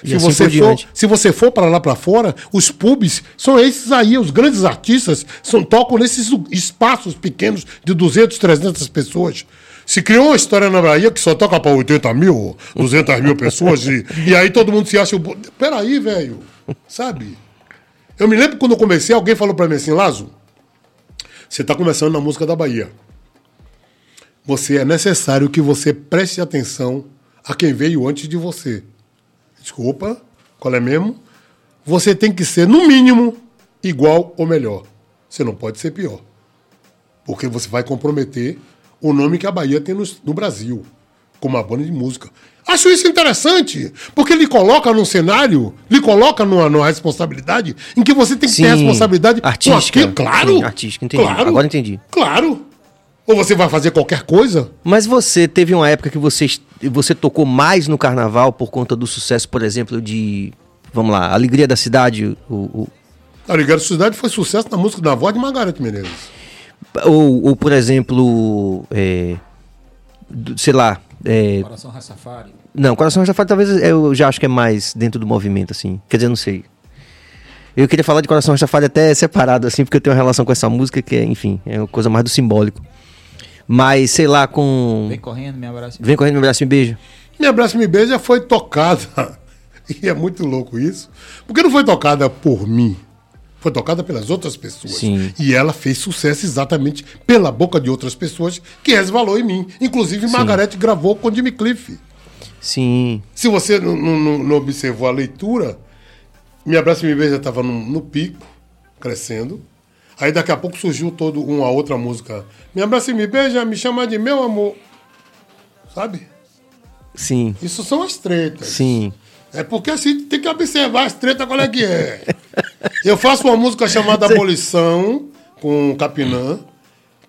E Se assim você, for, diante. se você for para lá para fora, os pubs são esses aí, os grandes artistas são, tocam nesses espaços pequenos de 200, 300 pessoas. Se criou uma história na Bahia que só toca para 80 mil, 200 mil pessoas, e, e aí todo mundo se acha. o Peraí, velho, sabe? Eu me lembro quando eu comecei, alguém falou para mim assim, Lazo, você está começando na música da Bahia. Você é necessário que você preste atenção a quem veio antes de você. Desculpa, qual é mesmo? Você tem que ser, no mínimo, igual ou melhor. Você não pode ser pior. Porque você vai comprometer o nome que a Bahia tem no, no Brasil. com uma banda de música. Acho isso interessante, porque ele coloca num cenário, lhe coloca numa, numa responsabilidade em que você tem que ter Sim, responsabilidade com artística. Claro. Sim, artística, entendi. Claro, Agora entendi. Claro. Ou você vai fazer qualquer coisa. Mas você teve uma época que você, você tocou mais no carnaval por conta do sucesso, por exemplo, de. Vamos lá, Alegria da Cidade, o, o- A Ligada Sociedade foi sucesso na música da voz de Margareth Menezes. Ou, ou, por exemplo, é, sei lá. é, Coração Rastafari. não, Coração Rastafari talvez eu já acho que é mais dentro do movimento, assim. Quer dizer, não sei. Eu queria falar de Coração Rastafari até separado, assim, porque eu tenho uma relação com essa música que é, enfim, é uma coisa mais do simbólico. Mas, sei lá, com. Vem correndo, me abraça. Vem correndo, me abraço e me beijo. Me Abraço Me Beija foi tocada, e é muito louco isso, porque não foi tocada por mim, foi tocada pelas outras pessoas. Sim. E ela fez sucesso exatamente pela boca de outras pessoas que resvalou em mim. Inclusive, Margareth gravou com Jimmy Cliff. Sim. Se você não, não- não observou a leitura, Me Abraça e Me Beija estava no, no pico, crescendo. Aí daqui a pouco surgiu todo uma outra música. Me abraça e me beija, me chama de meu amor. Sabe? Sim. Isso são as tretas. Sim. É porque assim tem que observar as tretas, qual é que é. Eu faço uma música chamada Abolição, com Capinã,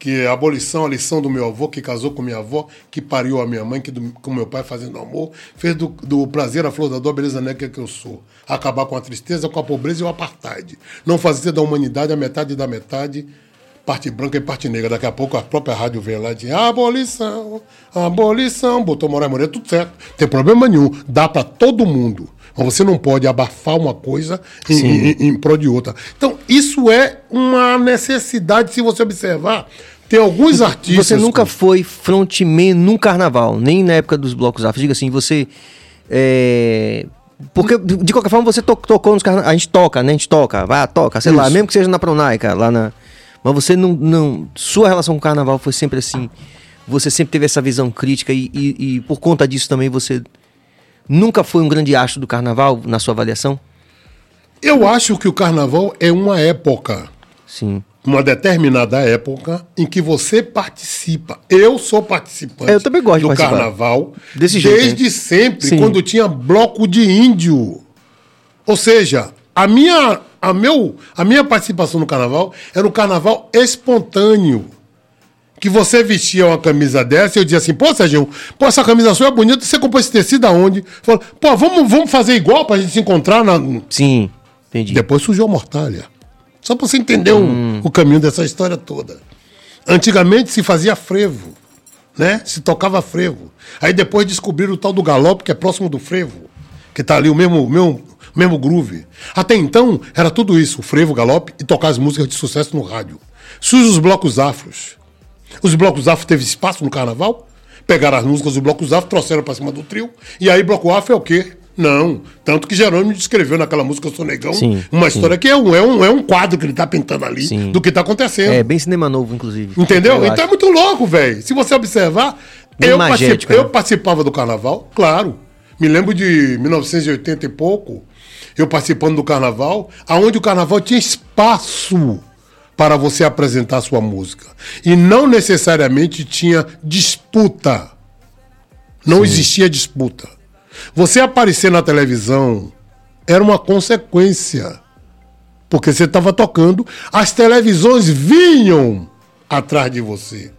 que é a abolição, a lição do meu avô, que casou com minha avó, que pariu a minha mãe, que do, com meu pai fazendo amor, fez do, do prazer a flor da dor, a beleza negra que eu sou. Acabar com a tristeza, com a pobreza e o apartheid. Não fazer da humanidade a metade da metade, parte branca e parte negra. Daqui a pouco a própria rádio vem lá de abolição, abolição, botou Moraes Moreira, tudo certo. Não tem problema nenhum, dá para todo mundo. Mas você não pode abafar uma coisa em, em, em, em prol de outra. Então, isso é uma necessidade, se você observar. Tem alguns artistas. Você nunca foi frontman num carnaval, nem na época dos blocos afro. Diga assim, você. É... Porque, de qualquer forma, você to- tocou nos carnavais. A gente toca, né? A gente toca, vai, toca, sei lá, Isso. mesmo que seja na Pronaica, lá na. Mas você não, não. Sua relação com o carnaval foi sempre assim. Você sempre teve essa visão crítica e, e- e por conta disso também você nunca foi um grande astro do carnaval na sua avaliação? Eu acho que o carnaval é uma época. Sim. uma determinada época em que você participa. Eu sou participante Eu também gosto de do participar. carnaval Desse jeito, desde sempre, Sim. quando tinha bloco de índio. Ou seja, a minha, a, meu, a minha participação no carnaval era um carnaval espontâneo. Que você vestia uma camisa dessa e eu dizia assim, pô, Sérgio, pô, essa camisa sua é bonita, você comprou esse tecido aonde? Falou, pô, vamos, vamos fazer igual pra gente se encontrar na, Sim, entendi. depois surgiu a mortalha. Só para você entender o- o caminho dessa história toda. Antigamente se fazia frevo, né? Se tocava frevo. Aí depois descobriram o tal do galope, que é próximo do frevo, que tá ali o mesmo, mesmo, mesmo groove. Até então era tudo isso, o frevo, o galope e tocar as músicas de sucesso no rádio. Surgem os blocos afros. Os blocos afro teve espaço no carnaval? Pegaram as músicas dos blocos afro, trouxeram para cima do trio. E aí bloco afro é o quê? Não. Tanto que Jerônimo descreveu naquela música Eu Sou Negão Sim, uma sim. história que é um, é, um, é um quadro que ele tá pintando ali Sim. do que tá acontecendo. É bem cinema novo, inclusive. Entendeu? Eu então acho. é muito louco, velho. Se você observar, Bem eu, magético, particip- eu né? participava do carnaval, claro. Me lembro de 1980 e pouco, eu participando do carnaval, aonde o carnaval tinha espaço para você apresentar sua música. E não necessariamente tinha disputa. Não existia disputa. Você aparecer na televisão era uma consequência. Porque você estava tocando, as televisões vinham atrás de você.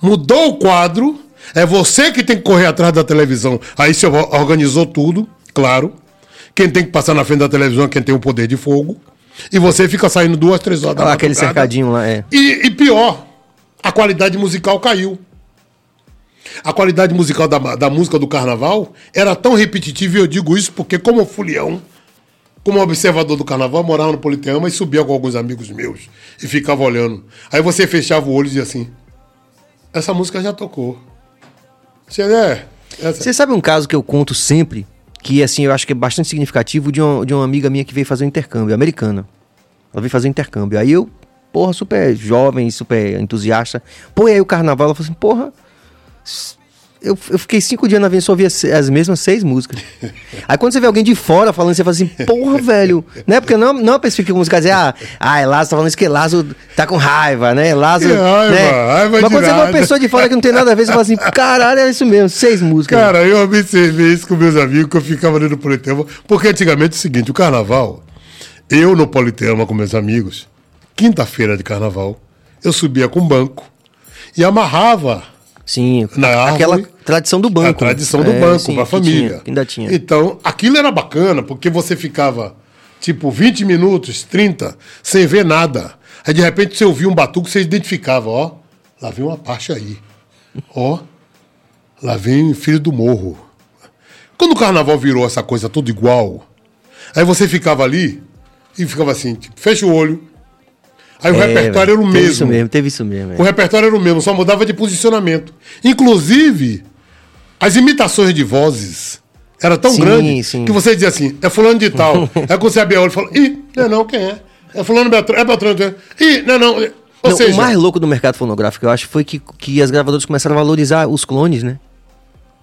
Mudou o quadro, é você que tem que correr atrás da televisão. Aí você organizou tudo, claro. Quem tem que passar na frente da televisão é quem tem o poder de fogo. E você fica saindo duas, três horas da Ah, aquele cercadinho lá, é. E, e pior, a qualidade musical caiu. A qualidade musical da, da música do carnaval era tão repetitiva, e eu digo isso porque, como fulião, como observador do carnaval, eu morava no Politeama e subia com alguns amigos meus e ficava olhando. Aí você fechava o olho e dizia assim: Essa música já tocou. Você é. Essa... Você sabe um caso que eu conto sempre, que assim, eu acho que é bastante significativo, de uma, de uma amiga minha que veio fazer um intercâmbio, americana. Ela veio fazer um intercâmbio. Aí eu, porra, super jovem, super entusiasta. Pô, e aí o carnaval, ela falou assim, porra, eu, eu fiquei cinco dias na Avenida só ouvia as mesmas seis músicas. Aí quando você vê alguém de fora falando, você fala assim, porra, velho. Né? Porque não, não é pra específica música dizer, ah, ah, Lazo tá falando isso que Lazo tá com raiva, né? Lazo. Que raiva, né? raiva Mas quando você vê uma nada. pessoa de fora que não tem nada a ver, você fala assim, caralho, é isso mesmo, seis músicas. Cara, eu observei isso com meus amigos, que eu ficava no Politeama. Porque antigamente é o seguinte, o carnaval, eu no Politeama com meus amigos, quinta-feira de carnaval, eu subia com um banco e amarrava Sim, na árvore. aquela tradição do banco. A tradição do É, banco, pra que família. tinha, ainda tinha. Então, aquilo era bacana, porque você ficava, tipo, 20 minutos, 30, sem ver nada. Aí, de repente, você ouvia um batuque, você identificava, ó, lá vem uma parte aí. Ó, lá vem Filho do Morro. Quando o carnaval virou essa coisa tudo igual, aí você ficava ali e ficava assim, tipo, fecha o olho. Aí o É, repertório era o teve mesmo. Isso mesmo, teve isso mesmo. é. O repertório era o mesmo, só mudava de posicionamento. Inclusive, as imitações de vozes era tão Sim, grande sim. que você dizia assim, é fulano de tal. Aí quando você abria o olho, fala, ih, não é não, quem é? É fulano Beltrano, é Beltrano. Ih, não é não. Ou Não, seja, o mais louco do mercado fonográfico, eu acho, foi que, que as gravadoras começaram a valorizar os clones, né?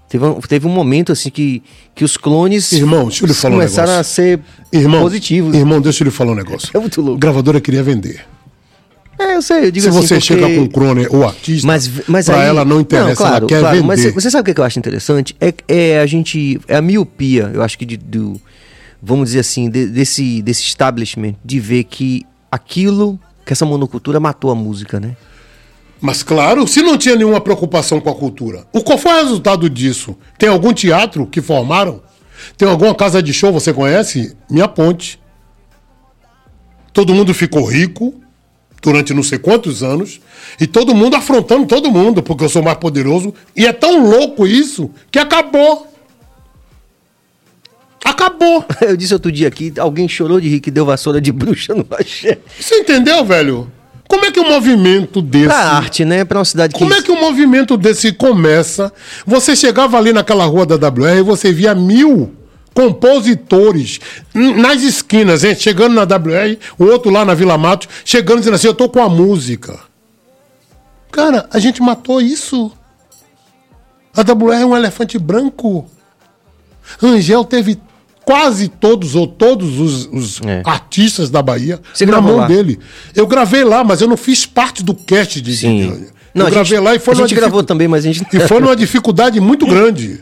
Teve um, teve um momento, assim, que, que os clones Irmão, deixa eu lhe falar um começaram negócio. a ser irmão, positivos. irmão, deixa eu lhe falar um negócio. É muito louco. Gravadora queria vender. É, eu sei, eu digo Se assim, você porque- chega com o crone ou artista, Mas, mas pra aí, ela não interessa, claro, ela quer claro, vender. Mas você sabe o que que eu acho interessante? É, é a gente. É a miopia, eu acho que de, do. Vamos dizer assim, de- desse, desse establishment, de ver que aquilo, que essa monocultura matou a música, né? Mas claro, se não tinha nenhuma preocupação com a cultura, o qual foi o resultado disso? Tem algum teatro que formaram? Tem alguma casa de show, você conhece? Minha ponte. Todo mundo ficou rico durante não sei quantos anos e todo mundo afrontando todo mundo, porque eu sou mais poderoso. E é tão louco isso que acabou. Acabou. Eu disse outro dia aqui, alguém chorou de rir que deu vassoura de bruxa no axé. Você entendeu, velho? Como é que um movimento desse. Pra arte, né? Pra uma cidade que. Como é que um movimento desse começa? Você chegava ali naquela rua da WR e você via mil compositores nas esquinas, hein? chegando na WR, o outro lá na Vila Matos, chegando dizendo assim: Eu tô com a música. Cara, a gente matou isso. A WR é um elefante branco. Rangel teve quase todos ou todos os, os É. artistas da Bahia Você na gravou mão lá? dele. Eu gravei lá, mas eu não fiz parte do cast de. Sim. Não, eu gravei gente- lá e foi a gente gravou dificu- também, mas a gente- E foi numa dificuldade muito grande.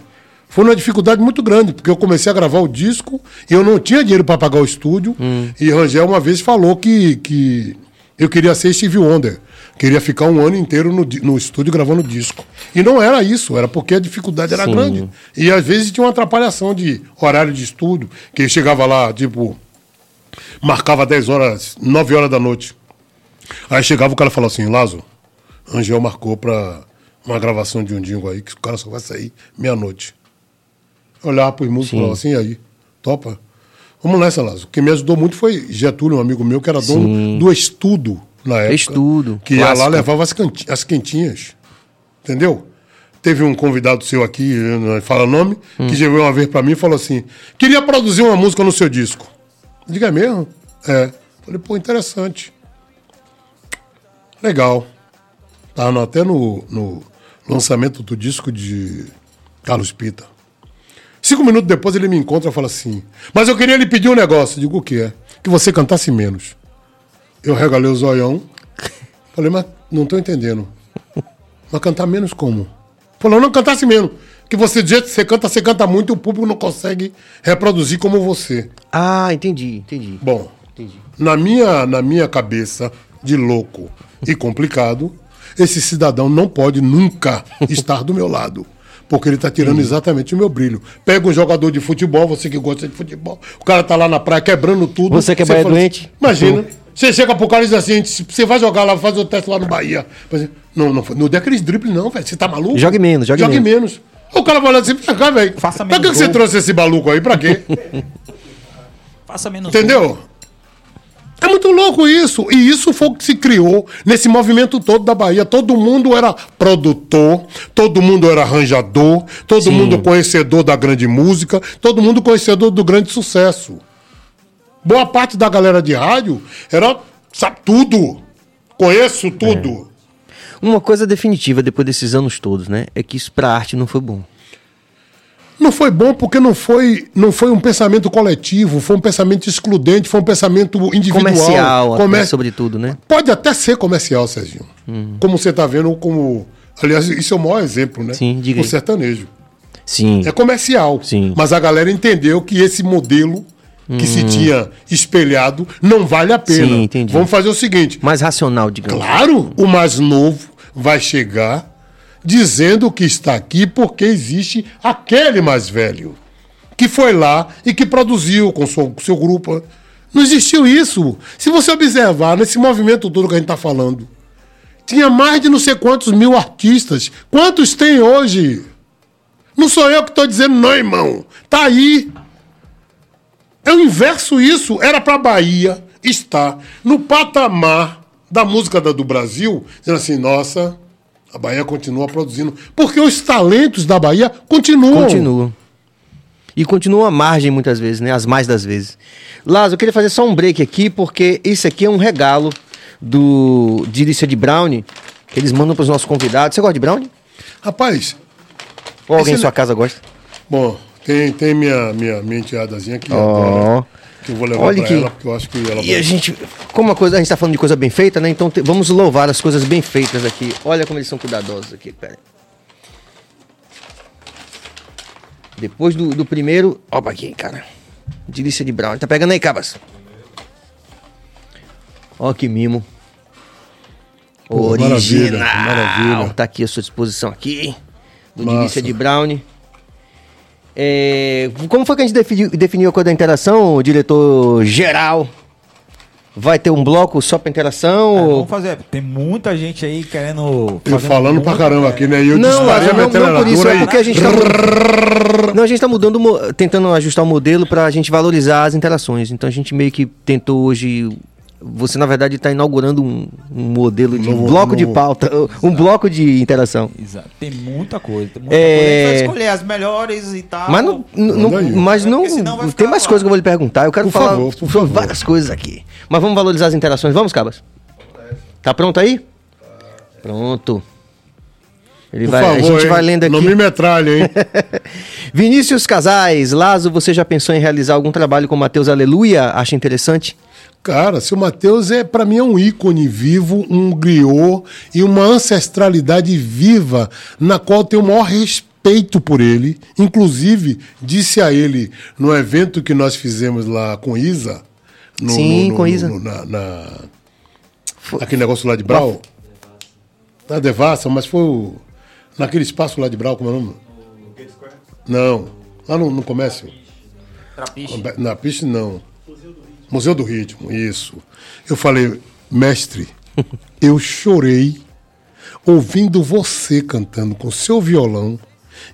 Foi uma dificuldade muito grande, porque eu comecei a gravar o disco e eu não tinha dinheiro para pagar o estúdio. Hum. E Rangel uma vez falou que, que eu queria ser Steve Wonder. Queria ficar um ano inteiro no, no estúdio gravando disco. E não era isso, era porque a dificuldade era Sim. grande. E às vezes tinha uma atrapalhação de horário de estúdio, que chegava lá, tipo, marcava 10 horas, 9 horas da noite. Aí chegava o cara e falava assim, Lazo, Angel marcou pra uma gravação de um jingle aí, que o cara só vai sair meia-noite. Eu Olhava pros músicos e falava assim, e aí, topa? Vamos nessa, Lazo. Quem me ajudou muito foi Getúlio, um amigo meu, que era dono Sim. do Estudo na época. Estudo, Que ia lá, clássico. levava as, as quentinhas. Entendeu? Teve um convidado seu aqui, não fala nome, Hum. que chegou uma vez pra mim e falou assim: queria produzir uma música no seu disco. Diga é mesmo? É. Falei, pô, interessante. Legal. Tava até no, no lançamento do disco de Carlos Pita. Cinco minutos depois ele me encontra e fala assim: Mas eu queria lhe pedir um negócio. Digo o que é? Que você cantasse menos. Eu regalei o zoião. Falei, mas não tô entendendo. Mas cantar menos como? Falou, não cantasse menos. Que você, do jeito que você canta, você canta muito e o público não consegue reproduzir como você. Ah, entendi, entendi. Bom, na minha, na minha cabeça de louco e complicado, esse cidadão não pode nunca estar do meu lado. Porque ele está tirando exatamente o meu brilho. Pega um jogador de futebol, você que gosta de futebol, o cara tá lá na praia quebrando tudo. Você que é fala assim, doente. Imagina. Você chega pro cara e diz assim: você vai jogar lá, faz o teste lá no Bahia. Não, não, não dê aqueles dribles, não, velho. Você tá maluco? Jogue menos, jogue jogue menos. O cara vai olhar assim, pra cá, velho. Faça Pra que menos que você gol. trouxe esse maluco aí? Pra quê? Faça menos Entendeu? É muito louco isso. E isso foi o que se criou nesse movimento todo da Bahia. Todo mundo era produtor, todo mundo era arranjador, todo mundo conhecedor da grande música, todo mundo conhecedor do grande sucesso. Boa parte da galera de rádio era, sabe tudo. Conheço tudo. Uma coisa definitiva depois desses anos todos, né? É que isso pra arte não foi bom. Não foi bom porque não foi, não foi um pensamento coletivo, foi um pensamento excludente, foi um pensamento individual. Comercial, Comer- sobretudo, né? Pode até ser comercial, Serginho. Como você está vendo, como. Aliás, isso é o maior exemplo, né? Sim, diga O sertanejo. Sim. É comercial. Sim. Mas a galera entendeu que esse modelo que se tinha espelhado não vale a pena. Sim, entendi. Vamos fazer o seguinte: Mais racional, digamos. Claro, o mais novo vai chegar dizendo que está aqui porque existe aquele mais velho que foi lá e que produziu com seu, seu grupo. Não existiu isso. Se você observar nesse movimento todo que a gente está falando, tinha mais de não sei quantos mil artistas. Quantos tem hoje? Não sou eu que estou dizendo, não, irmão. Tá aí. É o inverso isso. Era para Bahia estar no patamar da música do Brasil, dizendo assim, nossa, a Bahia continua produzindo. Porque os talentos da Bahia continuam. Continua. E continua à margem muitas vezes, né? As mais das vezes. Lázaro, eu queria fazer só um break aqui, porque isso aqui é um regalo do de Lícia de Brownie, que eles mandam para os nossos convidados. Você gosta de Brownie? Rapaz, Ou alguém em sua casa gosta? bom, tem, tem minha, minha, minha enteadazinha que Ó. adora, que eu vou levar Olha que- ela, porque eu acho que ela E a gente, como a, coisa, a gente tá falando de coisa bem feita, né? Então te- vamos louvar as coisas bem feitas aqui. Olha como eles são cuidadosos aqui, pera aí. Depois do, do primeiro, opa aqui, cara. Delícia de Brown. Tá pegando aí, Cabas? Ó que mimo. Pô, Original. maravilha, maravilha. Tá aqui à sua disposição aqui. Do Massa. Delícia de Brownie. É, como foi que a gente definiu, definiu a coisa da interação, diretor geral? Vai ter um bloco só pra interação? É, ou- vamos fazer. Tem muita gente aí querendo. Eu fazendo falando pra caramba aqui, né? E eu Não, Lázaro, não, não por isso, é porque a gente tá mudando. Não, a gente tá mudando, o tentando ajustar o modelo pra gente valorizar as interações. Então a gente meio que tentou hoje. Você, na verdade, tá inaugurando um, um modelo de Novo- bloco de pauta, um bloco de interação. Exato. Tem muita coisa. Tem muita É. coisa. A gente vai escolher as melhores e tal. Mas não, não, aí. mas É não vai tem mais coisas que eu vou lhe perguntar. Eu quero Por falar favor, por sobre favor. várias coisas aqui. Mas vamos valorizar as interações. Vamos, Cabas? Tá pronto aí? Pronto. Ele Por vai, favor, a gente hein? vai lendo aqui. Não me metralha, hein? Vinícius Casais, Lazo, você já pensou em realizar algum trabalho com Mateus Aleluia? Acha interessante? Cara, seu Matheus é para mim é um ícone vivo, um griot e uma ancestralidade viva na qual tenho o maior respeito por ele. Inclusive, disse a ele no evento que nós fizemos lá com Isa. no- Sim, no- com no- Isa. no- na, na- aquele negócio lá de Brau. Na Devassa, mas foi o- naquele espaço lá de Brau, como é o nome? Não, lá no, no comércio. Trapiche. Na pista, não. Museu do Ritmo, isso. Eu falei, mestre, eu chorei ouvindo você cantando com seu violão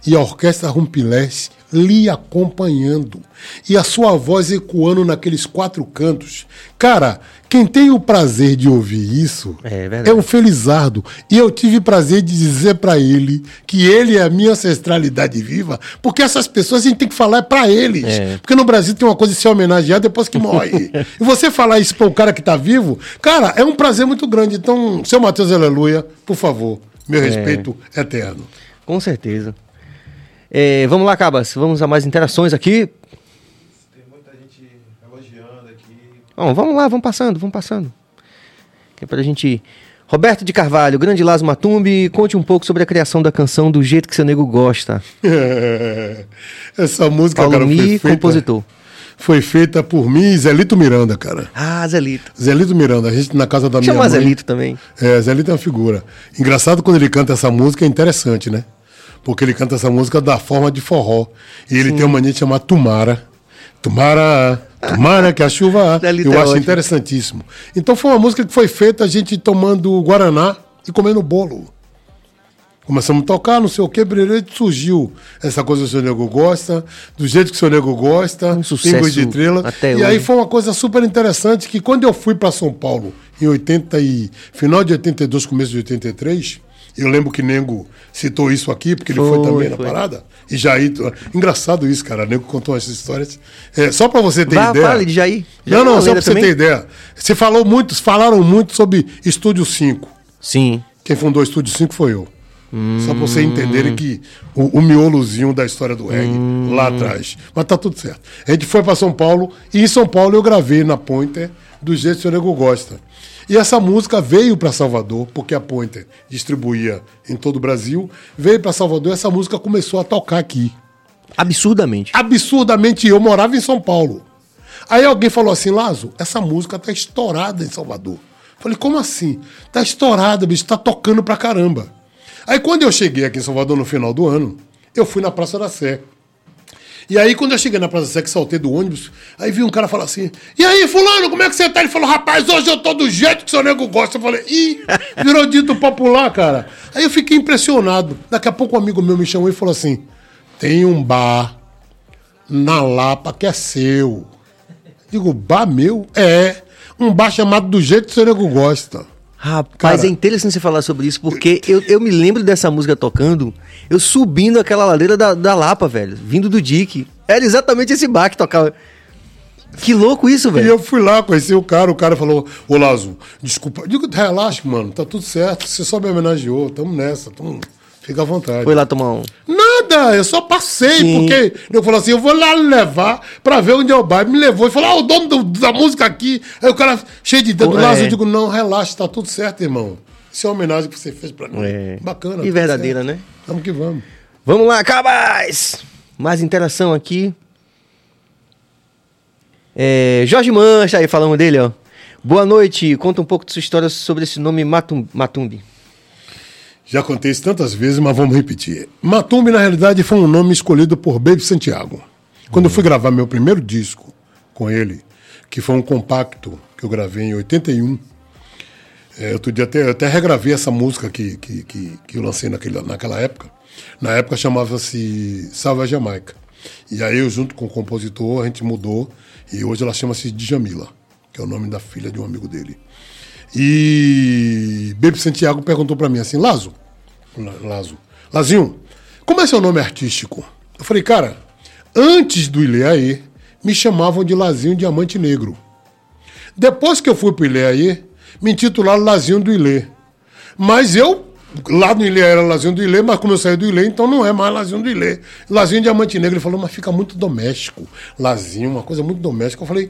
e a orquestra Rumpilés lhe acompanhando e a sua voz ecoando naqueles quatro cantos. Cara, quem tem o prazer de ouvir isso É é o Felizardo. E eu tive prazer de dizer pra ele que ele é a minha ancestralidade viva, porque essas pessoas a gente tem que falar pra eles. É. Porque no Brasil tem uma coisa de ser homenageado depois que morre. e você falar isso para o cara que tá vivo, cara, é um prazer muito grande. Então, seu Matheus Aleluia, por favor, meu respeito eterno. Com certeza. É, vamos lá, Cabas. Vamos a mais interações aqui. Tem muita gente elogiando aqui. Bom, vamos lá, vamos passando, vamos passando. Que é pra gente. Roberto de Carvalho, grande Lazo Matumbi, conte um pouco sobre a criação da canção do jeito que seu nego gosta. Essa música, Paulo cara, foi Mi, feita, compositor. foi feita por mim e Zelito Miranda, cara. Ah, Zelito. Zelito Miranda, a gente na casa da minha Chama mãe. Zelito também. É, Zelito é uma figura. Engraçado quando ele canta essa música, é interessante, né? Porque ele canta essa música da forma de forró. E ele tem uma mania de chamar Tumara. Tumara, Tumara, que a chuva. Eu é acho ótimo. interessantíssimo. Então foi uma música que foi feita a gente tomando Guaraná e comendo bolo. Começamos a tocar, não sei o que, brerê, surgiu essa coisa que o seu nego gosta, do jeito que o seu nego gosta, Um sucesso de Estrela. até e hoje. aí foi uma coisa super interessante que quando eu fui para São Paulo em 80 e final de 82, começo de 83, eu lembro que Nego citou isso aqui porque ele foi Foi, também na foi. parada. E Jair, engraçado isso, cara. Nego contou essas histórias. É, só para você ter Vá, ideia. fale de Jair. Não, Jair é não, uma só para você ter ideia. Você falou muito, falaram muito sobre Estúdio 5 Sim. Quem fundou o Estúdio 5 foi eu. Só pra vocês entenderem que o, o miolozinho da história do reggae lá atrás. Mas tá tudo certo. A gente foi pra São Paulo e em São Paulo eu gravei na Pointer do jeito que o nego gosta. E essa música veio para Salvador, porque a Pointer distribuía em todo o Brasil. Veio para Salvador e essa música começou a tocar aqui Absurdamente. absurdamente eu morava em São Paulo. Aí alguém falou assim, Lazo, essa música tá estourada em Salvador. Falei, como assim? Tá estourada, bicho, tá tocando pra caramba. Aí quando eu cheguei aqui em Salvador no final do ano, eu fui na Praça da Sé. E aí, quando eu cheguei na Praça que saltei do ônibus, aí vi um cara falar assim: E aí, Fulano, como é que você tá? Ele falou: Rapaz, hoje eu tô do jeito que seu nego gosta. Eu falei: Ih, virou dito popular, cara. Aí eu fiquei impressionado. Daqui a pouco um amigo meu me chamou e falou assim: Tem um bar na Lapa que é seu. Digo, bar meu? É. Um bar chamado do jeito que seu nego gosta. Rapaz, Cara- é interessante você falar sobre isso, porque eu, eu me lembro dessa música tocando, eu subindo aquela ladeira da, da Lapa, velho, vindo do Dick. Era exatamente esse bar que tocava. Que louco isso, E velho. eu fui lá, conheci o cara, o cara falou, ô Lazo, desculpa. Eu Digo, relaxa, mano, tá tudo certo. Você só me homenageou, tamo nessa, tamo... fica à vontade. Foi lá tomar um. Nada, eu só passei, Sim. porque eu falei assim, eu vou lá levar pra ver onde é o bar. Me levou e falou, ah, o dono do- da música aqui. Aí o cara, cheio de dedo, é. eu digo, não, relaxa, tá tudo certo, irmão. Isso é uma homenagem que você fez pra mim. É. Bacana. E tudo verdadeira, certo. né? Vamos que vamos. Vamos lá, cabas! Mais interação aqui. É, Jorge Mancha, aí falamos dele, ó. Boa noite, conta um pouco de sua história sobre esse nome Matum, Matumbi. Já contei isso tantas vezes, mas vamos repetir. Matumbi, na realidade, foi um nome escolhido por Baby Santiago. Quando eu fui gravar meu primeiro disco com ele, que foi um compacto que eu gravei em 81, é, outro dia até, eu até regravei essa música que, que, que, que eu lancei naquele, naquela época. Na época chamava-se Salve a Jamaica. E aí eu, junto com o compositor, a gente mudou e hoje ela chama-se Djamila, que é o nome da filha de um amigo dele. E Baby Santiago perguntou pra mim assim, Lazo, La- Lazo, Lazinho, como é seu nome artístico? Eu falei, cara, antes do Ileaê, me chamavam de Lazinho Diamante Negro. Depois que eu fui pro Ileaê, me intitularam Lazinho do Ilê. Mas eu, lá no Ilê era Lazinho do Ilê, mas como eu saí do Ilê, então não é mais Lazinho do Ilê. Lazinho Diamante Negro, ele falou, mas fica muito doméstico. Lazinho, uma coisa muito doméstica. Eu falei,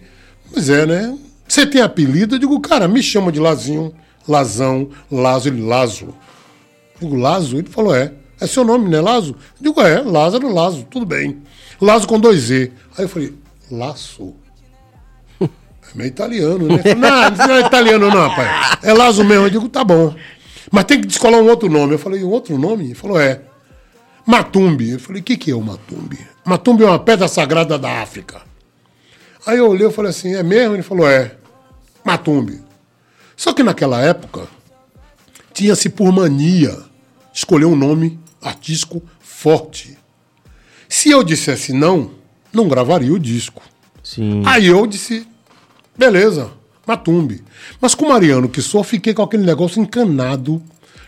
pois é, né? Você tem apelido? Eu digo, cara, me chama de Lazinho, Lazão, Lazo, ele, Lazo. Eu digo, Lazo? Ele falou, é. É seu nome, né, Lazo? Eu digo, é, Lázaro Lazo, tudo bem. Lazo com dois Z. Aí eu falei, Laço? É meio italiano, né? Falei, não, não é italiano, não, rapaz. É Lazo mesmo. Eu digo, tá bom. Mas tem que descolar um outro nome. Eu falei, um outro nome? Ele falou, é. Matumbi. Eu falei, o que, que é o Matumbi? Matumbi é uma pedra sagrada da África. Aí eu olhei e falei assim, é mesmo? Ele falou, é. Matumbi. Só que naquela época, tinha-se por mania escolher um nome artístico forte. Se eu dissesse não, não gravaria o disco. Sim. Aí eu disse, beleza, Matumbi. Mas com o Mariano, que só fiquei com aquele negócio encanado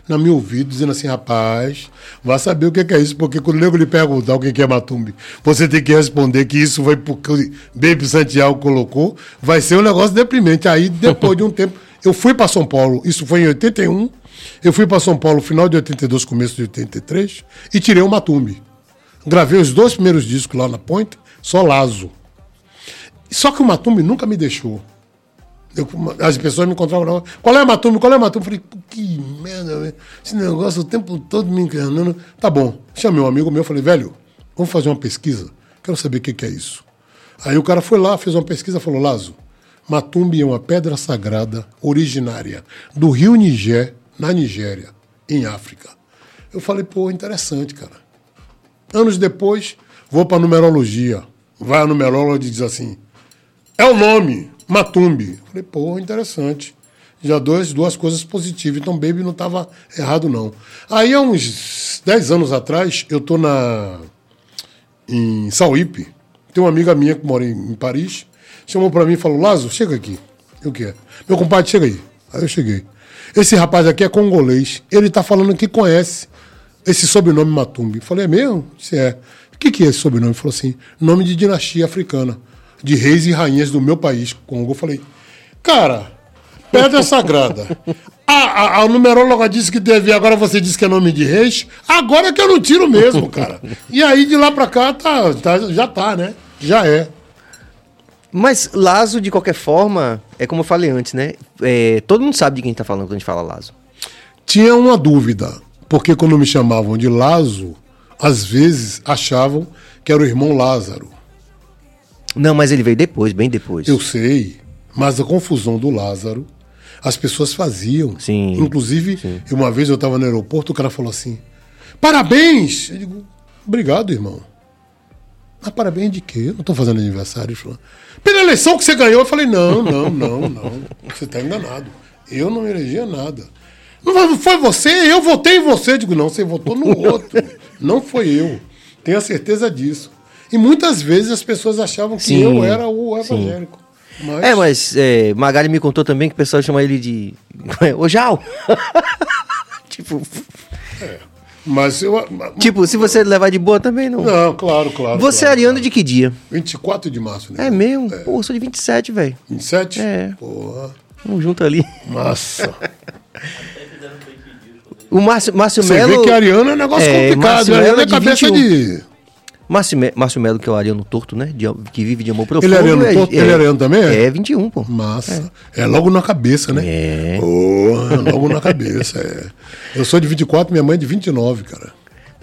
na meu ouvido, dizendo assim, rapaz, vá saber o que que é isso, porque quando o nego lhe perguntar o que é Matumbi, você tem que responder que isso foi porque Baby Santiago colocou, vai ser um negócio deprimente. Aí, depois de um tempo, eu fui para São Paulo, isso foi em 81, eu fui para São Paulo final de 82, começo de 83, e tirei o Matumbi. Gravei os dois primeiros discos lá na Ponte, só Lazo. Só que o Matumbi nunca me deixou. Eu- as pessoas me encontravam na qual é Matumbi? Qual é Matumbi? Eu falei, que merda, velho. Esse negócio o tempo todo me enganando. Tá bom. Chamei um amigo meu, falei, velho, vamos fazer uma pesquisa. Quero saber o que, é isso. Aí o cara foi lá, fez uma pesquisa falou, Lazo, Matumbi é uma pedra sagrada originária do rio Nigé, na Nigéria, em África. Eu falei, pô, interessante, cara. Anos depois, vou para numerologia. Vai a numeróloga e diz assim: é o nome, Matumbi. Falei, pô, interessante. Já dois, duas coisas positivas. Então, Baby não estava errado, não. Aí, há uns 10 anos atrás, eu tô na em Sauípe. Tem uma amiga minha que mora em, em Paris. Chamou para mim e falou: Lazo, chega aqui. Eu o quê? Meu compadre, chega aí. Aí eu cheguei. Esse rapaz aqui é congolês. Ele tá falando que conhece esse sobrenome Matumbi. Falei, é mesmo? Disse, é. O que, que é esse sobrenome? Ele falou assim, nome de dinastia africana, de reis e rainhas do meu país, Congo. Eu falei, cara, pedra sagrada. a, a, a numeróloga disse que teve, agora você disse que é nome de reis. Agora é que eu não tiro mesmo, cara. E aí de lá pra cá tá, tá- já tá, né? Já é. Mas Lazo, de qualquer forma, é como eu falei antes, né? É, todo mundo sabe de quem tá falando quando a gente fala Lazo. Tinha uma dúvida, porque quando me chamavam de Lazo, às vezes achavam que era o irmão Lázaro. Não, mas ele veio depois, bem depois. Eu sei, mas a confusão do Lázaro, as pessoas faziam. Sim, Inclusive, uma vez eu estava no aeroporto, o cara falou assim: Parabéns! Eu digo, obrigado, irmão. Mas parabéns de quê? Eu não estou fazendo aniversário. Falou, Pela eleição que você ganhou, eu falei, não, não, não, não. Você está enganado. Eu não elegia nada. Não foi você, eu votei em você. Eu digo, não, você votou no outro. não foi eu. Tenha certeza disso. E muitas vezes as pessoas achavam que Sim, eu era o evangélico. Mas, É, mas é, Magali me contou também que o pessoal chama ele de. Ô, Jal! tipo, mas eu. tipo, se você levar de boa também não. Não, claro, claro. você é claro, ariano claro. de que dia? 24 de março, né? É mesmo? Pô, eu sou de 27, velho. 27? É. Porra. Vamos junto ali. Massa. O Márcio, Márcio Você Melo. vê que ariano é um negócio É, complicado. Márcio Ariano Melo é de cabeça 21. de. Márcio, Me- Márcio Melo, que é o ariano torto, né? De- que vive de amor profundo. Ele é ariano torto? Ele é ariano também, é? É, 21, pô. Massa. É. logo na cabeça, né? É. Porra, logo na cabeça, é. Eu sou de 24, minha mãe é de 29, cara.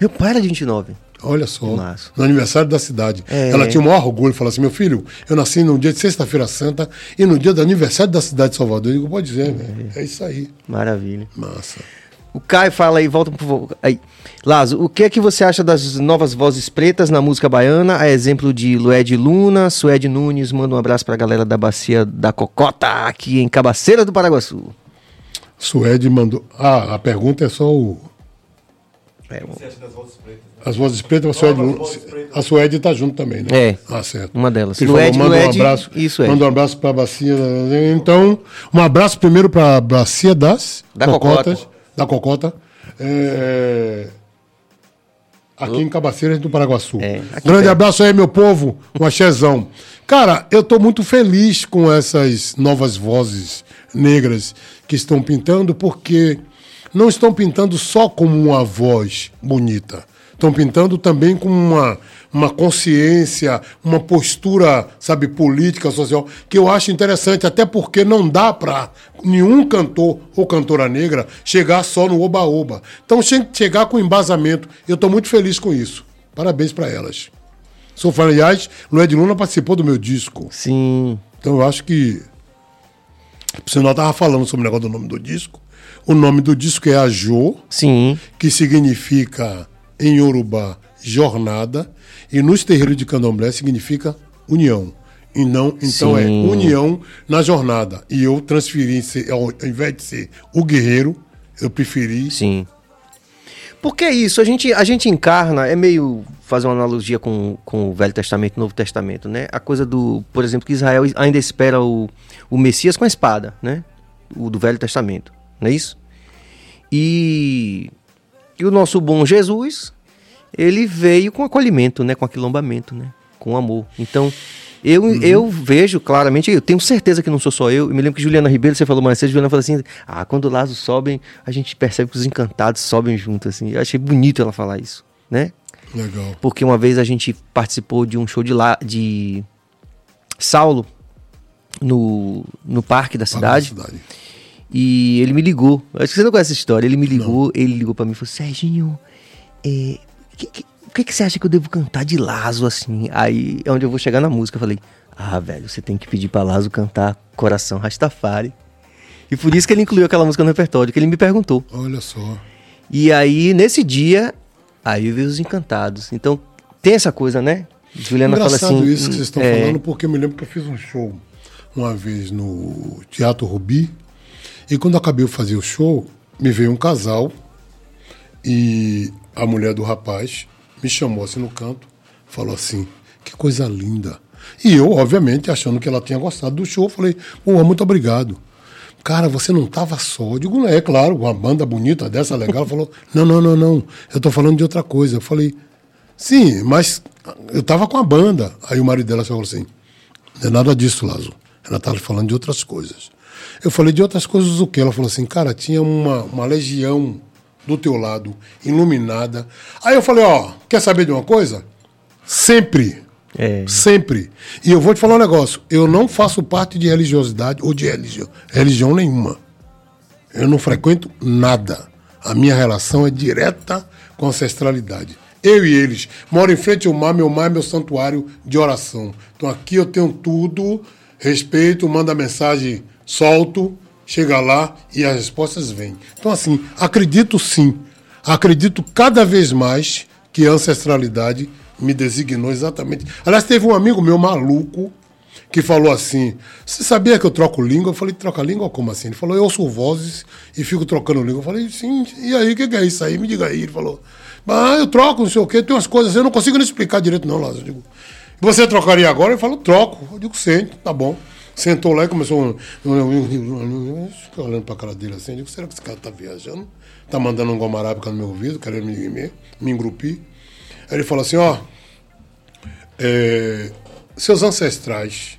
Meu pai era de 29. Olha só. Massa. No aniversário da cidade. É. Ela tinha o maior orgulho. Falou assim: meu filho, eu nasci no dia de Sexta-feira Santa e no dia do aniversário da cidade de Salvador. Eu digo, pode dizer, velho. É isso aí. Maravilha. Massa. O Caio fala aí, volta pro. vo- Aí. Lazo, o que é que você acha das novas vozes pretas na música baiana? A exemplo de Lued Luna, Suede Nunes, manda um abraço pra galera da Bacia da Cocota, aqui em Cabaceira do Paraguaçu. Suede mandou. Ah, a pergunta é só o. É, Você acha das vozes pretas? né? As vozes pretas, a Suede, pretas. a Suede tá junto também, né? É. Ah, certo. Uma delas. Ele Lued- falou, manda Lued- um abraço. isso, é. Manda um abraço pra bacia. Então, um abraço primeiro pra bacia das Da cocotas. Cocota. Da cocota. É, Aqui em Cabaceiras do Paraguaçu. É, Grande perto. abraço aí, meu povo. Um axézão. Cara, eu tô muito feliz com essas novas vozes negras que estão pintando, porque não estão pintando só como uma voz bonita. Estão pintando também com uma, uma consciência, uma postura, sabe, política, social, que eu acho interessante, até porque não dá para nenhum cantor ou cantora negra chegar só no oba-oba. Então, che- chegar com embasamento. Eu estou muito feliz com isso. Parabéns para elas. Sou fã, aliás, Lued Luna participou do meu disco. Sim. Então eu acho que. Por sinal, eu tava falando sobre o negócio do nome do disco. O nome do disco é Ajô, Sim. que significa em Yorubá jornada, e nos terreiros de candomblé significa união. E não, então é Sim. união na jornada. E eu transferi, ao invés de ser o guerreiro, eu preferi. Sim. Porque é isso, a gente, a gente encarna, é meio fazer uma analogia com, com o Velho Testamento e o Novo Testamento, né? A coisa do, por exemplo, que Israel ainda espera o, o Messias com a espada, né? O do Velho Testamento, não é isso? E, e o nosso bom Jesus, ele veio com acolhimento, né? Com aquilombamento, né? Com amor. Então, eu, eu vejo claramente, eu tenho certeza que não sou só eu. Eu me lembro que Juliana Ribeiro, você falou mais cedo, Juliana falou assim: ah, quando o Lazo sobem, a gente percebe que os encantados sobem junto, assim. Eu achei bonito ela falar isso, né? Legal. Porque uma vez a gente participou de um show de, lá, de Saulo no, no parque da cidade. Cidade. E ele me ligou. Acho que você não conhece essa história. Ele me ligou, ele ligou pra mim e falou: Serginho, é, que- que- o que, que você acha que eu devo cantar de Lazo assim? Aí é onde eu vou chegar na música. Eu falei: Ah, velho, você tem que pedir pra Lazo cantar Coração Rastafari. E por isso que ele incluiu aquela música no repertório, que ele me perguntou. Olha só. E aí, nesse dia, aí eu vi os encantados. Então, tem essa coisa, né? Juliana fala Engraçado assim. isso que vocês estão é, falando, porque eu me lembro que eu fiz um show uma vez no Teatro Rubi. E quando acabei de fazer o show, me veio um casal e a mulher do rapaz me chamou assim no canto, falou assim: que coisa linda. E eu, obviamente, achando que ela tinha gostado do show, falei: pô, muito obrigado. Cara, você não estava só. Eu digo, é claro, uma banda bonita dessa, legal. Falou: não, não, não, não, eu estou falando de outra coisa. Eu falei: sim, mas eu estava com a banda. Aí o marido dela falou assim: não é nada disso, Lazo. Ela estava falando de outras coisas. Eu falei, de outras coisas o quê? Ela falou assim, cara, tinha uma, uma legião do teu lado, iluminada. Aí eu falei, ó, quer saber de uma coisa? Sempre. É. Sempre. E eu vou te falar um negócio. Eu não faço parte de religiosidade ou de religião, religião nenhuma. Eu não frequento nada. A minha relação é direta com a ancestralidade. Eu e eles. Moro em frente ao mar, meu mar é meu santuário de oração. Então aqui eu tenho tudo, respeito, mando a mensagem, solto, chega lá e as respostas vêm. Então, assim, acredito sim. Acredito cada vez mais que a ancestralidade me designou exatamente. Aliás, teve um amigo meu maluco que falou assim: Você sabia que eu troco língua? Eu falei: Troca língua? Como assim? Ele falou: Eu ouço vozes e fico trocando língua. Eu falei: Sim, e aí, o que, que é isso aí? Me diga aí. Ele falou: Ah, eu troco, não sei o quê, tem umas coisas, eu não consigo nem explicar direito, não, Lázaro. Eu digo: Você trocaria agora? Ele falou: Troco. Eu digo: Sente, tá bom. Sentou lá e começou. Fiquei olhando pra cara dele assim. Eu digo: Será que esse cara tá viajando? Tá mandando um goma arábica no meu ouvido, querendo me, me, me engrupir? Aí ele falou assim: Ó, é, seus ancestrais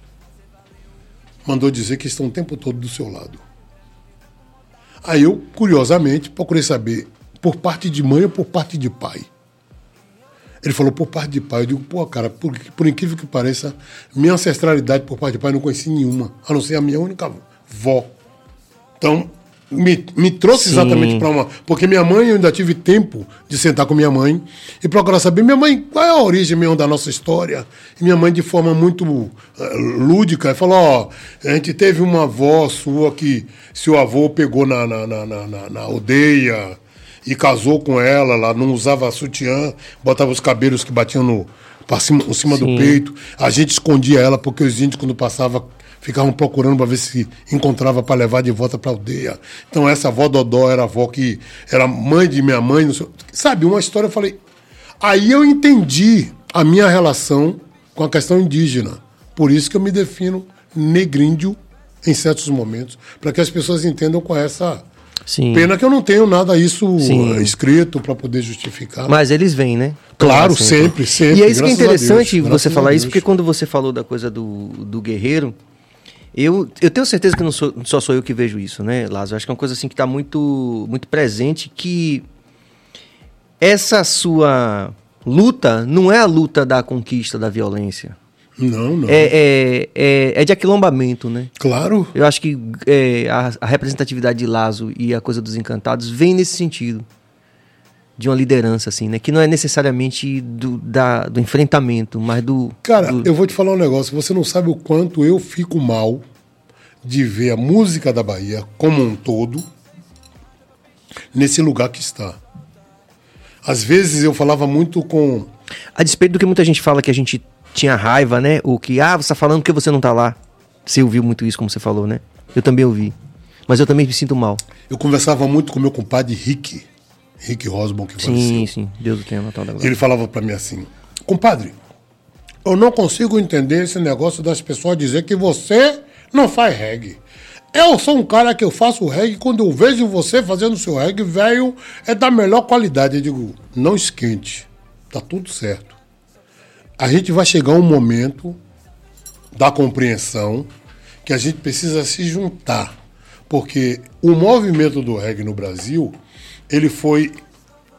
mandou dizer que estão o tempo todo do seu lado. Aí eu, curiosamente, procurei saber por parte de mãe ou por parte de pai. Ele falou por parte de pai. Eu digo, pô, cara, por, por incrível que pareça, minha ancestralidade por parte de pai eu não conheci nenhuma, a não ser a minha única vó. Então, me, me trouxe Sim. exatamente para uma. Porque minha mãe, eu ainda tive tempo de sentar com minha mãe e procurar saber, minha mãe, qual é a origem mesmo da nossa história? E minha mãe, de forma muito eh, lúdica, falou: ó, a gente teve uma avó sua que seu avô pegou na, na, na, na, na- na aldeia e casou com ela, ela não usava sutiã, botava os cabelos que batiam no, pra cima, em cima do peito. A gente escondia ela porque os índios, quando passavam, ficavam procurando para ver se encontrava para levar de volta para a aldeia. Então, essa avó Dodó era a avó que era mãe de minha mãe. Não sei, sabe, uma história, eu falei. Aí eu entendi a minha relação com a questão indígena. Por isso que eu me defino negríndio em certos momentos, para que as pessoas entendam com essa. Sim. Pena que eu não tenho nada isso Sim. escrito para poder justificar. Mas eles vêm, né? Claro, Assim, sempre, sempre, E é isso que é Deus, interessante graças você falar isso, Deus. porque quando você falou da coisa do, do guerreiro, eu, eu tenho certeza que não sou- só sou eu que vejo isso, né, Lázaro? Acho que é uma coisa assim que está muito, muito presente, que essa sua luta não é a luta da conquista da violência. Não, não. É, é, é, é de aquilombamento, né? Claro. Eu acho que é, a, a representatividade de Lazo e a coisa dos encantados vem nesse sentido. De uma liderança, assim, né? Que não é necessariamente do, da, do enfrentamento, mas do. Cara, do- eu vou te falar um negócio. Você não sabe o quanto eu fico mal de ver a música da Bahia como um todo nesse lugar que está. Às vezes eu falava muito com. A despeito do que muita gente fala que a gente tinha raiva, né? O que, ah, você tá falando porque você não tá lá. Você ouviu muito isso, como você falou, né? Eu também ouvi. Mas eu também me sinto mal. Eu conversava muito com meu compadre Rick, Rick Rosbon, que faleceu. Sim, sim. Deus o tenha Natal da E glória. ele falava para mim assim: compadre, eu não consigo entender esse negócio das pessoas dizer que você não faz reggae. Eu sou um cara que eu faço reggae, quando eu vejo você fazendo seu reggae, velho, é da melhor qualidade. Eu digo, não esquente, tá tudo certo. A gente vai chegar um momento da compreensão que a gente precisa se juntar. Porque o movimento do reggae no Brasil, ele foi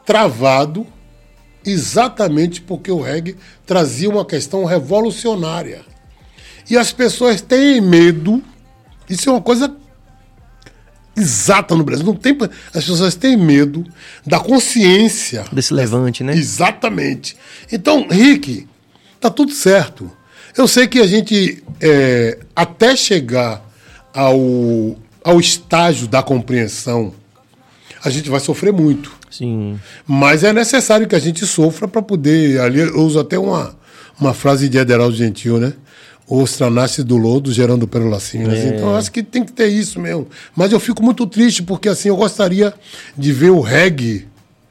travado exatamente porque o reggae trazia uma questão revolucionária. E as pessoas têm medo, isso é uma coisa exata no Brasil, não tem, as pessoas têm medo da consciência Desse levante, né? Exatamente. Então, Rick, tá tudo certo. Eu sei que a gente, é, até chegar ao, ao estágio da compreensão, a gente vai sofrer muito. Sim. Mas é necessário que a gente sofra para poder. Ali eu uso até uma, uma frase de Ederaldo Gentil, né? Ostra nasce do lodo, gerando perolacinhas. Então eu acho que tem que ter isso mesmo. Mas eu fico muito triste, porque assim, eu gostaria de ver o reggae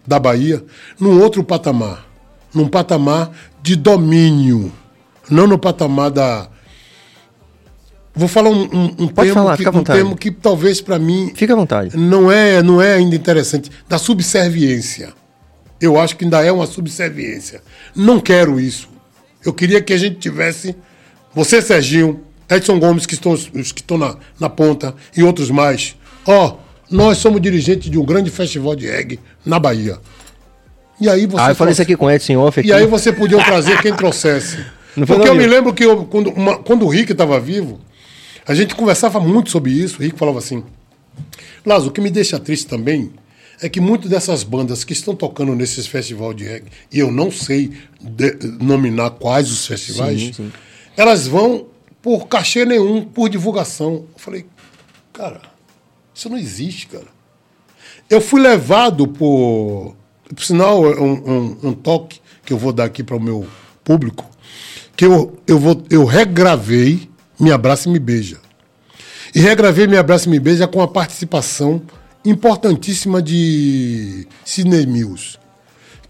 da Bahia num outro patamar. Num patamar de domínio. Não no patamar da. Vou falar um, um, um termo, falar, que, um termo que talvez para mim Fica à vontade. não é, não é ainda interessante. Da subserviência. Eu acho que ainda é uma subserviência. Não quero isso. Eu queria que a gente tivesse. Você, Serginho, Edson Gomes, que estão, os que estão na, na ponta, e outros mais. Ó, nós somos dirigentes de um grande festival de reggae na Bahia. E aí você. Ah, eu falei isso aqui com o Edson Off aqui. E aí você podia trazer quem trouxesse. Porque eu me lembro que eu- quando, uma- quando o Rick estava vivo, a gente conversava muito sobre isso. O Rick falava assim: Lázaro, o que me deixa triste também é que muitas dessas bandas que estão tocando nesses festivais de reggae, e eu não sei nominar quais os festivais, Sim, sim. elas vão por cachê nenhum, por divulgação. Eu falei, cara, isso não existe, cara. Eu fui levado por. Por sinal, é um, um- um toque que eu vou dar aqui para o meu público, que eu, eu, vou, eu regravei Me Abraça e Me Beija. E regravei Me Abraça e Me Beija com a participação importantíssima de Sidney Mills,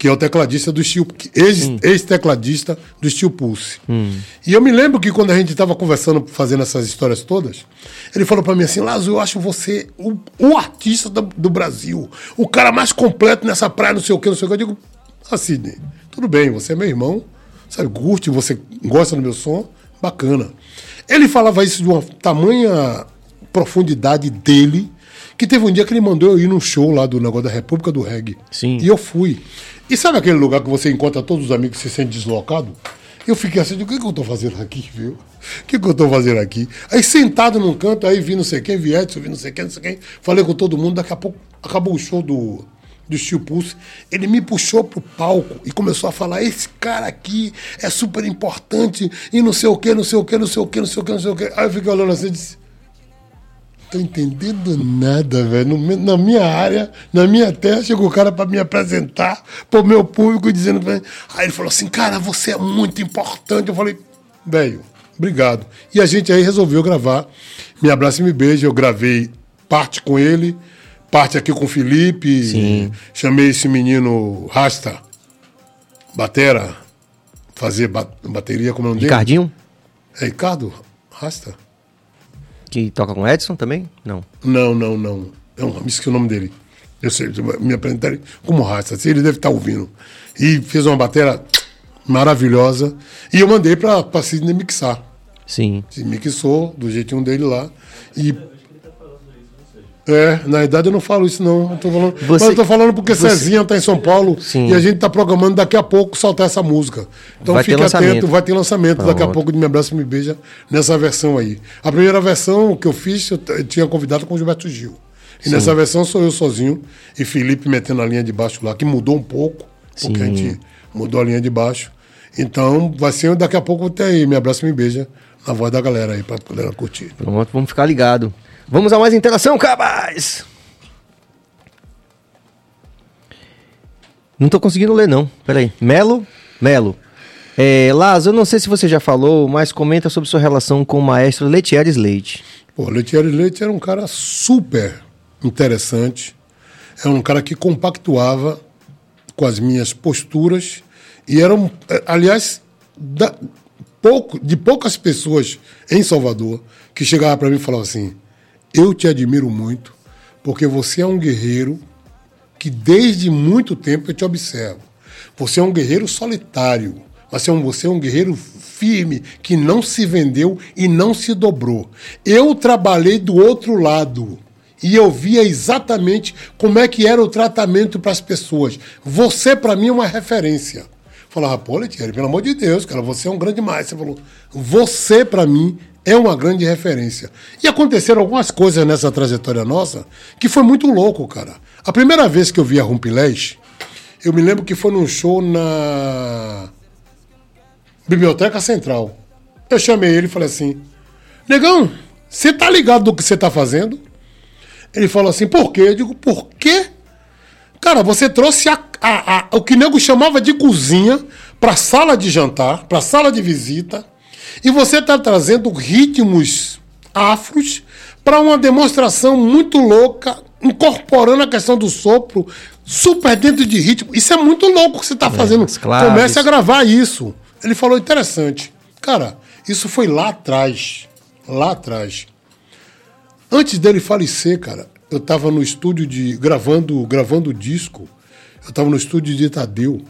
que é o tecladista do Steel, ex- ex-tecladista do Steel Pulse. E eu me lembro que quando a gente estava conversando, fazendo essas histórias todas, ele falou para mim assim, Lázaro, eu acho você o, o artista do, do Brasil, o cara mais completo nessa praia, não sei o que, não sei o que. Eu digo, ah, Sidney, tudo bem, você é meu irmão, sabe, curte, você gosta do meu som, bacana. Ele falava isso de uma tamanha profundidade dele, que teve um dia que ele mandou eu ir num show lá do negócio da República do Reggae. Sim. E eu fui. E sabe aquele lugar que você encontra todos os amigos que se sente deslocado? Eu fiquei assim, o que, que eu tô fazendo aqui, viu? O que, que eu tô fazendo aqui? Aí sentado num canto, aí vi não sei quem, vi Edson, vi não sei quem, não sei quem. Falei com todo mundo, daqui a pouco acabou o show do, do Steel Pulse. Ele me puxou pro palco e começou a falar, esse cara aqui é super importante e não sei o que, não sei o que, não sei o que, não sei o que, não sei o que. Aí eu fiquei olhando assim e disse, tô entendendo nada, velho. Na minha área, na minha terra, chegou o cara para me apresentar pro meu público dizendo pra mim. Aí ele falou assim, cara, você é muito importante. Eu falei, velho, obrigado. E a gente aí resolveu gravar Me Abraça e Me Beija. Eu gravei parte com ele, parte aqui com o Felipe. Sim. Chamei esse menino Rasta, Batera, fazer ba- bateria, como é o nome dele? Ricardinho, É Ricardo Rasta? Que toca com Edson também? Não. Não, não, não. Eu me esqueci o nome dele. Eu sei, me apresentarem como raça. Assim, ele deve estar ouvindo. E fez uma bateria maravilhosa. E eu mandei para Sidney mixar. Sim. Se mixou do jeitinho dele lá. E. É, na verdade eu não falo isso não. Eu tô falando, Você- Mas eu tô falando porque você- Cezinha tá em São Paulo Sim. e a gente tá programando daqui a pouco soltar essa música. Então Vai fique atento, vai ter lançamento daqui a Pronto. pouco de Me Abraça e Me Beija nessa versão aí. A primeira versão que eu fiz, eu, eu tinha convidado com o Gilberto Gil. E nessa versão sou eu sozinho e Felipe metendo a linha de baixo lá, que mudou um pouco, porque a Sim. gente mudou a linha de baixo. Então vai ser daqui a pouco até aí, Me Abraça e Me Beija, na voz da galera aí, pra poder curtir. Pronto, vamos ficar ligado. Vamos a mais interação, cabas! Não tô conseguindo ler, não. Peraí. Melo? Melo. É, Laz, eu não sei se você já falou, mas comenta sobre sua relação com o maestro Letieres Leite. Pô, Letieri Leite era um cara super interessante. Era um cara que compactuava com as minhas posturas e era um, eh, aliás, da- pouco, de poucas pessoas em Salvador que chegavam para mim e falavam assim: "Eu te admiro muito porque você é um guerreiro que desde muito tempo eu te observo. Você é um guerreiro solitário. Você é você é um guerreiro firme, que não se vendeu e não se dobrou. Eu trabalhei do outro lado e eu via exatamente como é que era o tratamento para as pessoas. Você, para mim, é uma referência. Falava, pô, Letieri, pelo amor de Deus, cara, você é um grande maestro. Você falou, você, para mim, é uma grande referência. E aconteceram algumas coisas nessa trajetória nossa que foi muito louco, cara. A primeira vez que eu vi a Rumpilés, eu me lembro que foi num show na Biblioteca Central. Eu chamei ele e falei assim: Negão, você tá ligado do que você tá fazendo? Ele falou assim: Por quê? Eu digo: Por quê? Cara, você trouxe a, a- a- o que nego chamava de cozinha para sala de jantar, para sala de visita, e você está trazendo ritmos afros para uma demonstração muito louca, incorporando a questão do sopro super dentro de ritmo. Isso é muito louco que você está fazendo. as claves. Comece a gravar isso. Ele falou interessante. Cara, isso foi lá atrás. Lá atrás. Antes dele falecer, cara, eu tava no estúdio de. gravando gravando o disco. Eu tava no estúdio de Tadeu.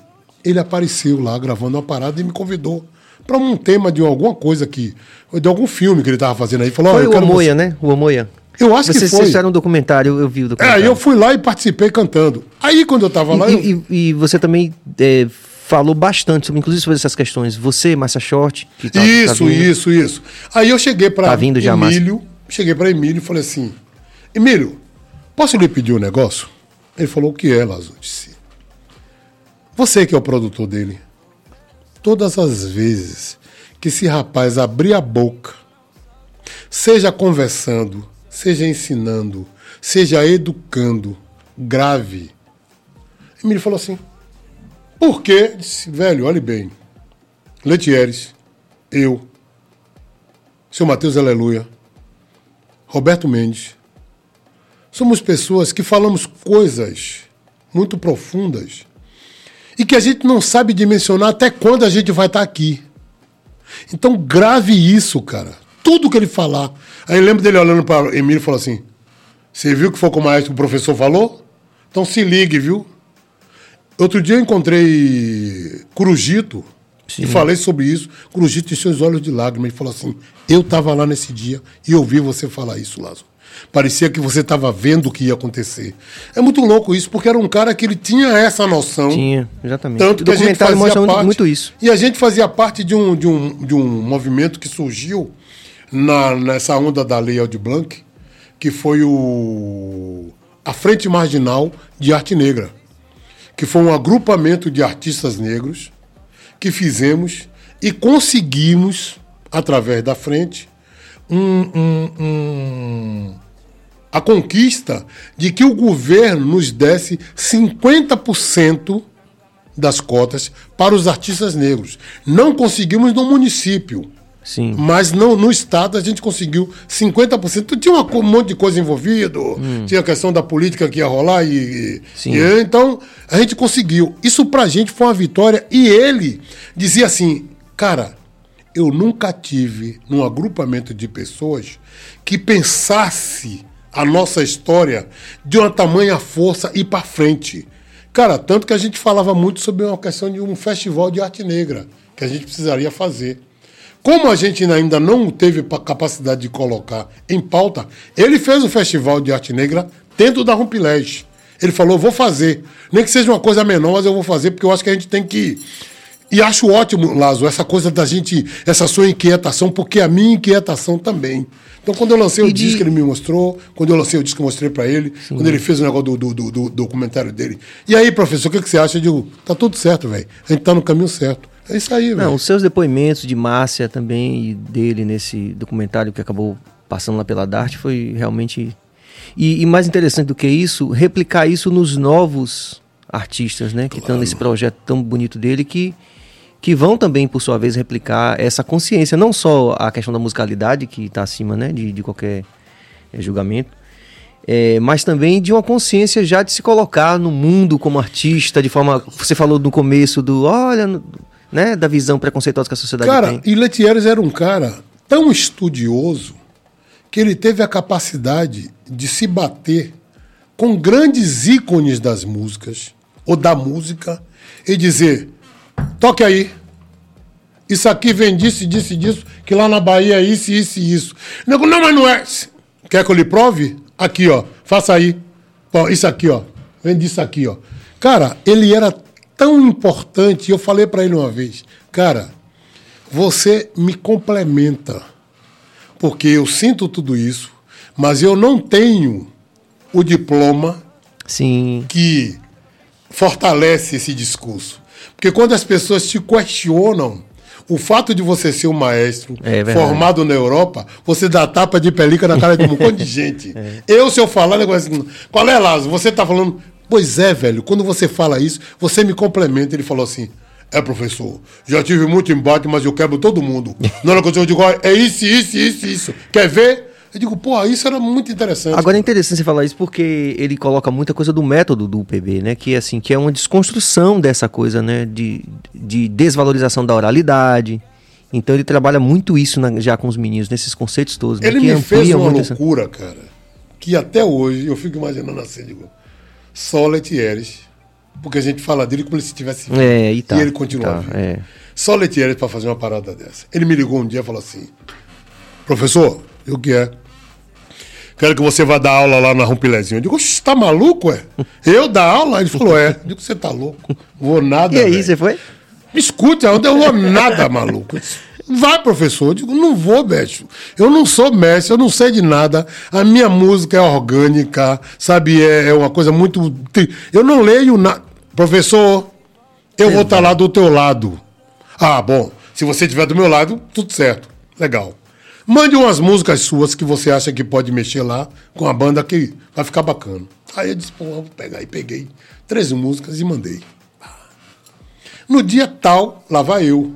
Ele apareceu lá gravando uma parada e me convidou para um tema de alguma coisa que. de algum filme que ele tava fazendo aí. Falou, Foi eu o Omoia, né? O Omoia. Eu acho que Vocês foi. fizeram um documentário, eu vi o É, documentário. aí eu fui lá e participei cantando. Aí quando eu tava lá. E, eu- e- e você também é, falou bastante, sobre, inclusive sobre essas questões. Você, Márcia Short, que tá, tá Isso, vindo. isso, isso. Aí eu cheguei para Tá vindo já, Márcio. Emílio, cheguei para Emílio e falei assim: Emílio, posso lhe pedir um negócio? Ele falou: O que é, Lazo? Disse: Você que é o produtor dele, todas as vezes que esse rapaz abrir a boca, seja conversando, seja ensinando, seja educando, grave. Emílio falou assim: Por quê? Eu Disse, velho, olhe bem. Letieres, eu, seu Matheus Aleluia, Roberto Mendes, somos pessoas que falamos coisas muito profundas e que a gente não sabe dimensionar até quando a gente vai estar aqui. Então grave isso, cara. Tudo que ele falar. Aí eu lembro dele olhando para Emílio e falou assim: Você viu que foi como o maestro o professor falou? Então se ligue, viu? Outro dia eu encontrei Curujito e falei sobre isso. Curujito encheu os olhos de lágrimas e falou assim: Eu estava lá nesse dia e ouvi você falar isso, Lázaro. Parecia que você estava vendo o que ia acontecer. É muito louco isso, porque era um cara que ele tinha essa noção. Tinha, exatamente. Tanto o que a gente fazia mostra parte, muito isso. E a gente fazia parte de um, de um, de um movimento que surgiu na, nessa onda da Lei Aldir Blanc, que foi o a Frente Marginal de Arte Negra, que foi um agrupamento de artistas negros que fizemos e conseguimos, através da frente, um- um- um, a conquista de que o governo nos desse 50% das cotas para os artistas negros. Não conseguimos no município, Sim. mas não, no estado a gente conseguiu 50%. Tinha uma co- um monte de coisa envolvido, tinha a questão da política que ia rolar e, e então a gente conseguiu. Isso pra gente foi uma vitória e ele dizia assim, cara, eu nunca tive num agrupamento de pessoas que pensasse a nossa história de uma tamanha força e para frente. Cara, tanto que a gente falava muito sobre uma questão de um festival de arte negra que a gente precisaria fazer. Como a gente ainda não teve pa- capacidade de colocar em pauta, ele fez o festival de arte negra dentro da Rumpilés. Ele falou, vou fazer. Nem que seja uma coisa menor, mas eu vou fazer, porque eu acho que a gente tem que. E acho ótimo, Lazo, essa coisa da gente, essa sua inquietação, porque a minha inquietação também. Então, quando eu lancei E o de- disco, ele me mostrou. Quando eu lancei o disco, eu mostrei pra ele. Quando ele fez o negócio do, do, do- do documentário dele. E aí, professor, o que, que você acha? Eu digo, tá tudo certo, velho. A gente tá no caminho certo. É isso aí, Não, velho. os seus depoimentos de Márcia também e dele nesse documentário que acabou passando lá pela Dart foi realmente. E, e mais interessante do que isso, replicar isso nos novos artistas, né? Que estão nesse projeto tão bonito dele que, que vão também, por sua vez, replicar essa consciência. Não só a questão da musicalidade, que está acima né, de, de qualquer eh, julgamento. eh, mas também de uma consciência já de se colocar no mundo como artista, de forma. Você falou no começo do. Olha, né, da visão preconceituosa que a sociedade Cara, tem. e Letieres era um cara tão estudioso que ele teve a capacidade de se bater com grandes ícones das músicas, ou da música, e dizer: toque aí. Isso aqui vem disso, disso, disso, que lá na Bahia é isso, isso e isso. Nego, Não, mas não é. Quer que eu lhe prove? Aqui, ó. Faça aí. Ó, isso aqui, ó. Vem disso aqui, ó. Cara, ele era tão importante. Eu falei pra ele uma vez, cara, você me complementa. Porque eu sinto tudo isso, mas eu não tenho o diploma Sim. que fortalece esse discurso. Porque quando as pessoas te questionam, o fato de você ser um maestro É formado na Europa, você dá tapa de pelica na cara de um monte de gente. Eu, se eu falar, negócio assim, qual é, Lázaro? Você tá falando. Pois é, velho, quando você fala isso, você me complementa. Ele falou assim. É, professor, já tive muito embate, mas eu quebro todo mundo. Na hora que eu digo, é isso, isso, isso, isso. Quer ver? Eu digo, pô, isso era muito interessante. Agora é interessante você falar isso porque ele coloca muita coisa do método do UPB, né? Que é assim, que é uma desconstrução dessa coisa, né? De, de desvalorização da oralidade. Então ele trabalha muito isso na- já com os meninos, nesses conceitos todos. né? Ele que me fez uma muito essa- loucura, cara, que até hoje eu fico imaginando assim, digo, só Letieres porque a gente fala dele como se estivesse vivo. É, e tá. E ele continua tá, é. Só Letieres para fazer uma parada dessa. Ele me ligou um dia e falou assim: Professor, e o que é? Quero que você vá dar aula lá na Rompilezinho. Eu digo, "Oxe, tá maluco, é? Eu dar aula? Ele falou, é. Eu digo, você tá louco? Vou nada. E aí, velho." você foi? Me escute, eu não vou nada, maluco. Vai, professor. Eu digo, não vou, bicho. Eu não sou mestre, eu não sei de nada. A minha música é orgânica, sabe? É, é uma coisa muito. tri- Eu não leio nada. Professor, eu vou estar lá do teu lado. Ah, bom. Se você estiver do meu lado, tudo certo. Legal. Mande umas músicas suas que você acha que pode mexer lá com a banda que vai ficar bacana. Aí eu disse, pô, vou pegar. E peguei 13 músicas e mandei. No dia tal, lá vai eu.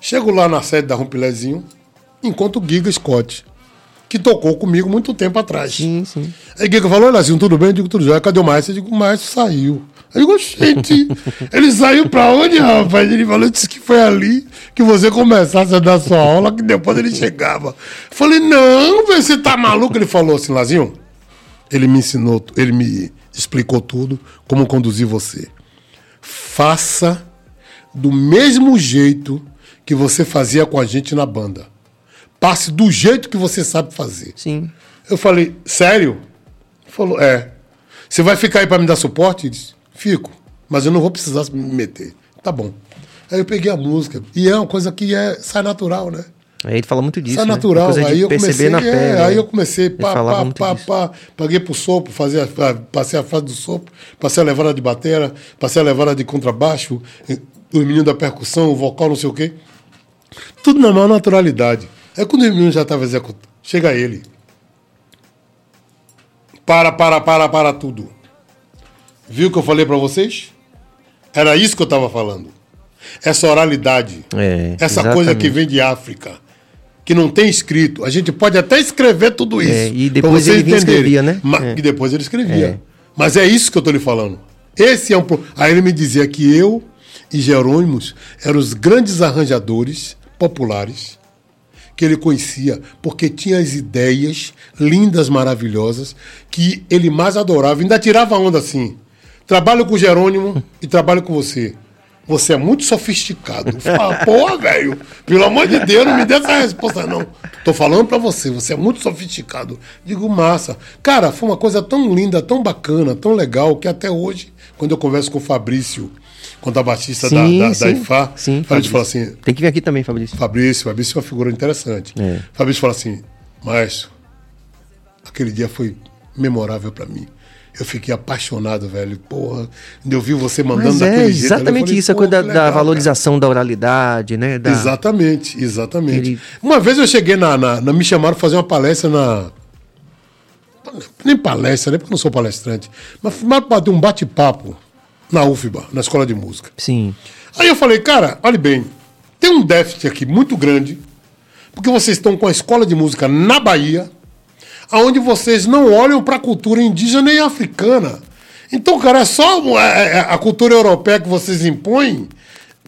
Chego lá na sede da Rompilezinho, encontro o Giga Scott, que tocou comigo muito tempo atrás. Sim, sim. Aí o Giga falou, Lazinho, tudo bem? Eu digo, tudo jóia. Cadê o Márcio? Eu digo, o Márcio saiu. Eu digo, gente, ele saiu pra onde, rapaz? Ele falou, disse que foi ali que você começasse a dar sua aula, que depois ele chegava. Eu falei, não, você tá maluco? Ele falou assim, Lazinho, ele me ensinou, ele me explicou tudo, como conduzir você. Faça do mesmo jeito que você fazia com a gente na banda. Passe do jeito que você sabe fazer. Sim. Eu falei, sério? Ele falou, é. Você vai ficar aí pra me dar suporte? Ele disse, fico, mas eu não vou precisar me meter. Tá bom. Aí eu peguei a música. E é uma coisa que é, sai natural, né? Aí ele fala muito disso. sai né? natural. Aí eu comecei, é, pele. aí né? eu comecei, pá, pá, pá, pá, paguei pro sopro, fazia, passei a fase do sopro, passei a levada de batera, passei a levada de contrabaixo, eh, os meninos da percussão, o vocal, não sei o quê. Tudo na maior naturalidade. Aí quando os meninos já estavam executando, chega ele. Para, para, para, para tudo. Viu o que eu falei pra vocês? Era isso que eu tava falando. Essa oralidade. É, essa coisa que exatamente. vem de África. Que não tem escrito. A gente pode até escrever tudo isso. É, e depois ele entenderem. escrevia, né? Ma- É. E depois ele escrevia. É. Mas é isso que eu tô lhe falando. Esse é um. Aí ele me dizia que eu e Jerônimos eram os grandes arranjadores populares que ele conhecia, porque tinha as ideias lindas, maravilhosas, que ele mais adorava. Ainda tirava onda assim. Trabalho com o Jerônimo e trabalho com você. Você é muito sofisticado. Eu falava, Pô, velho, pelo amor de Deus, não me dê essa resposta, não. Tô falando pra você, você é muito sofisticado. Digo, massa. Cara, foi uma coisa tão linda, tão bacana, tão legal, que até hoje, quando eu converso com o Fabrício, contrabaixista da, Sim, da, da sim. IFA, Sim, a gente fala assim, Tem que vir aqui também, Fabrício. Fabrício, Fabrício é uma figura interessante. É. Fabrício fala assim, maestro, aquele dia foi memorável pra mim. Eu fiquei apaixonado, velho. Porra, eu vi você mandando Mas daquele é eu exatamente falei, isso, a "Pô, coisa da, que da legal, valorização da oralidade, né? cara." Da... Exatamente, exatamente. Ele- Uma vez eu cheguei na, na, na- Me chamaram pra fazer uma palestra na. Nem palestra, né? Porque eu não sou palestrante. Mas chamaram pra ter um bate-papo na UFBA, na escola de música. Sim. Aí eu falei, cara, olha bem, tem um déficit aqui muito grande, porque vocês estão com a escola de música na Bahia, aonde vocês não olham para a cultura indígena e africana. Então, cara, é só é, é, a cultura europeia que vocês impõem.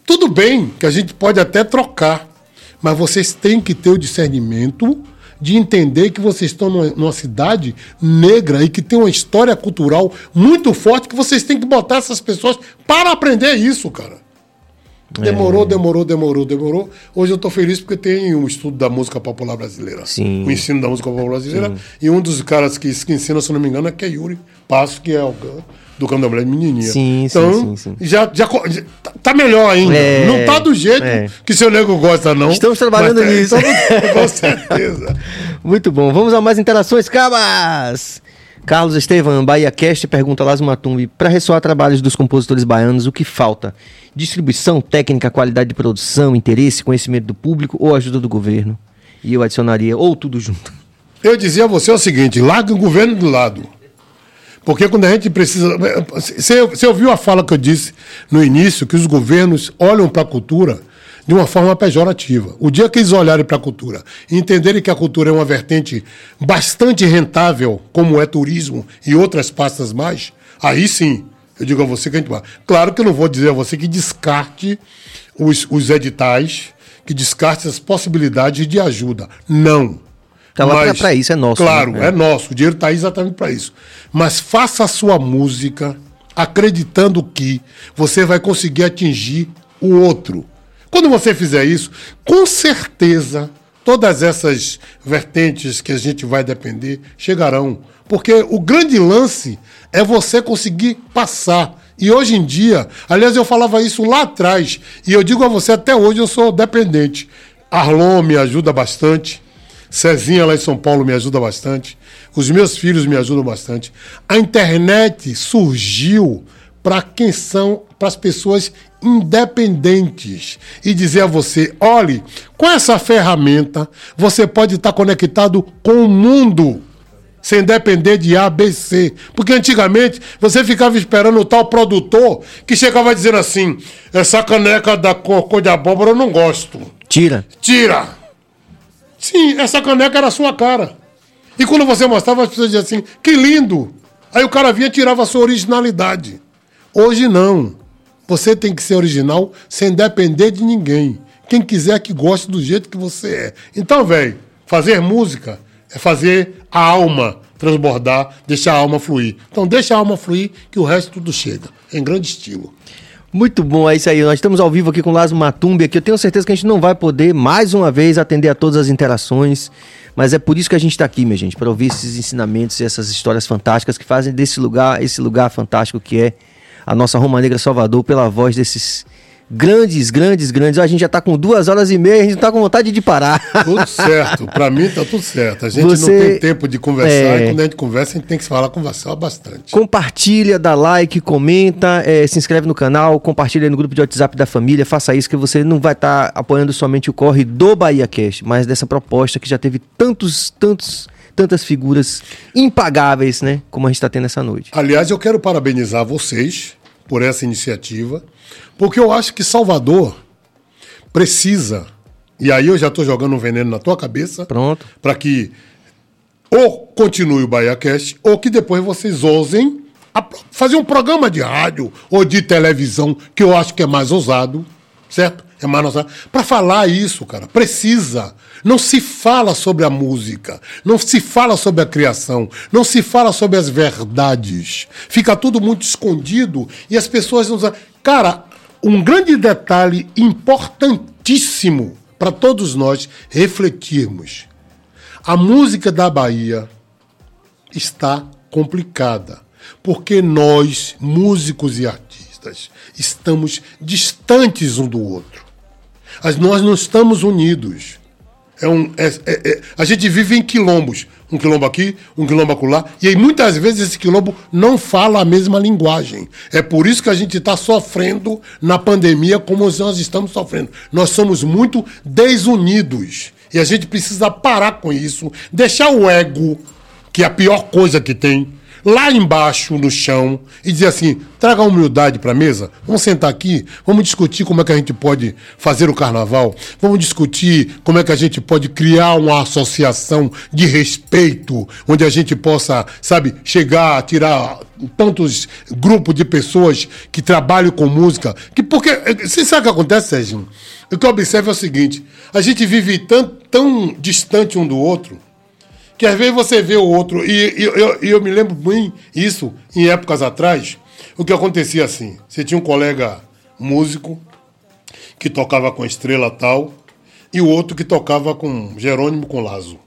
Tudo bem que a gente pode até trocar, mas vocês têm que ter o discernimento de entender que vocês estão numa, numa cidade negra e que tem uma história cultural muito forte que vocês têm que botar essas pessoas para aprender isso, cara. É. Demorou, demorou, demorou, demorou. Hoje eu estou feliz porque tem um estudo da música popular brasileira. Sim. O ensino da música popular brasileira. E um dos caras que, que ensina, se não me engano, é que é Yuri Passo, que é o do Candomblé de Menininha. Sim, sim, então, sim, sim. Já, já, co- já tá- tá melhor ainda. É, não tá do jeito é. que seu nego gosta, não. Estamos trabalhando Mas nisso. com certeza. Muito bom. Vamos a mais interações, cabas! Carlos Estevam, Bahia Cast, pergunta Lázaro Matumbi. Para ressoar trabalhos dos compositores baianos, o que falta? Distribuição, técnica, qualidade de produção, interesse, conhecimento do público ou ajuda do governo? E eu adicionaria, ou tudo junto. Eu dizia a você o seguinte: larga o governo do lado. Porque quando a gente precisa. Você, ouviu a fala que eu disse no início, que os governos olham para a cultura de uma forma pejorativa. O dia que eles olharem para a cultura e entenderem que a cultura é uma vertente bastante rentável, como é turismo e outras pastas mais, aí sim, eu digo a você que a gente vai. Claro que eu não vou dizer a você que descarte os, os editais, que descarte as possibilidades de ajuda. Não. Tá lá pra isso, é nosso, Claro, né? é nosso. O dinheiro está aí exatamente para isso. Mas faça a sua música acreditando que você vai conseguir atingir o outro. Quando você fizer isso, com certeza todas essas vertentes que a gente vai depender chegarão. Porque o grande lance é você conseguir passar. E hoje em dia, aliás, eu falava isso lá atrás, e eu digo a você até hoje, eu sou dependente. Arlon me ajuda bastante. Cezinha lá em São Paulo me ajuda bastante. Os meus filhos me ajudam bastante. A internet surgiu para quem são, para as pessoas independentes e dizer a você: olhe, com essa ferramenta você pode estar conectado com o mundo sem depender de ABC. Porque antigamente você ficava esperando o tal produtor que chegava dizendo assim: essa caneca da cor de abóbora eu não gosto. Tira. Tira! Sim, essa caneca era a sua cara. E quando você mostrava, as pessoas diziam assim: que lindo! Aí o cara vinha e tirava a sua originalidade. Hoje não. Você tem que ser original sem depender de ninguém. Quem quiser que goste do jeito que você é. Então, velho, fazer música é fazer a alma transbordar, deixar a alma fluir. Então, deixa a alma fluir que o resto tudo chega. Em grande estilo. Muito bom, é isso aí. Nós estamos ao vivo aqui com o Lázaro Matumbi, aqui. Eu tenho certeza que a gente não vai poder, mais uma vez, atender a todas as interações. Mas é por isso que a gente está aqui, minha gente, para ouvir esses ensinamentos e essas histórias fantásticas que fazem desse lugar, esse lugar fantástico que é a nossa Roma Negra Salvador, pela voz desses grandes, grandes, grandes. A gente já está com duas horas e meia, a gente não está com vontade de parar. Tudo certo. Para mim tá tudo certo. A gente Você- não tem tempo de conversar É. e quando a gente conversa, a gente tem que se falar, conversar bastante. Compartilha, dá like, comenta, eh, se inscreve no canal, compartilha no grupo de WhatsApp da família, faça isso que você não vai estar apoiando somente o corre do Bahia Cash, mas dessa proposta que já teve tantos, tantos, tantas figuras impagáveis, né? Como a gente está tendo essa noite. Aliás, eu quero parabenizar vocês por essa iniciativa, porque eu acho que Salvador precisa, e aí eu já estou jogando um veneno na tua cabeça, Pronto. para que ou continue o BahiaCast, ou que depois vocês ousem a- fazer um programa de rádio ou de televisão, que eu acho que é mais ousado, certo? É mais ousado. Para falar isso, cara, precisa. Não se fala sobre a música, não se fala sobre a criação, não se fala sobre as verdades. Fica tudo muito escondido e as pessoas não. Cara, um grande detalhe importantíssimo para todos nós refletirmos. A música da Bahia está complicada, porque nós, músicos e artistas, estamos distantes um do outro. As- Nós não estamos unidos. É um, é- é- é- a gente vive em quilombos. Um quilombo aqui, um quilombo acolá. E aí, muitas vezes, esse quilombo não fala a mesma linguagem. É por isso que a gente está sofrendo na pandemia como nós estamos sofrendo. Nós somos muito desunidos. E a gente precisa parar com isso, deixar o ego, que é a pior coisa que tem, lá embaixo no chão e dizer assim: traga a humildade para a mesa, vamos sentar aqui, vamos discutir como é que a gente pode fazer o carnaval, vamos discutir como é que a gente pode criar uma associação de respeito, onde a gente possa, sabe, chegar, tirar tantos grupos de pessoas que trabalham com música. Que porque, você sabe o que acontece, Sérgio? O que eu observo é o seguinte: a gente vive tão, tão distante um do outro que às vezes você vê o outro, e, e eu, eu me lembro bem isso em épocas atrás, o que acontecia assim, você tinha um colega músico que tocava com estrela tal, e o outro que tocava com Jerônimo com Lazo.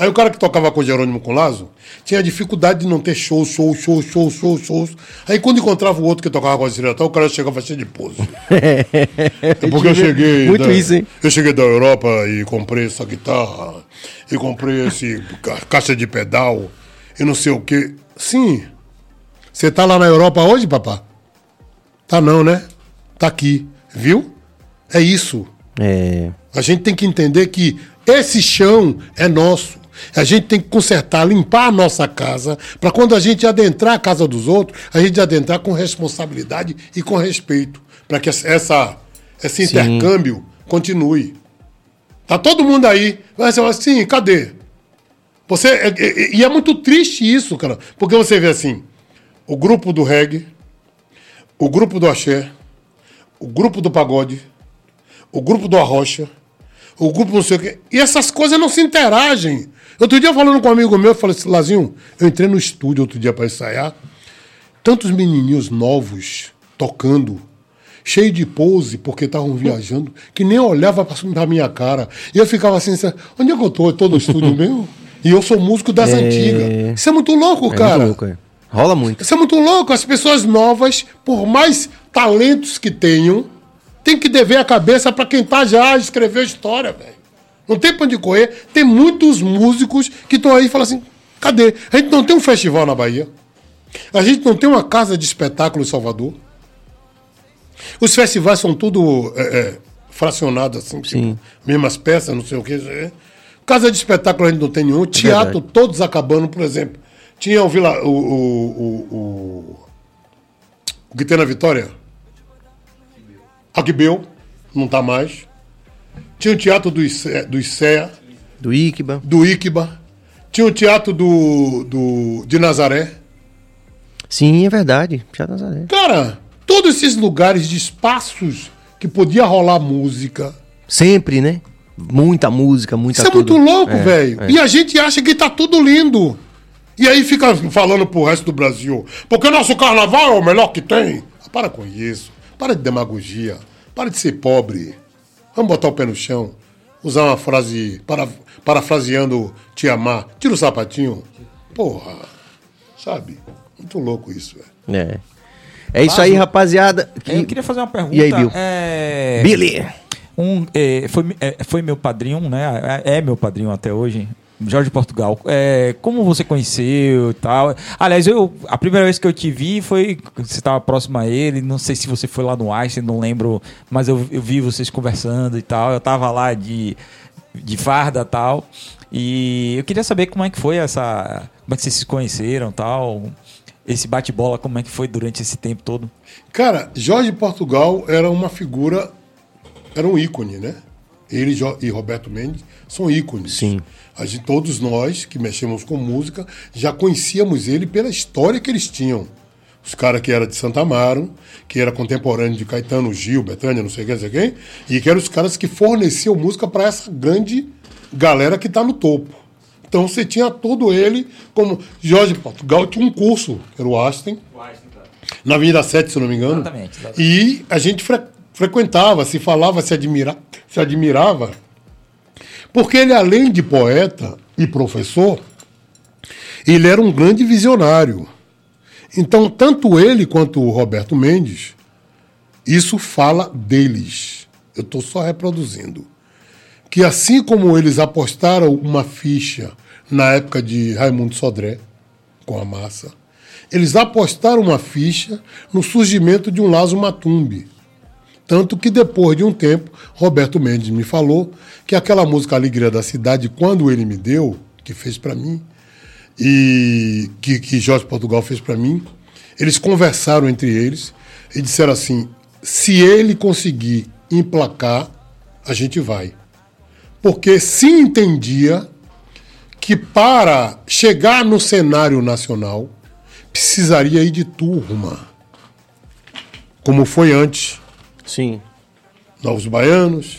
Aí o cara que tocava com Jerônimo com Lazo tinha dificuldade de não ter show, show, show, show, show, shows. Aí quando encontrava o outro que tocava com a tal, o cara chegava cheio de pose. É porque eu cheguei. Muito da, isso, hein? Eu cheguei da Europa e comprei essa guitarra, e comprei esse ca- caixa de pedal, e não sei o quê. Sim. Você tá lá na Europa hoje, papá? Tá não, né? Tá aqui. Viu? É isso. É. A gente tem que entender que esse chão é nosso. A gente tem que consertar, limpar a nossa casa, para quando a gente adentrar a casa dos outros, a gente adentrar com responsabilidade e com respeito, para que essa, esse intercâmbio continue. Tá todo mundo aí. Mas você fala assim, cadê? Você, é- é- e é muito triste isso, cara, porque você vê assim, o grupo do reggae, o grupo do axé, o grupo do pagode, o grupo do arrocha, o grupo não sei o quê. E essas coisas não se interagem. Outro dia, falando com um amigo meu, eu falei assim, Lazinho, eu entrei no estúdio outro dia para ensaiar. tantos menininhos novos tocando, cheio de pose, porque estavam viajando, que nem olhava pra pra minha cara. E eu ficava assim, onde é que eu tô? Eu tô no estúdio meu? E eu sou músico das É. antigas. Isso é muito louco, É cara. muito louco, é. Rola muito. Isso é muito louco. As pessoas novas, por mais talentos que tenham, tem que dever a cabeça pra quem tá já escreveu história, velho. Não tem pra onde correr. Tem muitos músicos que estão aí e falam assim: cadê? A gente não tem um festival na Bahia. A gente não tem uma casa de espetáculo em Salvador. Os festivais são tudo é, é, fracionados, assim, Sim. tipo, mesmas peças, não sei o que. Casa de espetáculo a gente não tem nenhum. Teatro, verdade. todos acabando, por exemplo. Tinha o Vila. O, o, o, o, o que tem na Vitória? Aquibeu, não tá mais. Tinha o teatro do, Ice, do ICEA, Do Iquiba. do Iquiba. Tinha o teatro do, do, de Nazaré. Sim, é verdade. Já Nazaré. Cara, todos esses lugares de espaços que podia rolar música. Sempre, né? Muita música, muita Isso é muito louco, É, velho. é. E a gente acha que tá tudo lindo. E aí fica falando pro resto do Brasil. Porque o nosso carnaval é o melhor que tem. Para com isso. Para de demagogia. Para de ser pobre. Vamos botar o pé no chão. Usar uma frase, para, parafraseando Te Amar. Tira o sapatinho. Porra. Sabe? Muito louco isso, velho. É. É isso aí, rapaziada. Que- Eu queria fazer uma pergunta. E aí, Bill? É... Billy. Um, é, foi, é, foi meu padrinho, né? É é meu padrinho até hoje. Jorge Portugal. É, como você conheceu e tal? Aliás, eu, a primeira vez que eu te vi foi. Você estava próximo a ele. Não sei se você foi lá no Einstein, não lembro. Mas eu, eu vi vocês conversando e tal. Eu tava lá de, de farda e tal. E eu queria saber como é que foi essa. Como é que vocês se conheceram tal. Esse bate-bola, como é que foi durante esse tempo todo? Cara, Jorge Portugal era uma figura, era um ícone, né? Ele e Roberto Mendes são ícones. Sim. A gente, todos nós que mexemos com música já conhecíamos ele pela história que eles tinham. Os caras que eram de Santa Amaro, que era contemporâneo de Caetano, Gil, Betânia, não sei quem, não sei quem, e que eram os caras que forneciam música para essa grande galera que está no topo. Então você tinha todo ele, como Jorge Portugal tinha um curso, que era o Aston, na Avenida 7, se eu não me engano. Exatamente, exatamente. E a gente fre- frequentava, se falava, se, admira, se admirava. Porque ele, além de poeta e professor, ele era um grande visionário. Então, tanto ele quanto o Roberto Mendes, isso fala deles. Eu estou só reproduzindo. Que assim como eles apostaram uma ficha na época de Raimundo Sodré, com a massa, eles apostaram uma ficha no surgimento de um Lázaro Matumbi. Tanto que depois de um tempo, Roberto Mendes me falou que aquela música Alegria da Cidade, quando ele me deu, que fez para mim, e que, que Jorge Portugal fez para mim, eles conversaram entre eles e disseram assim: se ele conseguir emplacar, a gente vai. Porque se entendia que para chegar no cenário nacional precisaria ir de turma, como foi antes. Sim. Novos Baianos,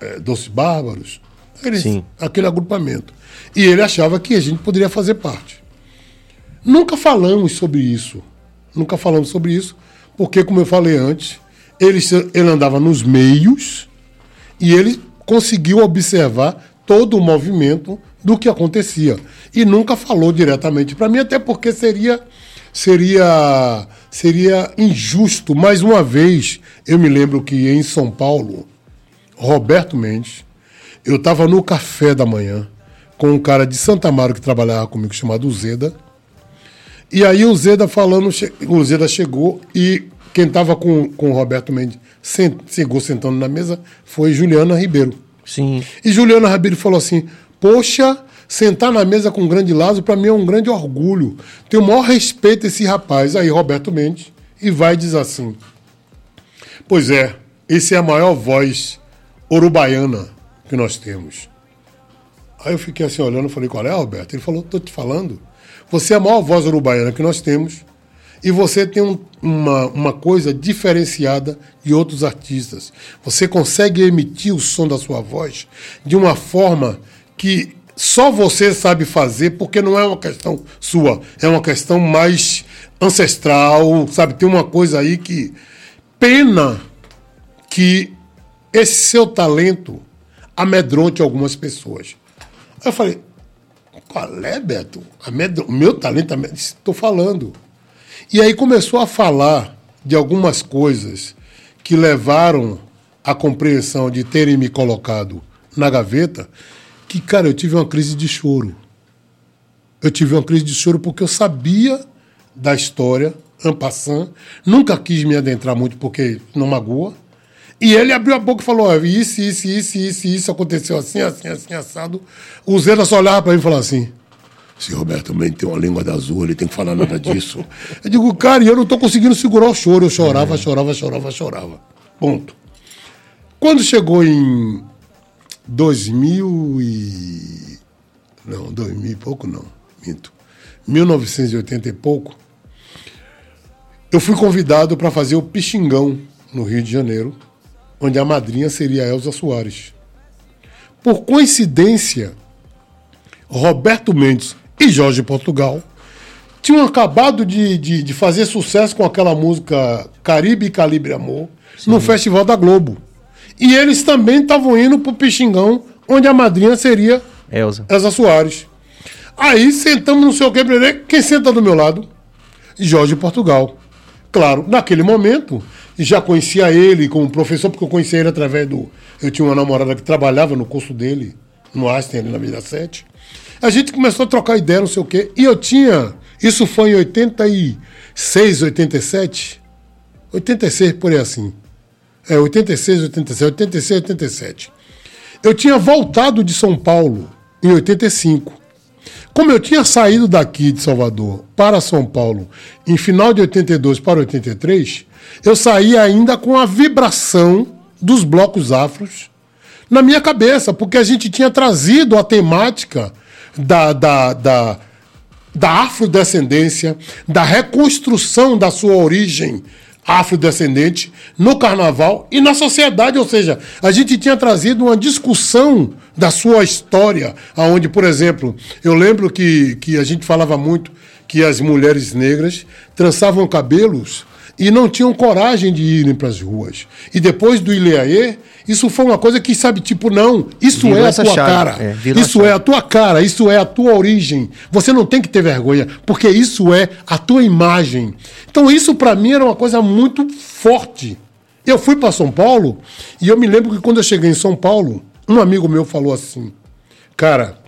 é, Doces Bárbaros, eles- Sim. aquele agrupamento. E ele achava que a gente poderia fazer parte. Nunca falamos sobre isso. Nunca falamos sobre isso, porque, como eu falei antes, ele, ele andava nos meios e ele conseguiu observar todo o movimento do que acontecia. E nunca falou diretamente para mim, até porque seria, seria, seria injusto. Mais uma vez, eu me lembro que em São Paulo, Roberto Mendes, eu estava no café da manhã com um cara de Santa Amaro que trabalhava comigo, chamado Zeda. E aí o Zeda falando, o Zeda chegou e quem estava com, com o Roberto Mendes sen- chegou sentando na mesa foi Juliana Ribeiro. Sim. E Juliana Ribeiro falou assim: Poxa, sentar na mesa com o grande Lázaro para mim é um grande orgulho. Tenho o maior respeito a esse rapaz. Aí Roberto Mendes e vai diz assim: Pois é, esse é a maior voz urubaiana que nós temos. Aí eu fiquei assim olhando falei: Qual é, Roberto? Ele falou: Tô te falando. Você é a maior voz urubaiana que nós temos. E você tem um- uma, uma coisa diferenciada de outros artistas. Você consegue emitir o som da sua voz de uma forma que só você sabe fazer, porque não é uma questão sua, é uma questão mais ancestral, sabe? Tem uma coisa aí que. Pena que esse seu talento amedronte algumas pessoas. Aí eu falei, qual é, Beto? Amedro... Meu talento, estou falando. E aí começou a falar de algumas coisas que levaram à compreensão de terem me colocado na gaveta, que, cara, eu tive uma crise de choro. Eu tive uma crise de choro porque eu sabia da história, en passant, nunca quis me adentrar muito porque não magoa. E ele abriu a boca e falou: isso, isso, isso, isso, isso aconteceu assim, assim, assim, assado. O Zena só olhava para mim e falava assim: se Roberto também tem uma língua da azul, ele tem que falar nada disso. eu digo, cara, e eu não estou conseguindo segurar o choro. Eu chorava, chorava, chorava, chorava. Ponto. Quando chegou em 2000 e... Não, 2000 e pouco não, minto. 1980 e pouco, eu fui convidado para fazer o Pixingão no Rio de Janeiro, onde a madrinha seria Elza Soares. Por coincidência, Roberto Mendes e Jorge Portugal tinham acabado de, de, de fazer sucesso com aquela música Caribe e Calibre Amor Sim. no Festival da Globo. E eles também estavam indo para o Pixingão, onde a madrinha seria Elza. Elza Soares. Aí sentamos no seu quebrerê, quem senta do meu lado? Jorge Portugal. Claro, naquele momento, já conhecia ele como professor, porque eu conhecia ele através do. Eu tinha uma namorada que trabalhava no curso dele, no Einstein, ali na Vila 7. A gente começou a trocar ideia, não sei o quê. E eu tinha. Isso foi em 86, 87. 86, por aí assim. É, 86, 87, 86, 87. Eu tinha voltado de São Paulo em 85. Como eu tinha saído daqui de Salvador para São Paulo em final de 82 para 83, eu saí ainda com a vibração dos blocos afros na minha cabeça, porque a gente tinha trazido a temática da, da, da, da afrodescendência, da reconstrução da sua origem afrodescendente no carnaval e na sociedade, ou seja, a gente tinha trazido uma discussão da sua história, aonde, por exemplo, eu lembro que, que a gente falava muito que as mulheres negras trançavam cabelos e não tinham coragem de irem para as ruas. E depois do Ileaê, isso foi uma coisa que, sabe, tipo, não, isso virou é a tua chave. cara. É, isso é a tua cara, isso é a tua origem. Você não tem que ter vergonha, porque isso é a tua imagem. Então, isso para mim era uma coisa muito forte. Eu fui para São Paulo e eu me lembro que quando eu cheguei em São Paulo, um amigo meu falou assim: Cara,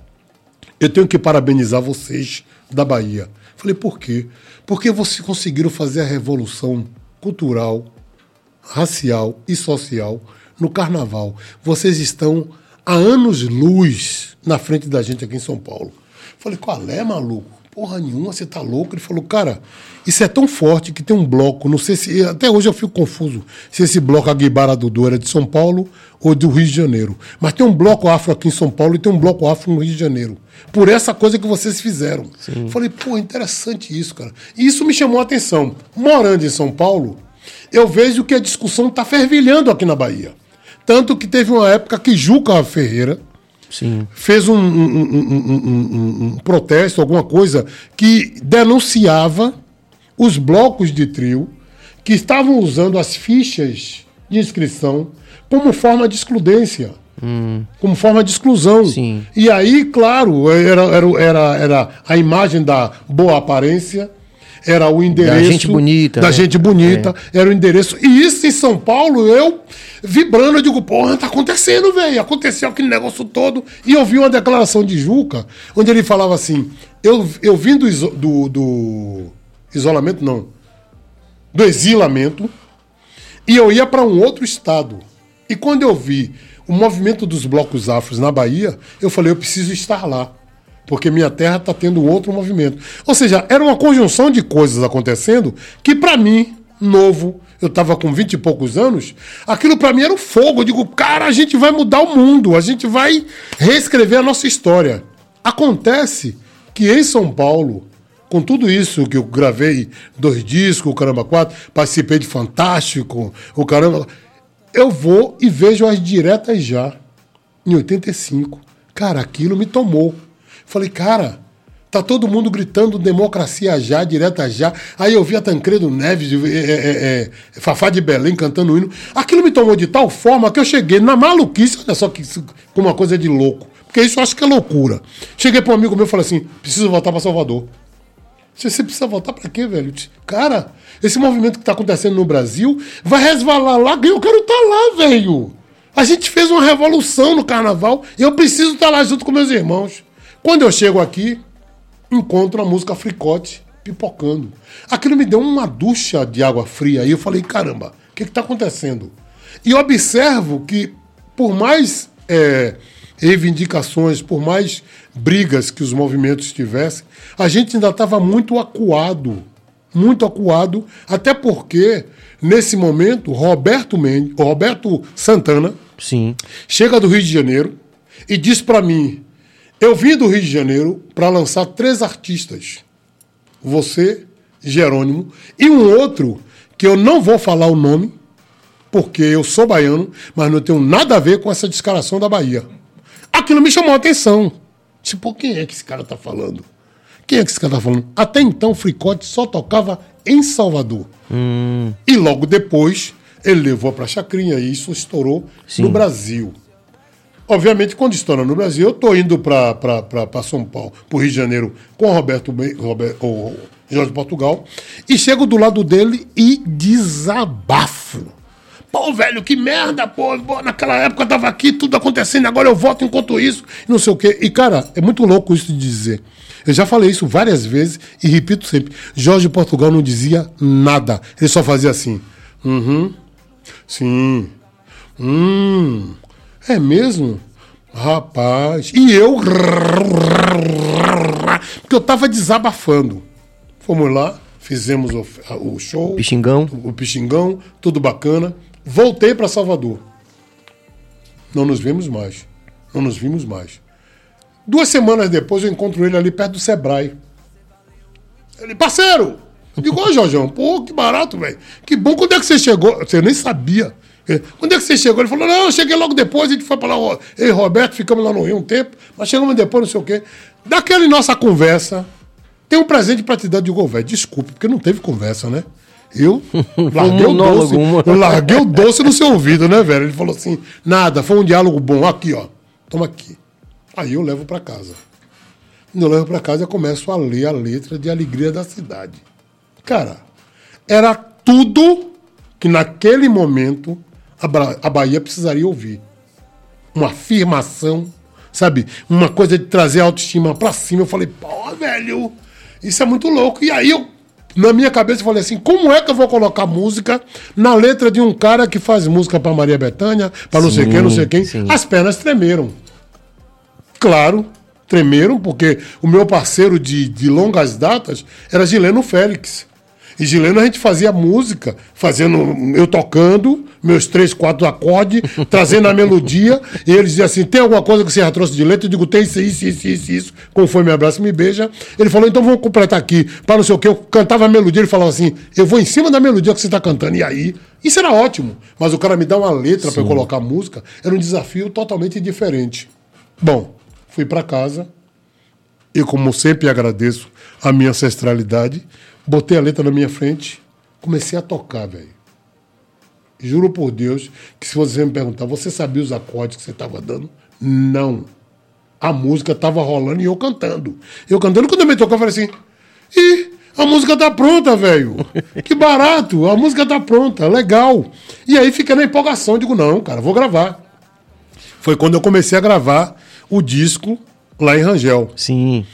eu tenho que parabenizar vocês da Bahia. Falei, por quê? Porque vocês conseguiram fazer a revolução cultural, racial e social no carnaval. Vocês estão há anos-luz na frente da gente aqui em São Paulo. Falei, qual é, maluco? Porra nenhuma, você tá louco? Ele falou, cara, isso é tão forte que tem um bloco, não sei se. Até hoje eu fico confuso se esse bloco Aguibara Dudu era de São Paulo ou do Rio de Janeiro. Mas tem um bloco afro aqui em São Paulo e tem um bloco afro no Rio de Janeiro. Por essa coisa que vocês fizeram. Sim. Falei, pô, interessante isso, cara. E isso me chamou a atenção. Morando em São Paulo, eu vejo que a discussão está fervilhando aqui na Bahia. Tanto que teve uma época que Juca Ferreira Sim. fez um, um, um, um, protesto, alguma coisa, que denunciava os blocos de trio que estavam usando as fichas de inscrição como forma de excludência. Hum. Como forma de exclusão. Sim. E aí, claro, era, era, era, era a imagem da boa aparência, era o endereço. Da gente bonita. Da né? gente bonita, é. era o endereço. E isso em São Paulo, eu vibrando, eu digo, porra, tá acontecendo, velho. Aconteceu aquele negócio todo. E eu vi uma declaração de Juca, onde ele falava assim: eu, eu vim do, do, do isolamento, não, do exilamento, e eu ia para um outro estado. E quando eu vi o movimento dos blocos afros na Bahia, eu falei, eu preciso estar lá porque minha terra está tendo outro movimento. Ou seja, era uma conjunção de coisas acontecendo que, para mim, novo, eu estava com 20 e poucos anos, aquilo para mim era o fogo. Eu digo, cara, a gente vai mudar o mundo, a gente vai reescrever a nossa história. Acontece que em São Paulo, com tudo isso que eu gravei, dois discos, o Caramba 4, participei de Fantástico, o Caramba. Eu vou e vejo as diretas já, em 85 Cara, aquilo me tomou. Falei, cara, tá todo mundo gritando democracia já, direta já. Aí eu vi a Tancredo Neves, é, é, é, Fafá de Belém cantando hino. Aquilo me tomou de tal forma que eu cheguei na maluquice, olha só que como uma coisa de louco. Porque isso eu acho que é loucura. Cheguei para um amigo meu e falei assim: preciso voltar para Salvador. Você, precisa voltar pra quê, velho? Cara, esse movimento que tá acontecendo no Brasil vai resvalar lá eu quero estar lá, velho. A gente fez uma revolução no carnaval e eu preciso estar lá junto com meus irmãos. Quando eu chego aqui, encontro a música Fricote pipocando. Aquilo me deu uma ducha de água fria e eu falei, caramba, o que está acontecendo? E observo que, por mais é, reivindicações, por mais brigas que os movimentos tivessem, a gente ainda estava muito acuado. Muito acuado, até porque, nesse momento, Roberto Mendes, Roberto Santana, Sim. chega do Rio de Janeiro e diz pra mim: eu vim do Rio de Janeiro para lançar três artistas. Você, Jerônimo, e um outro que eu não vou falar o nome, porque eu sou baiano, mas não tenho nada a ver com essa descaração da Bahia. Aquilo me chamou a atenção. Tipo, quem é que esse cara tá falando? Quem é que esse cara tá falando? Até então, Fricote só tocava em Salvador. E logo depois, ele levou para Chacrinha e isso estourou Sim. no Brasil. Obviamente, quando estoura no Brasil, eu tô indo para São Paulo, para Rio de Janeiro, com o Roberto, Ben- Robert, o Jorge Portugal, e chego do lado dele e desabafo. Pô, velho, que merda, pô, pô, naquela época eu tava aqui, tudo acontecendo, agora eu voto enquanto isso, não sei o quê. E, cara, é muito louco isso de dizer. Eu já falei isso várias vezes e repito sempre. Jorge Portugal não dizia nada. Ele só fazia assim. Uhum. Sim. Hum. É mesmo? Rapaz. E eu. Porque eu tava desabafando. Fomos lá, fizemos o, o show Pixingão. o Pixingão, tudo bacana. Voltei para Salvador. Não nos vimos mais. Não nos vimos mais. Duas semanas depois eu encontro ele ali perto do Sebrae. Ele, parceiro! Eu digo, ô pô, que barato, velho. Que bom, quando é que você chegou? Você nem sabia. Quando é que você chegou? Ele falou, não, eu cheguei logo depois, a gente foi para lá, eu e Roberto, ficamos lá no Rio um tempo, mas chegamos depois, não sei o quê. Daquela nossa conversa, tem um presente pra te dar de gol, velho. Desculpe, porque não teve conversa, né? Eu larguei o doce. Eu larguei o doce no seu ouvido, né, velho? Ele falou assim: nada, foi um diálogo bom. Aqui, ó. Toma aqui. Aí eu levo pra casa. Quando eu levo pra casa, eu começo a ler a letra de Alegria da Cidade. Cara, era tudo que naquele momento a, Bahia precisaria ouvir uma afirmação, sabe? Uma coisa de trazer a autoestima pra cima. Eu falei, pô, velho, isso é muito louco. E aí eu, na minha cabeça, eu falei assim: como é que eu vou colocar música na letra de um cara que faz música pra Maria Bethânia, pra não sei Sim, quem, não sei quem? sim. As pernas tremeram. Claro, tremeram, porque o meu parceiro de, de longas datas era Gileno Félix. E Gileno a gente fazia música, fazendo eu tocando, meus três, quatro acordes, trazendo a melodia, e ele dizia assim: tem alguma coisa que você já trouxe de letra? Eu digo, tem isso, isso, isso, isso, isso. Como foi me abraça, me beija. Ele falou, então vamos completar aqui, para não sei o que. Eu cantava a melodia, ele falava assim: eu vou em cima da melodia que você está cantando. E aí, isso era ótimo. Mas o cara me dá uma letra para eu colocar música, era um desafio totalmente diferente. Bom, fui para casa, e como sempre agradeço a minha ancestralidade, botei a letra na minha frente, comecei a tocar, velho. Juro por Deus que se você me perguntar, você sabia os acordes que você estava dando? Não. A música estava rolando e eu cantando. Eu cantando, quando eu me tocou, eu falei assim: ih, a música tá pronta, velho. Que barato, a música tá pronta, legal. E aí fica na empolgação, eu digo, não, cara, vou gravar. Foi quando eu comecei a gravar o disco lá em Rangel. Sim.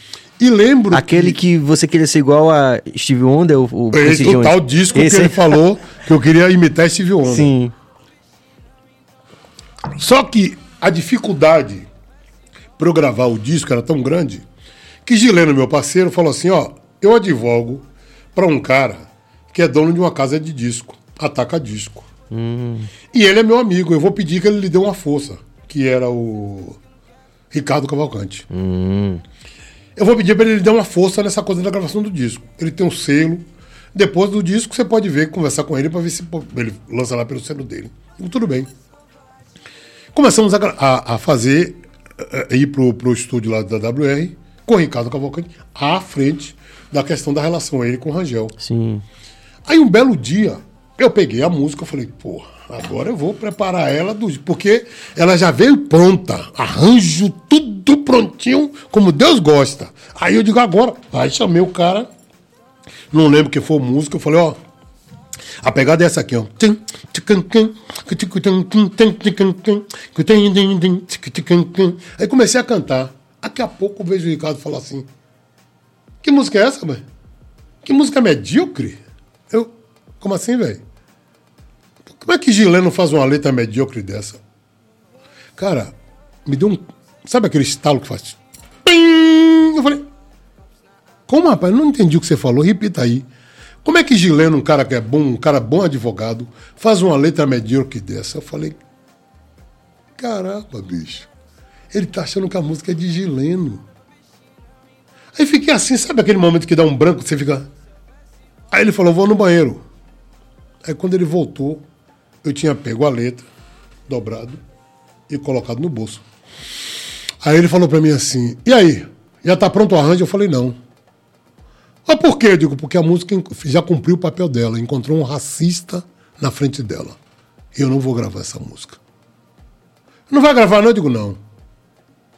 E lembro Aquele que você queria ser igual a Steve Wonder, o, o esse, o tal disco Esse que ele falou que eu queria imitar Steve Wonder. Sim. Só que a dificuldade para eu gravar o disco era tão grande que Gileno, meu parceiro, falou assim: ó, eu advogo para um cara que é dono de uma casa de disco, ataca disco. E ele é meu amigo, eu vou pedir que ele lhe dê uma força, que era o Ricardo Cavalcante. Eu vou pedir para ele dar uma força nessa coisa da gravação do disco. Ele tem um selo. Depois do disco, você pode ver, conversar com ele para ver se ele lança lá pelo selo dele. Eu, tudo bem. Começamos a, a- a fazer eh, ir pro, pro estúdio lá da WR com o Ricardo Cavalcante à frente da questão da relação ele com o Rangel. Sim. Aí um belo dia, eu peguei a música, eu falei, pô, agora eu vou preparar ela do. Porque ela já veio pronta, arranjo tudo prontinho, como Deus gosta. Aí eu digo, agora, aí chamei o cara, não lembro que foi música, eu falei, ó. A pegada é essa aqui, ó. Aí comecei a cantar. Daqui a pouco eu vejo o Ricardo falar assim: Que música é essa, mãe? Que música medíocre? Eu, como assim, velho? Como é que Gileno faz uma letra medíocre dessa? Cara, me deu um. Sabe aquele estalo que faz? Pim! Eu falei, como, rapaz? Eu não entendi o que você falou, repita aí. Como é que Gileno, um cara que é bom, um cara bom advogado, faz uma letra medíocre dessa? Eu falei, caramba, bicho. Ele tá achando que a música é de Gileno. Aí fiquei assim, sabe aquele momento que dá um branco, você fica. Aí ele falou, vou no banheiro. Aí quando ele voltou, eu tinha pego a letra, dobrado e colocado no bolso. Aí ele falou para mim assim: "E aí? Já tá pronto o arranjo?" Eu falei: "Não". Mas por quê? Eu digo, porque a música já cumpriu o papel dela, encontrou um racista na frente dela. E eu não vou gravar essa música. Não vai gravar, não? Eu digo, não.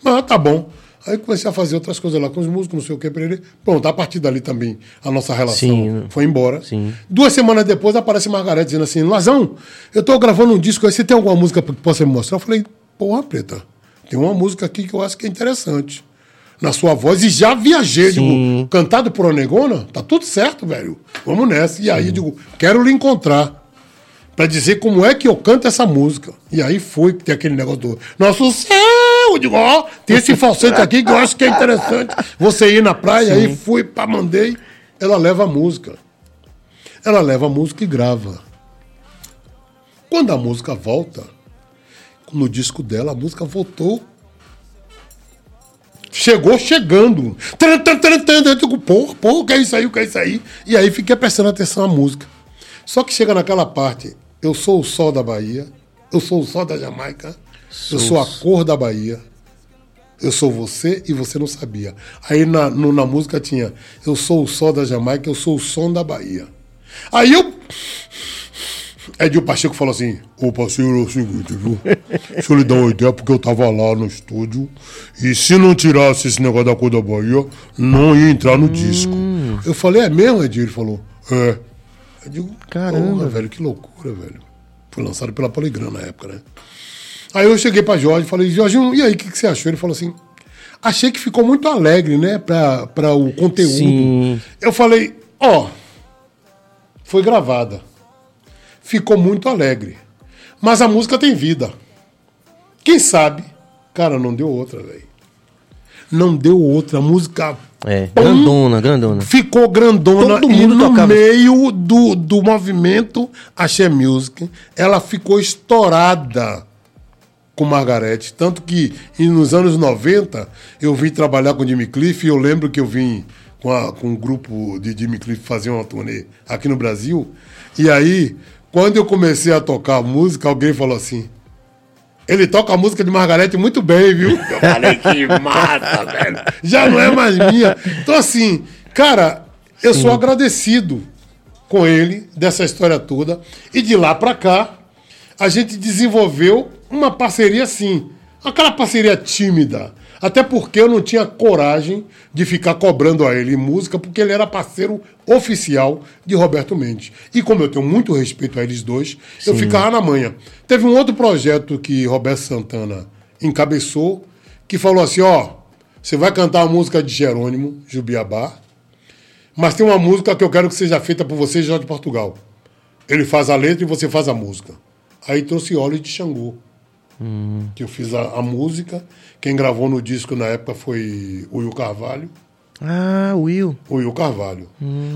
Ah, tá bom. Aí comecei a fazer outras coisas lá com os músicos, não sei o que, pra ele. Pronto, a partir dali também a nossa relação Sim. foi embora. Sim. Duas semanas depois aparece Margarete dizendo assim: Lazão, eu tô gravando um disco aí, você tem alguma música que possa me mostrar? Eu falei: Porra, preta, tem uma música aqui que eu acho que é interessante. Na sua voz, e já viajei, Sim. digo, cantado por Onegona, tá tudo certo, velho. Vamos nessa. E aí, digo, quero lhe encontrar. Pra dizer como é que eu canto essa música. E aí foi que tem aquele negócio do Nosso céu! Eu digo, ó, tem esse falsete aqui que eu acho que é interessante. Você ir na praia, aí fui, pá, mandei. Ela leva a música. Ela leva a música e grava. Quando a música volta, no disco dela, a música voltou. Chegou chegando. Eu digo, porra, porra, o que é isso aí, o que é isso aí? E aí fiquei prestando atenção à música. Só que chega naquela parte, eu sou o sol da Bahia, eu sou o sol da Jamaica, eu sou a cor da Bahia, eu sou você e você não sabia. Aí na, no- na música tinha, eu sou o sol da Jamaica, eu sou o som da Bahia. Aí eu. Edil Pacheco falou assim: Ô parceiro, é o seguinte, viu? Deixa eu lhe dar uma ideia, porque eu tava lá no estúdio e se não tirasse esse negócio da cor da Bahia, não ia entrar no disco. Eu falei: É mesmo, Edil? Ele falou: É. Eu digo: Caramba, velho, que loucura, velho. Foi lançado pela Poligram na época, né? Aí eu cheguei pra Jorge e falei: Jorginho, e aí, o que, que você achou? Ele falou assim: Achei que ficou muito alegre, né, pra, pra o conteúdo. Sim. Eu falei: Ó, foi gravada. Ficou muito alegre. Mas a música tem vida. Quem sabe? Cara, não deu outra, velho. Não deu outra. A música É, Pum. grandona, grandona. ficou grandona Todo e mundo no tocava. meio do, do movimento Axé Music, ela ficou estourada com Margarete. Tanto que e nos anos 90 eu vim trabalhar com Jimmy Cliff e eu lembro que eu vim com, a- com um grupo de Jimmy Cliff fazer uma turnê aqui no Brasil. E aí, quando eu comecei a tocar música, alguém falou assim. Ele toca a música de Margarete muito bem, viu? Eu falei, que massa, velho. Já não é mais minha. Então, assim, cara, eu sou agradecido com ele dessa história toda. E de lá pra cá, a gente desenvolveu uma parceria assim. Aquela parceria tímida. Até porque eu não tinha coragem de ficar cobrando a ele música, porque ele era parceiro oficial de Roberto Mendes. E como eu tenho muito respeito a eles dois, eu ficava na manhã. Teve um outro projeto que Roberto Santana encabeçou, que falou assim: ó, você vai cantar a música de Jerônimo, Jubiabá, mas tem uma música que eu quero que seja feita por você, Jorge Portugal. Ele faz a letra e você faz a música. Aí trouxe Óleo de Xangô. Que eu fiz a, a música. Quem gravou no disco na época foi o Will Carvalho. Ah, Will. O Will Carvalho.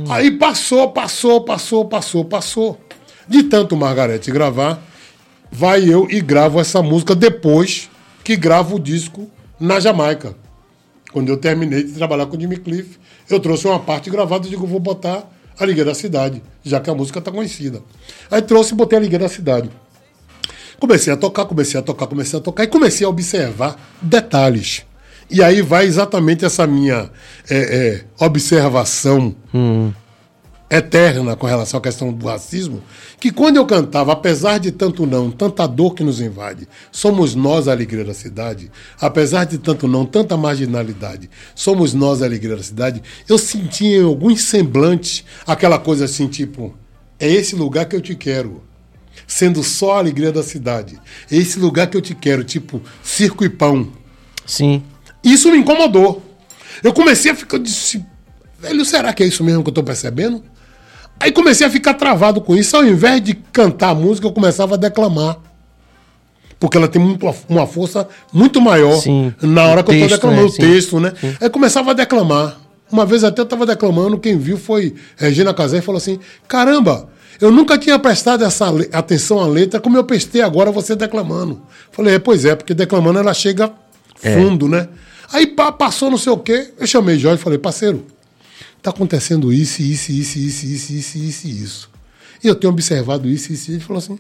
Aí passou, passou, passou, passou, passou. De tanto Margarete gravar, vai eu e gravo essa música depois que gravo o disco na Jamaica. Quando eu terminei de trabalhar com o Jimmy Cliff, eu trouxe uma parte gravada e digo, vou botar a Liga da Cidade, já que a música está conhecida. Aí trouxe e botei a Liga da Cidade. Comecei a tocar, comecei a tocar, comecei a tocar e comecei a observar detalhes. E aí vai exatamente essa minha é, é, observação eterna com relação à questão do racismo, que quando eu cantava, apesar de tanto não, tanta dor que nos invade, somos nós a alegria da cidade, apesar de tanto não, tanta marginalidade, somos nós a alegria da cidade, eu sentia em alguns semblantes aquela coisa assim, tipo, é esse lugar que eu te quero. Sendo só a alegria da cidade. É esse lugar que eu te quero, tipo, circo e pão. Sim. Isso me incomodou. Eu comecei a ficar. Eu disse, velho, será que é isso mesmo que eu tô percebendo? Aí comecei a ficar travado com isso. Ao invés de cantar a música, eu começava a declamar. Porque ela tem muito, uma força muito maior Sim. na hora O que eu texto, tô declamando né? o Sim. texto, né? Aí começava a declamar. Uma vez até eu tava declamando, quem viu foi Regina Casé e falou assim: caramba, eu nunca tinha prestado essa atenção à letra como eu prestei agora você declamando. Falei, é, pois é, porque declamando ela chega fundo, né? Aí pá, passou não sei o quê. Eu chamei Jorge e falei, parceiro, tá acontecendo isso, isso, isso, isso, isso, isso, isso, isso. E eu tenho observado isso, isso, e ele falou assim.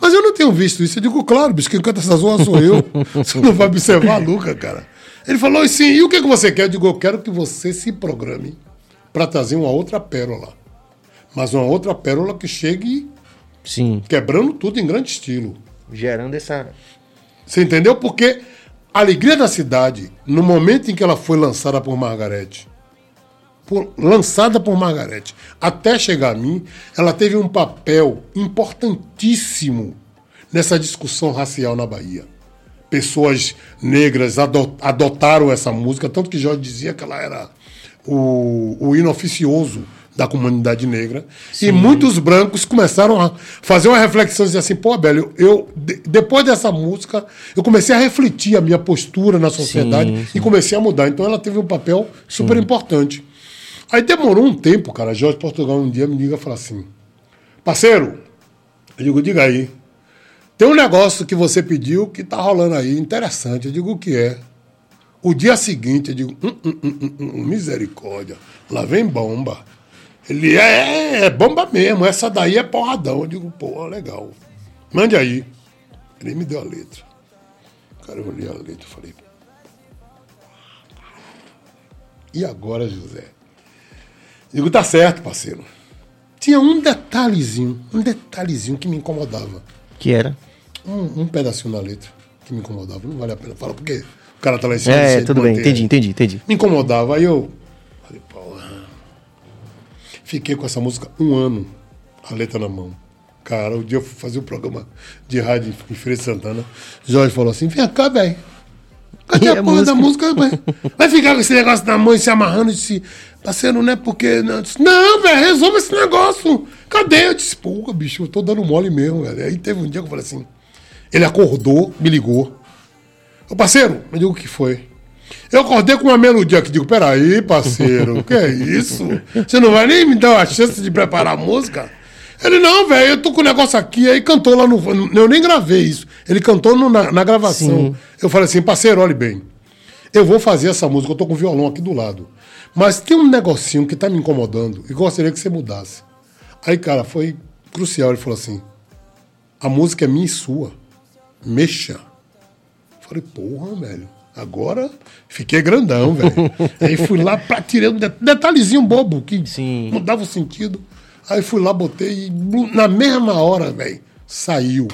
Mas eu não tenho visto isso. Eu digo, claro, bicho, quem canta essa zoa sou eu. Você não vai observar nunca, cara. Ele falou assim, e o que, que você quer? Eu digo, eu quero que você se programe para trazer uma outra pérola. Mas uma outra pérola que chegue Sim. quebrando tudo em grande estilo. Gerando essa. Você entendeu? Porque a Alegria da Cidade, no momento em que ela foi lançada por Margarete, por- lançada por Margarete, até chegar a mim, ela teve um papel importantíssimo nessa discussão racial na Bahia. Pessoas negras ado- adotaram essa música, tanto que Jorge dizia que ela era o, o hino oficioso da comunidade negra. E muitos brancos começaram a fazer uma reflexão e dizer assim, pô, Abel, eu, de- depois dessa música, eu comecei a refletir a minha postura na sociedade Sim, e comecei a mudar. Então ela teve um papel super importante. Aí demorou um tempo, cara. Jorge Portugal um dia me liga e fala assim: parceiro, eu digo, diga aí. Tem um negócio que você pediu que tá rolando aí, interessante. Eu digo, o que é? O dia seguinte, eu digo, hum, hum, hum, hum, hum, misericórdia, lá vem bomba. Ele é, é bomba mesmo, essa daí é porradão. Eu digo, pô, legal. Mande aí. Ele me deu a letra. Cara, eu a letra e falei, e agora, José? Digo, tá certo, parceiro. Tinha um detalhezinho, um detalhezinho que me incomodava. Que era. Um, um pedacinho da letra que me incomodava. Não vale a pena falar, porque o cara tá lá em cima. É, tudo bem, manter. entendi, entendi, entendi. Me incomodava. Aí eu. Fiquei com essa música um ano, a letra na mão. Cara, o dia eu fui fazer um programa de rádio em Feira Santana. Jorge falou assim: vem cá, velho. Cadê E a a porra da música? música? Vai, ficar com esse negócio na mão e se amarrando? Eu disse, parceiro, não é porque. Não, disse, não velho, resolva esse negócio. Cadê? Eu disse, porra, bicho, eu tô dando mole mesmo, velho. Aí teve um dia que eu falei assim. Ele acordou, me ligou. Ô, parceiro, eu digo o que foi. Eu acordei com uma melodia que digo, peraí, parceiro, o que é isso? Você não vai nem me dar a chance de preparar a música? Ele, não, velho, eu tô com o negócio aqui, aí cantou lá no. Eu nem gravei isso. Ele cantou no- na, na gravação. Sim. Eu falei assim, parceiro, olhe bem. Eu vou fazer essa música, eu tô com o violão aqui do lado. Mas tem um negocinho que tá me incomodando e gostaria que você mudasse. Aí, cara, foi crucial. Ele falou assim: a música é minha e sua. Mexa. Falei, porra, velho. Agora fiquei grandão, velho. Aí fui lá, pra, tirei um de- detalhezinho bobo que Sim. mudava o sentido. Aí fui lá, botei e na mesma hora, velho, saiu.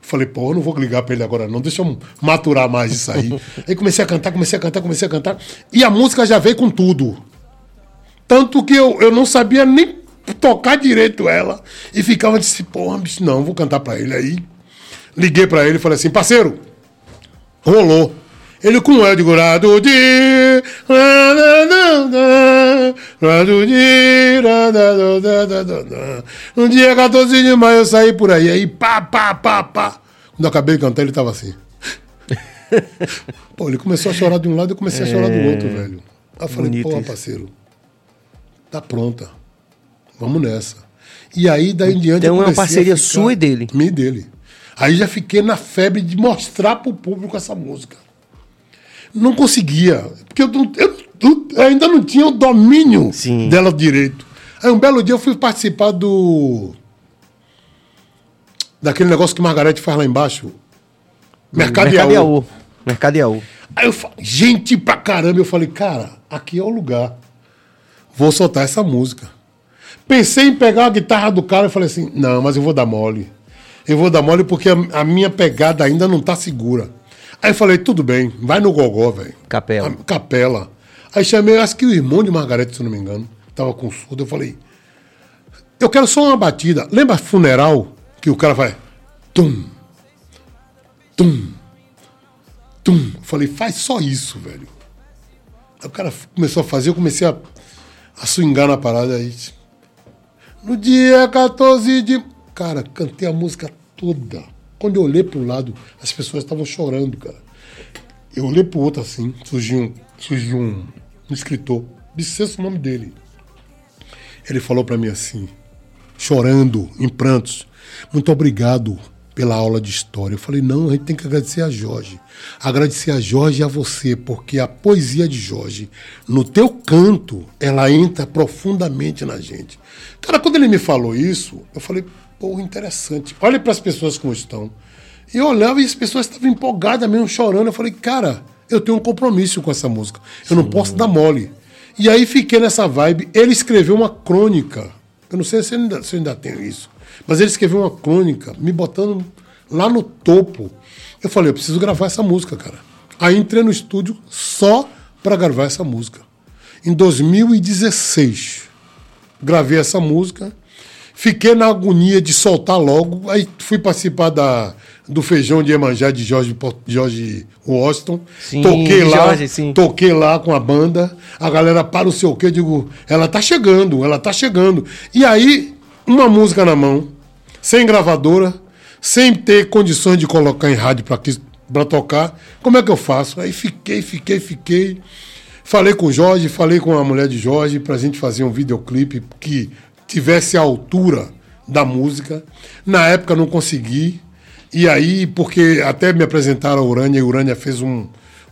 Falei, pô, eu não vou ligar pra ele agora, não. Deixa eu maturar mais isso aí. aí comecei a cantar, comecei a cantar, comecei a cantar. E a música já veio com tudo. Tanto que eu, eu não sabia nem tocar direito ela. E ficava disse, porra, bicho, não, vou cantar pra ele. Aí liguei pra ele e falei assim, parceiro, rolou. Ele com o Ed Gurado de. No dia 14 de maio eu saí por aí. Aí pá, pá, pá, pá. Quando eu acabei de cantar, ele tava assim. Pô, ele começou a chorar de um lado e eu comecei a chorar do outro, velho. Aí eu falei, pô, parceiro, tá pronta. Vamos nessa. E aí, daí em diante. Então é uma parceria sua e dele. Minha e dele. Aí já fiquei na febre de mostrar pro público essa música. Não conseguia, porque eu, eu- eu ainda não tinha o domínio Sim. dela direito. Aí um belo dia eu fui participar do. daquele negócio que Margarete faz lá embaixo. Mercado Mercado Iaú. Iaú. Mercado Iaú. Aí eu falei, gente pra caramba, eu falei, cara, aqui é o lugar. Vou soltar essa música. Pensei em pegar a guitarra do cara e falei assim, não, mas eu vou dar mole. Eu vou dar mole porque a, a minha pegada ainda não tá segura. Aí eu falei, tudo bem, vai no gogó, velho. Capela. A- Capela. Aí chamei, acho que o irmão de Margarete, se não me engano, tava com surdo. Eu falei, eu quero só uma batida. Lembra funeral? Que o cara vai. Tum, tum, tum. Eu falei, faz só isso, velho. Aí o cara começou a fazer, eu comecei a, a swingar na parada aí. No dia 14 de. Cara, cantei a música toda. Quando eu olhei pro lado, as pessoas estavam chorando, cara. Eu olhei pro outro assim, surgiu um, surgiu um, um escritor, disse o nome dele. Ele falou para mim assim, chorando, em prantos, muito obrigado pela aula de história. Eu falei, não, a gente tem que agradecer a Jorge. Agradecer a Jorge e a você, porque a poesia de Jorge, no teu canto, ela entra profundamente na gente. Cara, quando ele me falou isso, eu falei, pô, interessante. Olha para as pessoas como estão. E eu olhava e as pessoas estavam empolgadas mesmo, chorando. Eu falei, cara, eu tenho um compromisso com essa música. Eu não posso dar mole. E aí fiquei nessa vibe. Ele escreveu uma crônica. Eu não sei se eu ainda, se eu ainda tenho isso. Mas ele escreveu uma crônica, me botando lá no topo. Eu falei, eu preciso gravar essa música, cara. Aí entrei no estúdio só para gravar essa música. Em 2016, gravei essa música. Fiquei na agonia de soltar logo. Aí fui participar da, do feijão de Emanjá de Jorge, Jorge Washington. Sim, toquei lá, Jorge, sim. toquei lá com a banda. A galera para o seu quê? Digo, ela tá chegando, ela tá chegando. E aí, uma música na mão, sem gravadora, sem ter condições de colocar em rádio para tocar. Como é que eu faço? Aí fiquei, fiquei, fiquei. Falei com o Jorge, falei com a mulher de Jorge pra gente fazer um videoclipe que tivesse a altura da música. Na época não consegui. E aí, porque até me apresentaram a Urânia, e a Urânia fez um,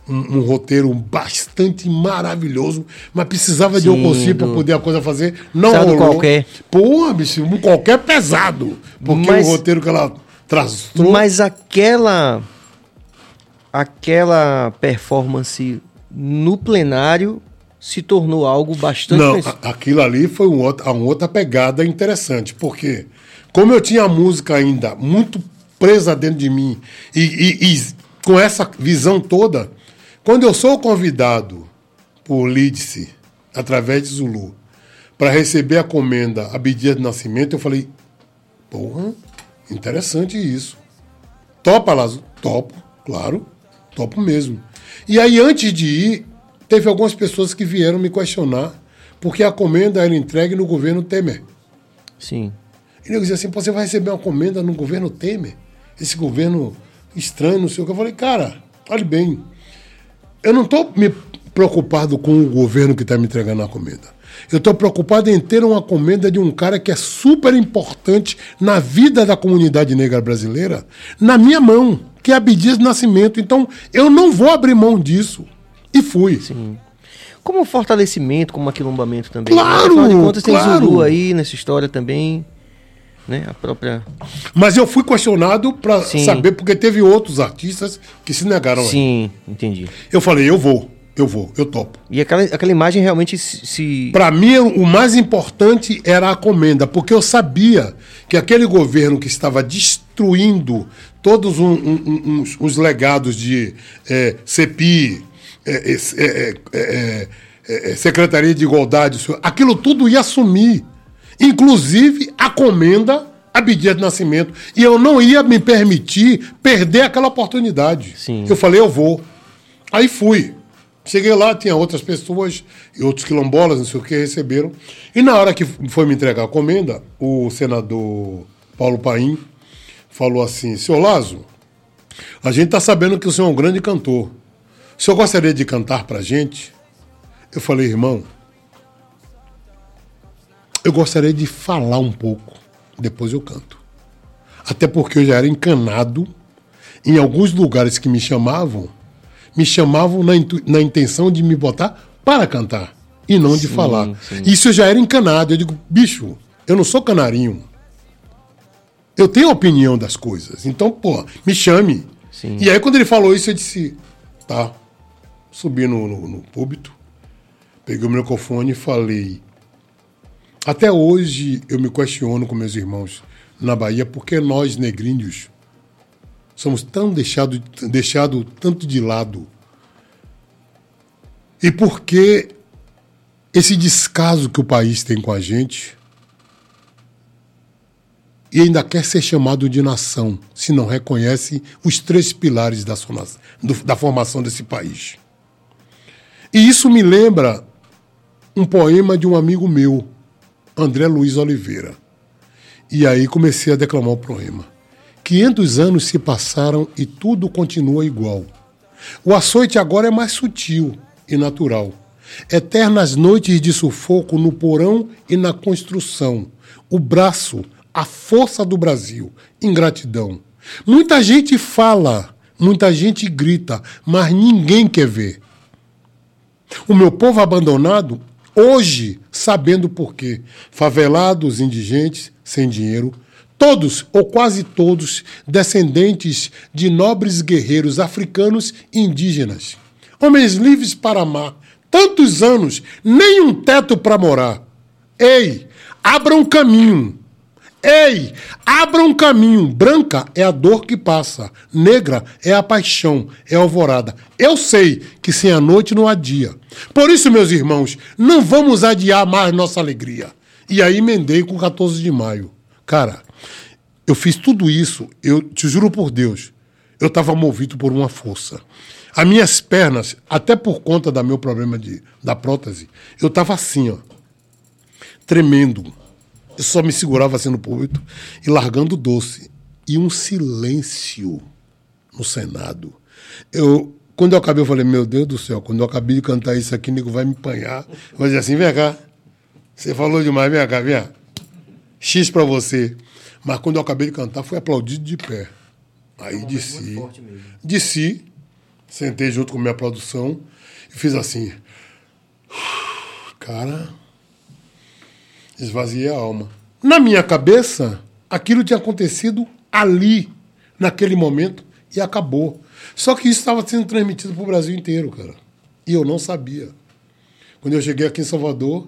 um, um roteiro bastante maravilhoso, mas precisava de eu Sim, conseguir para poder a coisa fazer. Não rolou. qualquer. Porra, bicho, um qualquer pesado. Porque Mas- o roteiro que ela traçou. Mas aquela. Aquela performance no plenário se tornou algo bastante. Não, a- aquilo ali foi um outro, uma outra pegada interessante, porque como eu tinha a música ainda muito presa dentro de mim e, e- e com essa visão toda, quando eu sou convidado por Lídice, através de Zulu, para receber a comenda Abdias de Nascimento, eu falei, porra, interessante isso. Topa, Lazo? Topo, claro, topo mesmo. E aí, antes de ir, teve algumas pessoas que vieram me questionar, porque a comenda era entregue no governo Temer. Sim. E eu dizia assim, "Pô, você vai receber uma comenda no governo Temer? Esse governo estranho, não sei o que. Eu falei, cara, olhe bem, eu não estou me preocupado com o governo que está me entregando a comenda. Eu estou preocupado em ter uma comenda de um cara que é super importante na vida da comunidade negra brasileira, na minha mão, que é Abdias Nascimento. Então, eu não vou abrir mão disso. E fui. Como fortalecimento, como aquilombamento também. Claro, Afinal de contas, tem claro. Zulu aí nessa história também. Né? A própria. Mas eu fui questionado para Sim. saber, porque teve outros artistas que se negaram. Sim, entendi. Eu falei, eu vou, eu vou, eu topo. E aquela, aquela imagem realmente se. Para mim, o mais importante era a comenda, porque eu sabia que aquele governo que estava destruindo todos um- um- um- uns legados de é, CEPI, é, é, é, é, é, Secretaria de Igualdade, aquilo tudo ia sumir. Inclusive a comenda Abdias de Nascimento. E eu não ia me permitir perder aquela oportunidade. Sim. Eu falei, eu vou. Aí fui. Cheguei lá, tinha outras pessoas e outros quilombolas, não sei o que, receberam. E na hora que foi me entregar a comenda, o senador Paulo Paim falou assim: Senhor Lazo, a gente está sabendo que o senhor é um grande cantor. O senhor gostaria de cantar para a gente? Eu falei, irmão, eu gostaria de falar um pouco, depois eu canto. Até porque eu já era encanado em alguns lugares que me chamavam, me chamavam na, na intenção de me botar para cantar e não de falar. sim. Isso eu já era encanado. Eu digo, bicho, eu não sou canarinho. Eu tenho opinião das coisas. Então, pô, me chame. Sim. E aí, quando ele falou isso, eu disse: tá. Subi no, no, no púlpito, peguei o microfone e falei. Até hoje eu me questiono com meus irmãos na Bahia porque nós, negrinhos, somos tão deixados deixado tanto de lado. E por que esse descaso que o país tem com a gente e ainda quer ser chamado de nação se não reconhece os três pilares da, sua, da formação desse país. E isso me lembra um poema de um amigo meu, André Luiz Oliveira. E aí comecei a declamar o poema. 500 anos se passaram e tudo continua igual. O açoite agora é mais sutil e natural. Eternas noites de sufoco no porão e na construção. O braço, a força do Brasil, ingratidão. Muita gente fala, muita gente grita, mas ninguém quer ver. O meu povo abandonado, hoje, sabendo por quê. Favelados, indigentes, sem dinheiro, todos ou quase todos descendentes de nobres guerreiros africanos e indígenas. Homens livres para amar, tantos anos, nem um teto para morar. Ei, abra um caminho. Ei, abra um caminho. Branca é a dor que passa. Negra é a paixão, é a alvorada. Eu sei que sem a noite não há dia. Por isso, meus irmãos, não vamos adiar mais nossa alegria. E aí emendei com 14 de maio. Cara, eu fiz tudo isso, eu te juro por Deus, eu estava movido por uma força. As minhas pernas, até por conta do meu problema de, da prótese, eu estava assim, ó, tremendo. Eu só me segurava assim no púlpito e largando doce. E um silêncio no Senado. Eu, quando eu acabei, eu falei, meu Deus do céu, quando eu acabei de cantar isso aqui, o nego vai me apanhar. Vai dizer assim, vem cá. Você falou demais, vem cá, vem. X pra você. Mas quando eu acabei de cantar, fui aplaudido de pé. Aí desci. Desci, sentei junto com minha produção e fiz assim. Cara, esvaziei a alma. Na minha cabeça, aquilo tinha acontecido ali, naquele momento, e acabou. Só que isso estava sendo transmitido para o Brasil inteiro, cara. E eu não sabia. Quando eu cheguei aqui em Salvador,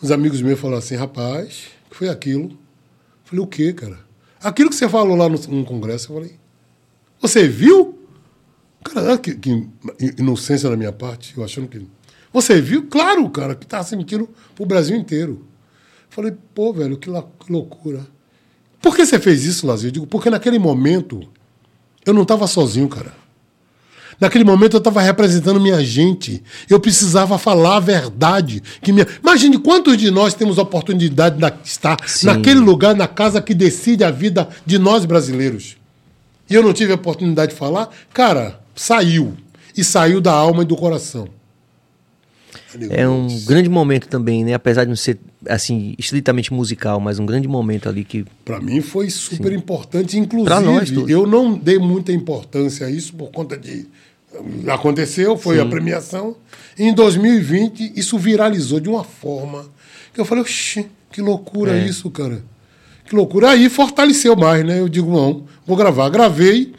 os amigos meus falaram assim: rapaz, o que foi aquilo? Eu falei: o quê, cara? Aquilo que você falou lá no, no congresso, eu falei: você viu? Cara, olha que, que inocência da minha parte, eu achando que. Você viu? Claro, cara, que estava sendo tiro pro Brasil inteiro. Falei, pô, velho, que, loucura. Por que você fez isso, Lazinho? Eu digo, porque naquele momento eu não estava sozinho, cara. Naquele momento eu estava representando minha gente. Eu precisava falar a verdade. Que minha... Imagine quantos de nós temos a oportunidade de estar Sim. naquele lugar, na casa que decide a vida de nós brasileiros. E eu não tive a oportunidade de falar. Cara, saiu. E saiu da alma e do coração. É um grande momento também, né? Apesar de não ser, assim, estritamente musical, mas um grande momento ali que... Para mim foi super importante, inclusive Pra nós todos. eu não dei muita importância a isso por conta de aconteceu, foi a premiação. Em 2020 isso viralizou de uma forma que eu falei, que loucura É. isso, cara. Que loucura. Aí fortaleceu mais, né? Eu digo, não, vou gravar. Gravei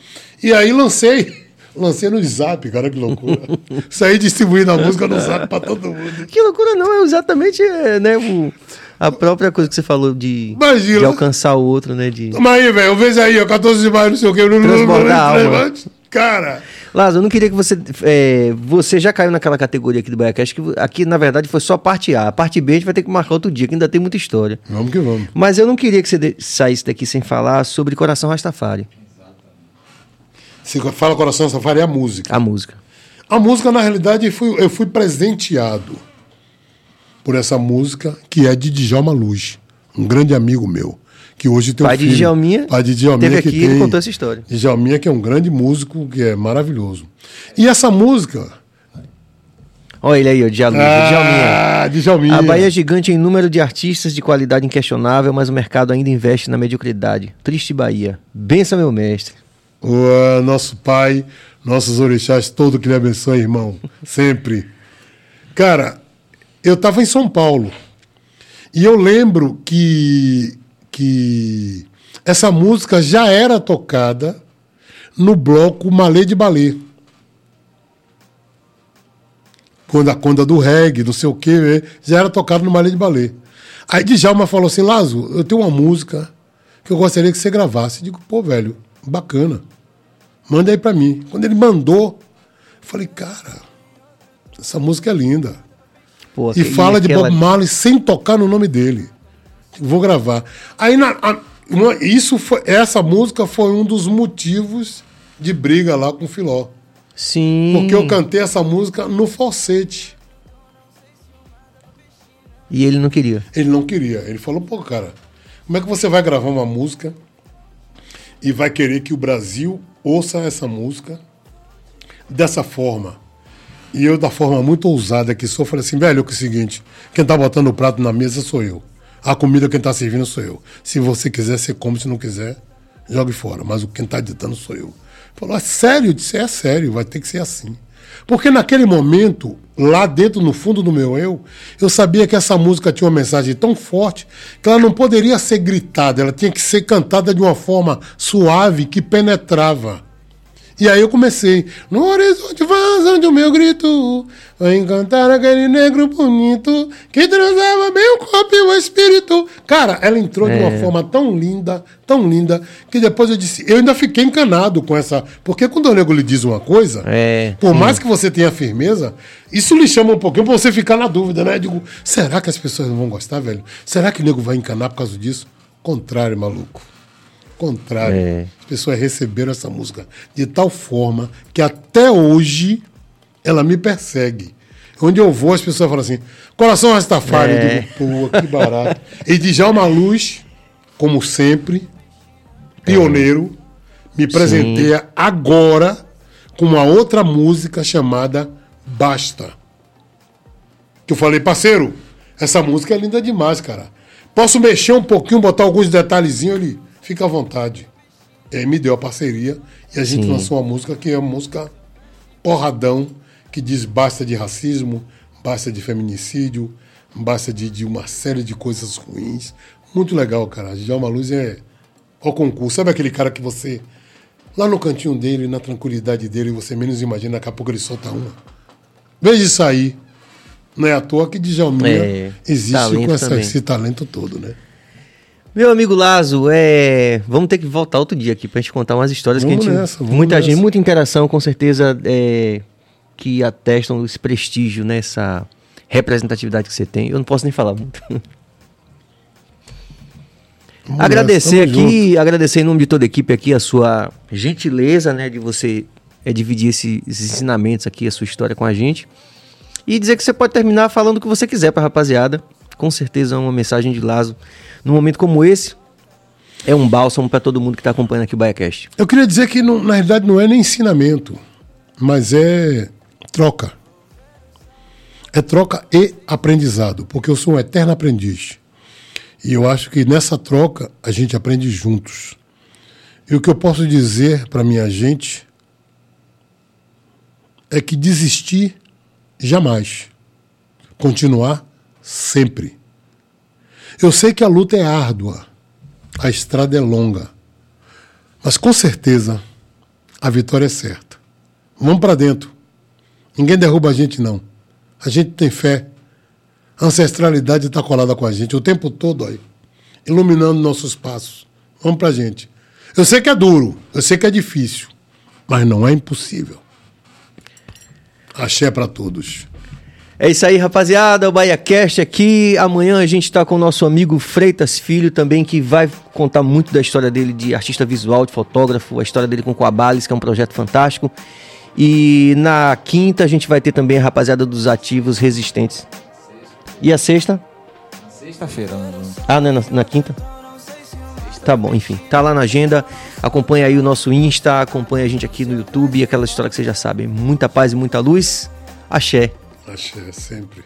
e aí lancei. Lancei no Zap, cara, que loucura. Saí distribuindo a música no Zap pra todo mundo. Que loucura não, é exatamente, é, né, o, a própria coisa que você falou de, Imagina. de alcançar o outro, né, de... Toma aí, velho. Eu vejo aí, ó, 14 de maio, não sei o quê. Transbordar a alma. Cara, Lázaro, eu não queria que você. é, você já caiu naquela categoria aqui do Baiacast, que aqui, na verdade, foi só a parte A. A parte B a gente vai ter que marcar outro dia, que ainda tem muita história. vamos que vamos. Mas eu não queria que você de- saísse daqui sem falar sobre Coração Rastafari, Se fala coração, safari é a música. a música. A música, na realidade, eu fui, eu fui presenteado por essa música, que é de Djalma Luz, um grande amigo meu, que hoje tem um Pai de filho. Djalminha, Pai de Djalminha teve que aqui e contou essa história. Djalminha, que é um grande músico, que é maravilhoso. E essa música... Olha ele aí, o Djalminha. Djalminha. Ah, Djalminha. A Bahia é gigante em número de artistas de qualidade inquestionável, mas o mercado ainda investe na mediocridade. Triste Bahia. Benção, meu mestre. O nosso pai, nossos orixás, todo que lhe abençoe, irmão. Sempre. Cara, eu estava em São Paulo. E eu lembro que, que essa música já era tocada no bloco Malê de Balê. Quando a conda do reggae, não sei o quê, já era tocado no Malê de Balê. Aí Djalma falou assim, Lazo, eu tenho uma música que eu gostaria que você gravasse. Eu digo, pô, velho, bacana. Manda aí pra mim. Quando ele mandou, eu falei, cara, essa música é linda. Pô, E fala de aquela- Bob Marley sem tocar no nome dele. Vou gravar. Aí na- a- uma- isso foi, essa música foi um dos motivos de briga lá com o Filó. Sim. Porque eu cantei essa música no falsete. E ele não queria. Ele não queria. Ele falou, pô, cara, como é que você vai gravar uma música e vai querer que o Brasil ouça essa música dessa forma? E eu, da forma muito ousada que sou, falei assim, velho, é o seguinte, quem tá botando o prato na mesa sou eu. A comida quem tá servindo sou eu. Se você quiser, você come, se não quiser, jogue fora. Mas o quem tá ditando sou eu. Falou, é sério? Eu disse, é sério, vai ter que ser assim. Porque naquele momento, lá dentro, no fundo do meu eu, eu sabia que essa música tinha uma mensagem tão forte que ela não poderia ser gritada, ela tinha que ser cantada de uma forma suave que penetrava. E aí eu comecei. No horizonte vazando o meu grito, vai encantar aquele negro bonito que transava bem o corpo e o espírito. Cara, ela entrou de uma forma tão linda, tão linda, que depois eu disse, eu ainda fiquei encanado com essa. Porque quando o nego lhe diz uma coisa, É, por sim. mais que você tenha firmeza, isso lhe chama um pouquinho pra você ficar na dúvida, né? Eu digo, será que as pessoas não vão gostar, velho? Será que o nego vai encanar por causa disso? Contrário, maluco. Contrário. É. As pessoas receberam essa música de tal forma que até hoje ela me persegue. Onde eu vou, as pessoas falam assim: coração Rastafari. É. Eu digo, pô, que barato. e Djalma Luz, como sempre, pioneiro, me presenteia agora com uma outra música chamada Basta. Que eu falei, parceiro, essa música é linda demais, cara. Posso mexer um pouquinho, botar alguns detalhezinhos ali? Fica à vontade. Aí me deu a parceria e a gente Sim. lançou uma música que é uma música porradão, que diz basta de racismo, basta de feminicídio, basta de, de uma série de coisas ruins. Muito legal, cara. Djalma Luz é o concurso. Sabe aquele cara que você, lá no cantinho dele, na tranquilidade dele, você menos imagina, daqui a pouco ele solta uma. Veja isso aí. Não é à toa que Djalminha É, existe com essa- esse talento todo, né? Meu amigo Lazo, é... vamos ter que voltar outro dia aqui pra gente contar umas histórias Vamos que a gente. nessa, muita nessa. gente, muita interação, com certeza, é, que atestam esse prestígio, né? Essa representatividade que você tem. Eu não posso nem falar muito. Vamos agradecer nessa, aqui, agradecer em nome de toda a equipe aqui a sua gentileza, né? De você é, dividir esse- esses ensinamentos aqui, a sua história com a gente. E dizer que você pode terminar falando o que você quiser pra rapaziada. Com certeza é uma mensagem de Lazo. Num momento como esse, é um bálsamo pra todo mundo que tá acompanhando aqui o BaiaCast. Eu queria dizer que, não- na realidade, não é nem ensinamento, mas é troca. É troca e aprendizado, porque eu sou um eterno aprendiz. E eu acho que nessa troca a gente aprende juntos. E o que eu posso dizer para minha gente é que desistir jamais. Continuar sempre. Eu sei que a luta é árdua, a estrada é longa. Mas com certeza a vitória é certa. Vamos para dentro. Ninguém derruba a gente, não. A gente tem fé. A ancestralidade está colada com a gente o tempo todo aí, iluminando nossos passos. Vamos pra gente. Eu sei que é duro, eu sei que é difícil, mas não é impossível. Axé para todos. É isso aí, rapaziada. O BaiaCast aqui. Amanhã a gente tá com o nosso amigo Freitas Filho também, que vai contar muito da história dele de artista visual, de fotógrafo, a história dele com o Coabales, que é um projeto fantástico. E na quinta a gente vai ter também a rapaziada dos ativos resistentes. E a sexta? Sexta-feira. né? Ah, não é na, na quinta? Tá bom, enfim. Tá lá na agenda. Acompanha aí o nosso Insta, acompanha a gente aqui no YouTube, aquela história que vocês já sabem. Muita paz e muita luz. Axé. Axé sempre.